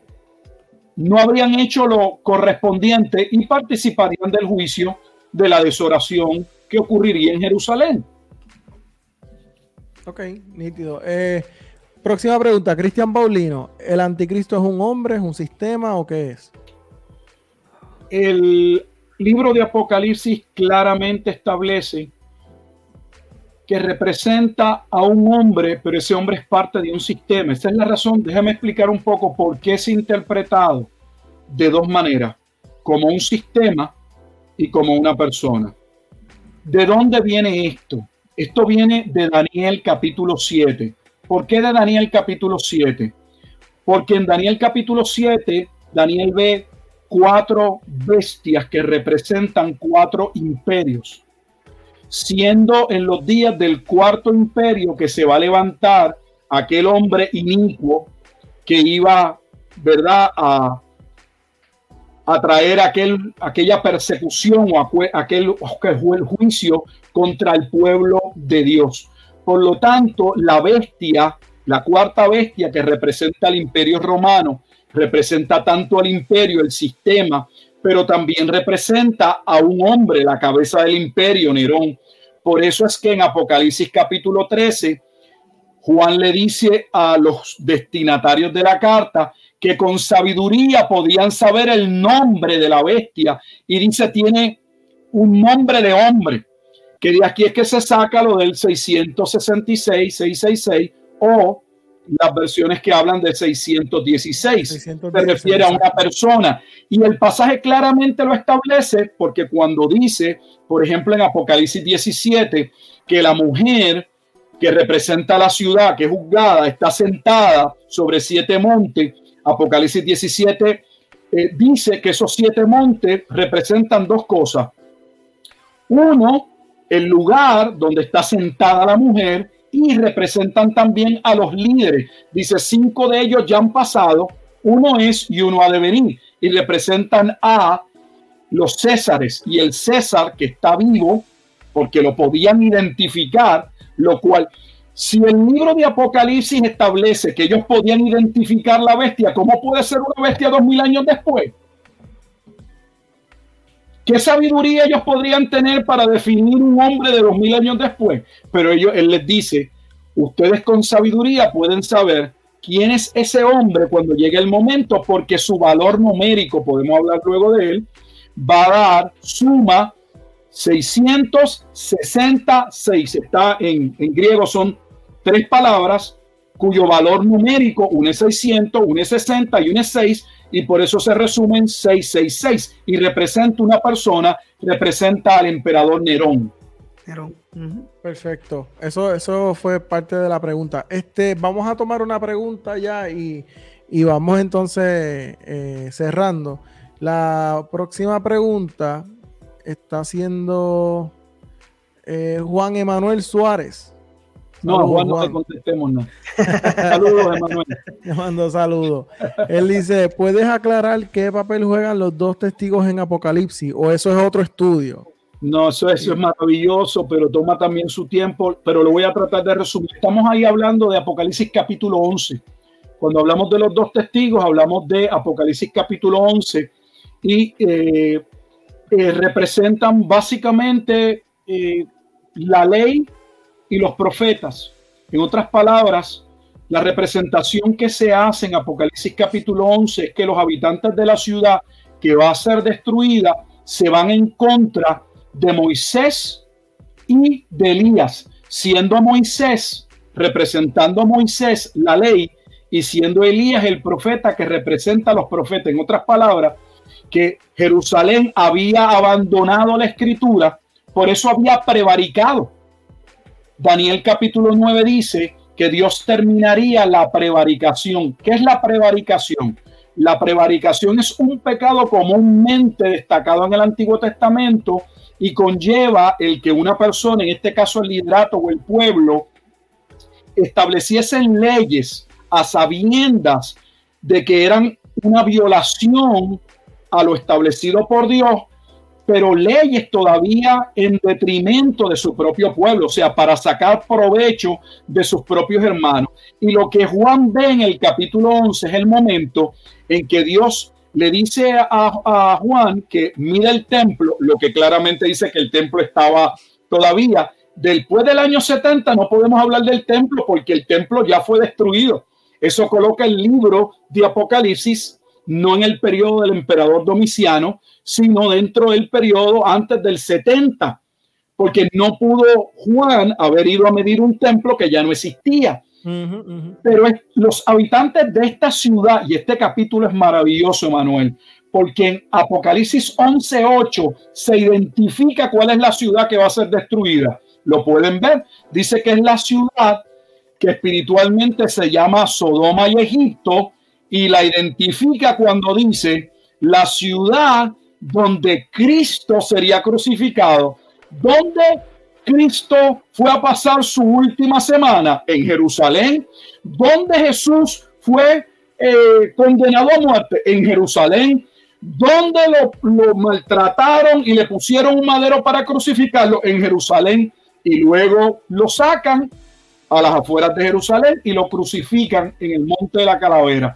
no habrían hecho lo correspondiente y participarían del juicio de la desoración que ocurriría en Jerusalén. Ok, nítido. Eh, próxima pregunta, Cristian Paulino. ¿El anticristo es un hombre, es un sistema o qué es? El libro de Apocalipsis claramente establece que representa a un hombre, pero ese hombre es parte de un sistema. Esa es la razón. Déjame explicar un poco por qué es interpretado de dos maneras, como un sistema y como una persona. ¿De dónde viene esto? Esto viene de Daniel capítulo 7. ¿Por qué de Daniel capítulo 7? Porque en Daniel capítulo 7, Daniel ve cuatro bestias que representan cuatro imperios, siendo en los días del cuarto imperio que se va a levantar aquel hombre inicuo que iba, ¿verdad?, a, a traer aquel, aquella persecución o aquel, aquel juicio contra el pueblo de Dios. Por lo tanto, la bestia, la cuarta bestia que representa al imperio romano, representa tanto al imperio, el sistema, pero también representa a un hombre, la cabeza del imperio, Nerón. Por eso es que en Apocalipsis capítulo 13, Juan le dice a los destinatarios de la carta que con sabiduría podían saber el nombre de la bestia y dice tiene un nombre de hombre, que de aquí es que se saca lo del 666, 666 o las versiones que hablan de 616. se refiere a una persona. Y el pasaje claramente lo establece porque cuando dice, por ejemplo, en Apocalipsis 17, que la mujer que representa la ciudad, que es juzgada, está sentada sobre siete montes, Apocalipsis 17 eh, dice que esos siete montes representan dos cosas. Uno, el lugar donde está sentada la mujer y representan también a los líderes. Dice, cinco de ellos ya han pasado, uno es y uno ha de venir. Y representan a los Césares y el César que está vivo, porque lo podían identificar, lo cual, si el libro de Apocalipsis establece que ellos podían identificar la bestia, ¿cómo puede ser una bestia dos mil años después? ¿Qué sabiduría ellos podrían tener para definir un hombre de dos mil años después? Pero ellos, él les dice, ustedes con sabiduría pueden saber quién es ese hombre cuando llegue el momento, porque su valor numérico, podemos hablar luego de él, va a dar suma 666. Está en, en griego, son tres palabras cuyo valor numérico, un es 600, un es 60 y un es 6, y por eso se resumen 666 y representa una persona, representa al emperador Nerón. Nerón. Perfecto. Eso, eso fue parte de la pregunta. Este, vamos a tomar una pregunta ya y, vamos entonces eh, cerrando. La próxima pregunta está haciendo eh, Juan Emanuel Suárez. No, Juan, no te contestemos nada. saludos, Emanuel. Le mando saludos. Él dice: ¿Puedes aclarar qué papel juegan los dos testigos en Apocalipsis? ¿O eso es otro estudio? No, eso, eso es maravilloso, pero toma también su tiempo. Pero lo voy a tratar de resumir. Estamos ahí hablando de Apocalipsis capítulo 11. Cuando hablamos de los dos testigos, hablamos de Apocalipsis capítulo 11 y eh, eh, representan básicamente eh, la ley y los profetas. En otras palabras, la representación que se hace en Apocalipsis capítulo 11 es que los habitantes de la ciudad que va a ser destruida se van en contra de Moisés y de Elías, siendo Moisés representando a Moisés la ley y siendo Elías el profeta que representa a los profetas. En otras palabras, que Jerusalén había abandonado la escritura, por eso había prevaricado Daniel capítulo 9 dice que Dios terminaría la prevaricación. ¿Qué es la prevaricación? La prevaricación es un pecado comúnmente destacado en el Antiguo Testamento y conlleva el que una persona, en este caso el liderato o el pueblo, estableciesen leyes a sabiendas de que eran una violación a lo establecido por Dios pero leyes todavía en detrimento de su propio pueblo, o sea, para sacar provecho de sus propios hermanos. Y lo que Juan ve en el capítulo 11 es el momento en que Dios le dice a, Juan que mira el templo, lo que claramente dice que el templo estaba todavía, después del año 70 no podemos hablar del templo porque el templo ya fue destruido. Eso coloca el libro de Apocalipsis no en el periodo del emperador Domiciano, sino dentro del periodo antes del 70, porque no pudo Juan haber ido a medir un templo que ya no existía. Pero los habitantes de esta ciudad, y este capítulo es maravilloso, Manuel, porque en Apocalipsis 11:8 se identifica cuál es la ciudad que va a ser destruida. Lo pueden ver. Dice que es la ciudad que espiritualmente se llama Sodoma y Egipto y la identifica cuando dice la ciudad donde Cristo sería crucificado. ¿Dónde Cristo fue a pasar su última semana? En Jerusalén. ¿Dónde Jesús fue eh, condenado a muerte? En Jerusalén ¿Dónde lo, maltrataron y le pusieron un madero para crucificarlo? En Jerusalén. Y luego lo sacan a las afueras de Jerusalén y lo crucifican en el monte de la calavera.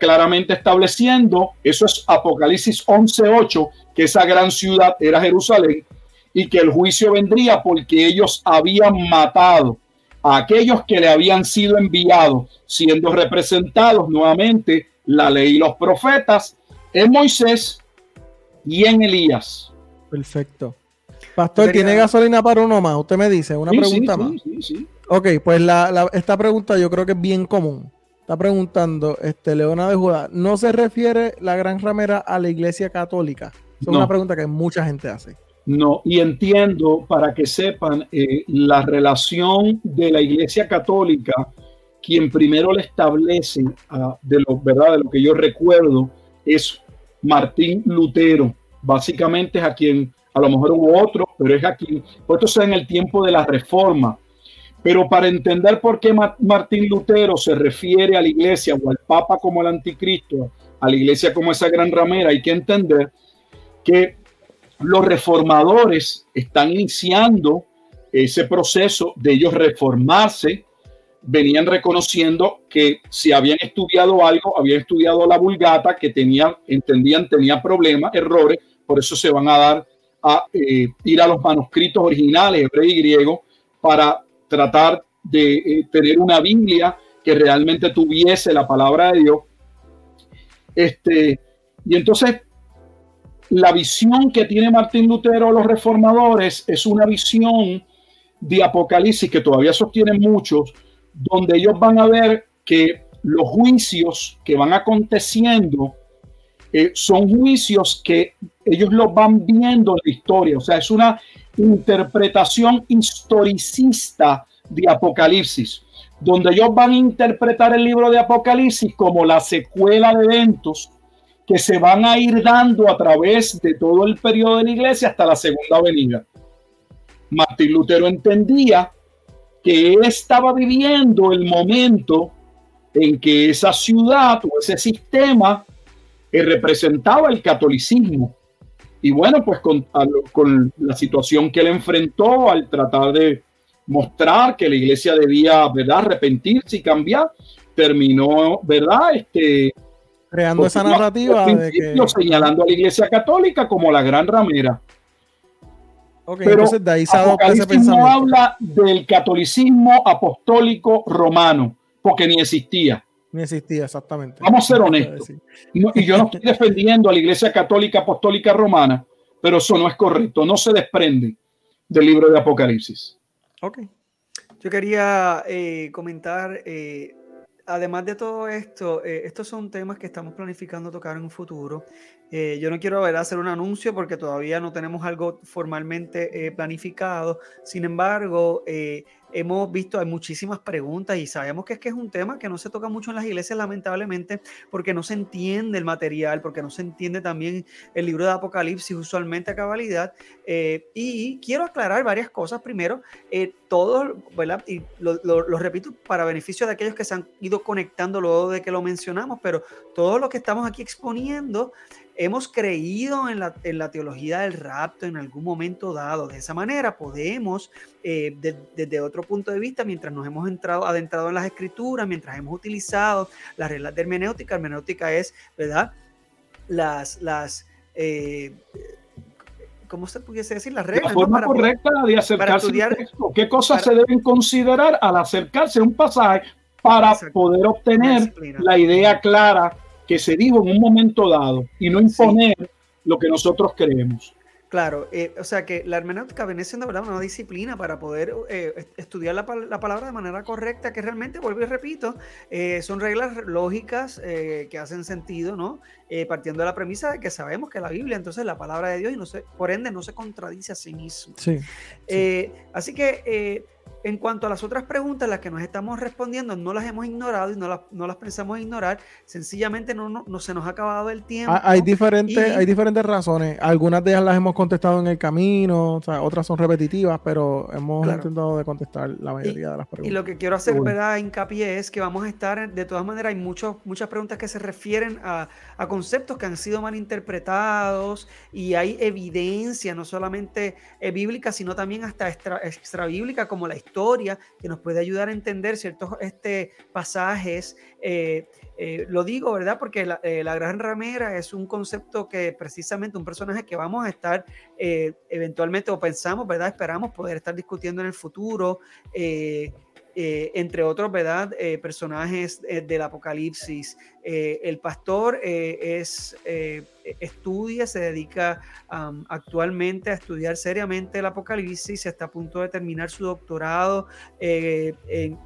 Claramente estableciendo, eso es Apocalipsis 11:8, que esa gran ciudad era Jerusalén y que el juicio vendría porque ellos habían matado a aquellos que le habían sido enviados, siendo representados nuevamente la ley y los profetas en Moisés y en Elías. Perfecto. Pastor, ¿tiene gasolina para uno más? Usted me dice, una pregunta más. Sí, sí, ok, pues esta pregunta yo creo que es bien común. Está preguntando este, Leona de Judá, ¿no se refiere la gran ramera a la iglesia católica? Es una pregunta que mucha gente hace. No, y entiendo para que sepan eh, la relación de la iglesia católica, quien primero le establece, ah, de, lo, ¿verdad? de lo que yo recuerdo, es Martín Lutero. Básicamente es a quien, a lo mejor hubo otro, pero es a quien, pues esto sea en el tiempo de la reforma. Pero para entender por qué Martín Lutero se refiere a la iglesia o al Papa como el anticristo, a la iglesia como esa gran ramera, hay que entender que los reformadores están iniciando ese proceso de ellos reformarse, venían reconociendo que si habían estudiado algo, habían estudiado la vulgata, que tenían, entendían, tenía problemas, errores, por eso se van a dar a eh, ir a los manuscritos originales, hebreo y griego, para tratar de eh, tener una Biblia que realmente tuviese la palabra de Dios. Este, y entonces, la visión que tiene Martín Lutero los reformadores es una visión de Apocalipsis que todavía sostienen muchos, donde ellos van a ver que los juicios que van aconteciendo eh, son juicios que ellos los van viendo en la historia, o sea, es una interpretación historicista de Apocalipsis, donde ellos van a interpretar el libro de Apocalipsis como la secuela de eventos que se van a ir dando a través de todo el periodo de la iglesia hasta la segunda venida. Martín Lutero entendía que estaba viviendo el momento en que esa ciudad o ese sistema eh, representaba el catolicismo. Y bueno, pues con, con, la situación que él enfrentó al tratar de mostrar que la iglesia debía, ¿verdad?, arrepentirse y cambiar, terminó, ¿verdad?, este, creando esa narrativa de que... señalando a la iglesia católica como la gran ramera. Okay, Pero entonces de ahí se no habla del catolicismo apostólico romano, porque ni existía. Ni existía, exactamente. Vamos a ser honestos. y yo no estoy defendiendo a la Iglesia Católica Apostólica Romana, pero eso no es correcto. No se desprende del libro de Apocalipsis. Ok. Yo quería eh, comentar eh, además de todo esto, eh, estos son temas que estamos planificando tocar en un futuro. Eh, yo no quiero ver, hacer un anuncio porque todavía no tenemos algo formalmente eh, planificado. Sin embargo, hemos visto, hay muchísimas preguntas y sabemos que es que es un tema que no se toca mucho en las iglesias, lamentablemente, porque no se entiende el material, porque no se entiende también el libro de Apocalipsis usualmente a cabalidad. Eh, y quiero aclarar varias cosas. Primero, eh, todo, ¿verdad? Y lo, lo, repito para beneficio de aquellos que se han ido conectando luego de que lo mencionamos, pero todo lo que estamos aquí exponiendo hemos creído en la, en la, teología del rapto en algún momento dado. De esa manera podemos, eh, desde otro punto de vista, mientras nos hemos entrado, adentrado en las escrituras, mientras hemos utilizado las reglas de hermenéutica, hermenéutica es, ¿verdad? Las, las, eh, ¿cómo se pudiese decir? Las reglas. La forma correcta de acercarse al texto. ¿Qué cosas se deben considerar al acercarse a un pasaje para poder obtener la idea clara que se dijo en un momento dado y no imponer lo que nosotros creemos? Claro, eh, o sea que la hermenéutica viene siendo ¿verdad? una disciplina para poder eh, estudiar la, palabra de manera correcta, que realmente, vuelvo y repito, eh, son reglas lógicas que hacen sentido, ¿no? partiendo de la premisa de que sabemos que la Biblia, entonces la palabra de Dios, y no se, por ende no se contradice a sí mismo. Sí. así que en cuanto a las otras preguntas, las que nos estamos respondiendo, no las hemos ignorado y no las, no las pensamos ignorar. Sencillamente no, no, se nos ha acabado el tiempo. Hay diferentes, hay diferentes razones. Algunas de ellas las hemos contestado en el camino, otras son repetitivas, pero hemos intentado de contestar la mayoría de las preguntas. Y lo que quiero hacer, ¿verdad? Hincapié es que vamos a estar, de todas maneras, hay muchos, muchas preguntas que se refieren a, a conceptos que han sido mal interpretados y hay evidencia, no solamente eh, bíblica, sino también hasta extra, extra bíblica, como la historia que nos puede ayudar a entender ciertos este, pasajes. Eh, eh, lo digo, ¿verdad? Porque eh, la, gran ramera es un concepto que precisamente un personaje que vamos a estar eventualmente o pensamos, ¿verdad? Esperamos poder estar discutiendo en el futuro. Entre otros, ¿verdad? personajes del Apocalipsis. el pastor es estudia, se dedica actualmente a estudiar seriamente el Apocalipsis, está a punto de terminar su doctorado eh,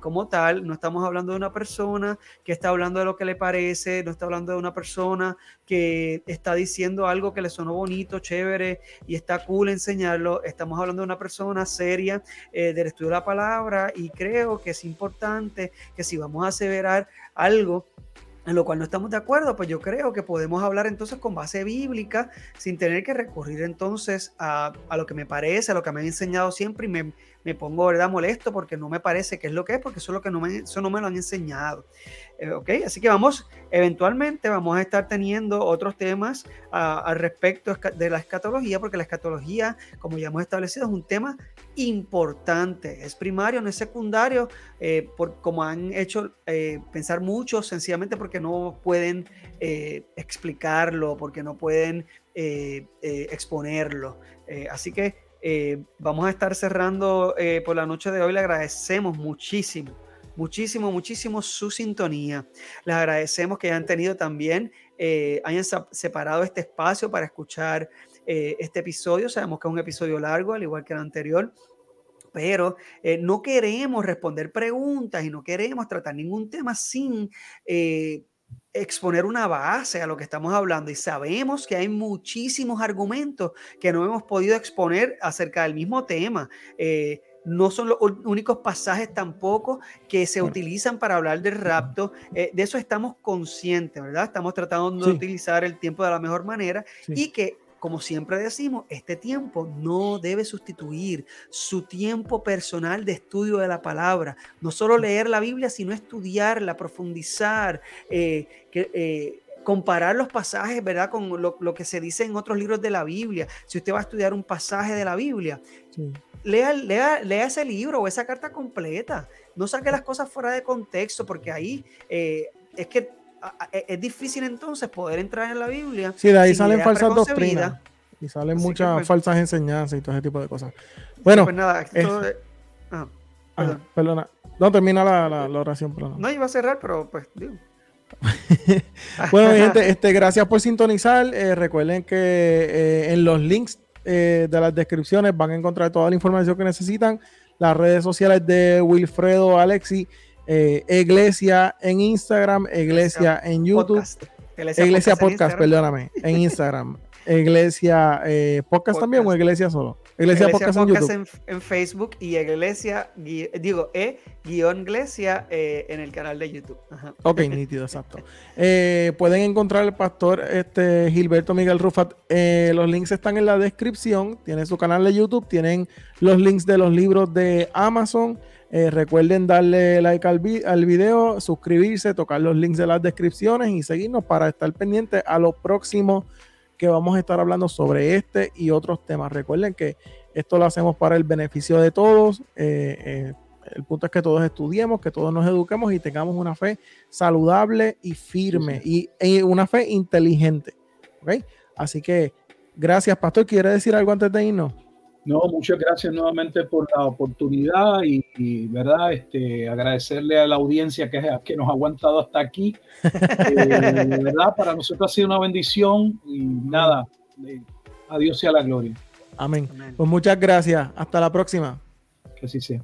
como tal. No estamos hablando de una persona que está hablando de lo que le parece, no está hablando de una persona que está diciendo algo que le sonó bonito, chévere y está cool enseñarlo. Estamos hablando de una persona seria eh, del estudio de la palabra y creo que es importante que si vamos a aseverar algo, en lo cual no estamos de acuerdo, pues yo creo que podemos hablar entonces con base bíblica sin tener que recurrir entonces a, a lo que me parece, a lo que me han enseñado siempre y me, me pongo, ¿verdad? Molesto porque no me parece que es lo que es, porque eso, es lo que no me, eso no me lo han enseñado. Eh. Así que vamos, eventualmente vamos a estar teniendo otros temas al respecto de la escatología, porque la escatología, como ya hemos establecido, es un tema importante. Es primario, no es secundario, eh, por, como han hecho eh, pensar muchos, sencillamente porque no pueden explicarlo, porque no pueden exponerlo. así que eh, vamos a estar cerrando eh, por la noche de hoy. Le agradecemos muchísimo, muchísimo, muchísimo su sintonía. Les agradecemos que hayan tenido también, eh, hayan separado este espacio para escuchar este episodio. Sabemos que es un episodio largo, al igual que el anterior. Pero no queremos responder preguntas y no queremos tratar ningún tema sin exponer una base a lo que estamos hablando y sabemos que hay muchísimos argumentos que no hemos podido exponer acerca del mismo tema. Eh, no son los únicos pasajes tampoco que se utilizan para hablar del rapto. Eh, de eso estamos conscientes, ¿verdad? Estamos tratando de utilizar el tiempo de la mejor manera y que como siempre decimos, este tiempo no debe sustituir su tiempo personal de estudio de la palabra. No solo leer la Biblia, sino estudiarla, profundizar, eh, eh, comparar los pasajes, ¿verdad? Con lo, que se dice en otros libros de la Biblia. Si usted va a estudiar un pasaje de la Biblia, lea, lea, ese libro o esa carta completa. No saque las cosas fuera de contexto, porque ahí eh, es que es difícil entonces poder entrar en la Biblia. Sí, de ahí salen falsas doctrinas. Y salen muchas pues falsas enseñanzas y todo ese tipo de cosas. Bueno, pues nada, esto ah, perdona. No, termina la, la, oración, perdón. No, iba a cerrar, pero pues digo. bueno, gente, este, gracias por sintonizar. Eh, recuerden que eh, en los links eh, de las descripciones van a encontrar toda la información que necesitan. Las redes sociales de Wilfredo Alexi eh, Iglesia en Instagram, Iglesia en YouTube. Iglesia, Podcast, perdóname, en Instagram. Iglesia eh, podcast, también o Iglesia solo? Iglesia, Podcast, en YouTube. En, Facebook y Iglesia, digo, E guion Iglesia eh, en el canal de YouTube. Ok, nítido, exacto. Eh, pueden encontrar el pastor este, Gilberto Miguel Rufat. los links están en la descripción. Tiene su canal de YouTube, tienen los links de los libros de Amazon. Eh, recuerden darle like al, al, video, suscribirse, tocar los links de las descripciones y seguirnos para estar pendientes a lo próximo que vamos a estar hablando sobre este y otros temas. Recuerden que esto lo hacemos para el beneficio de todos. Eh, eh, el punto es que todos estudiemos, que todos nos eduquemos y tengamos una fe saludable y firme y, una fe inteligente. ¿okay? Así que Gracias, Pastor. ¿Quiere decir algo antes de irnos? No, muchas gracias nuevamente por la oportunidad y, verdad, este, agradecerle a la audiencia que, que nos ha aguantado hasta aquí. Eh, verdad, para nosotros ha sido una bendición y nada, eh, a Dios sea la gloria. Amén. Pues muchas gracias. Hasta la próxima. Que así sea.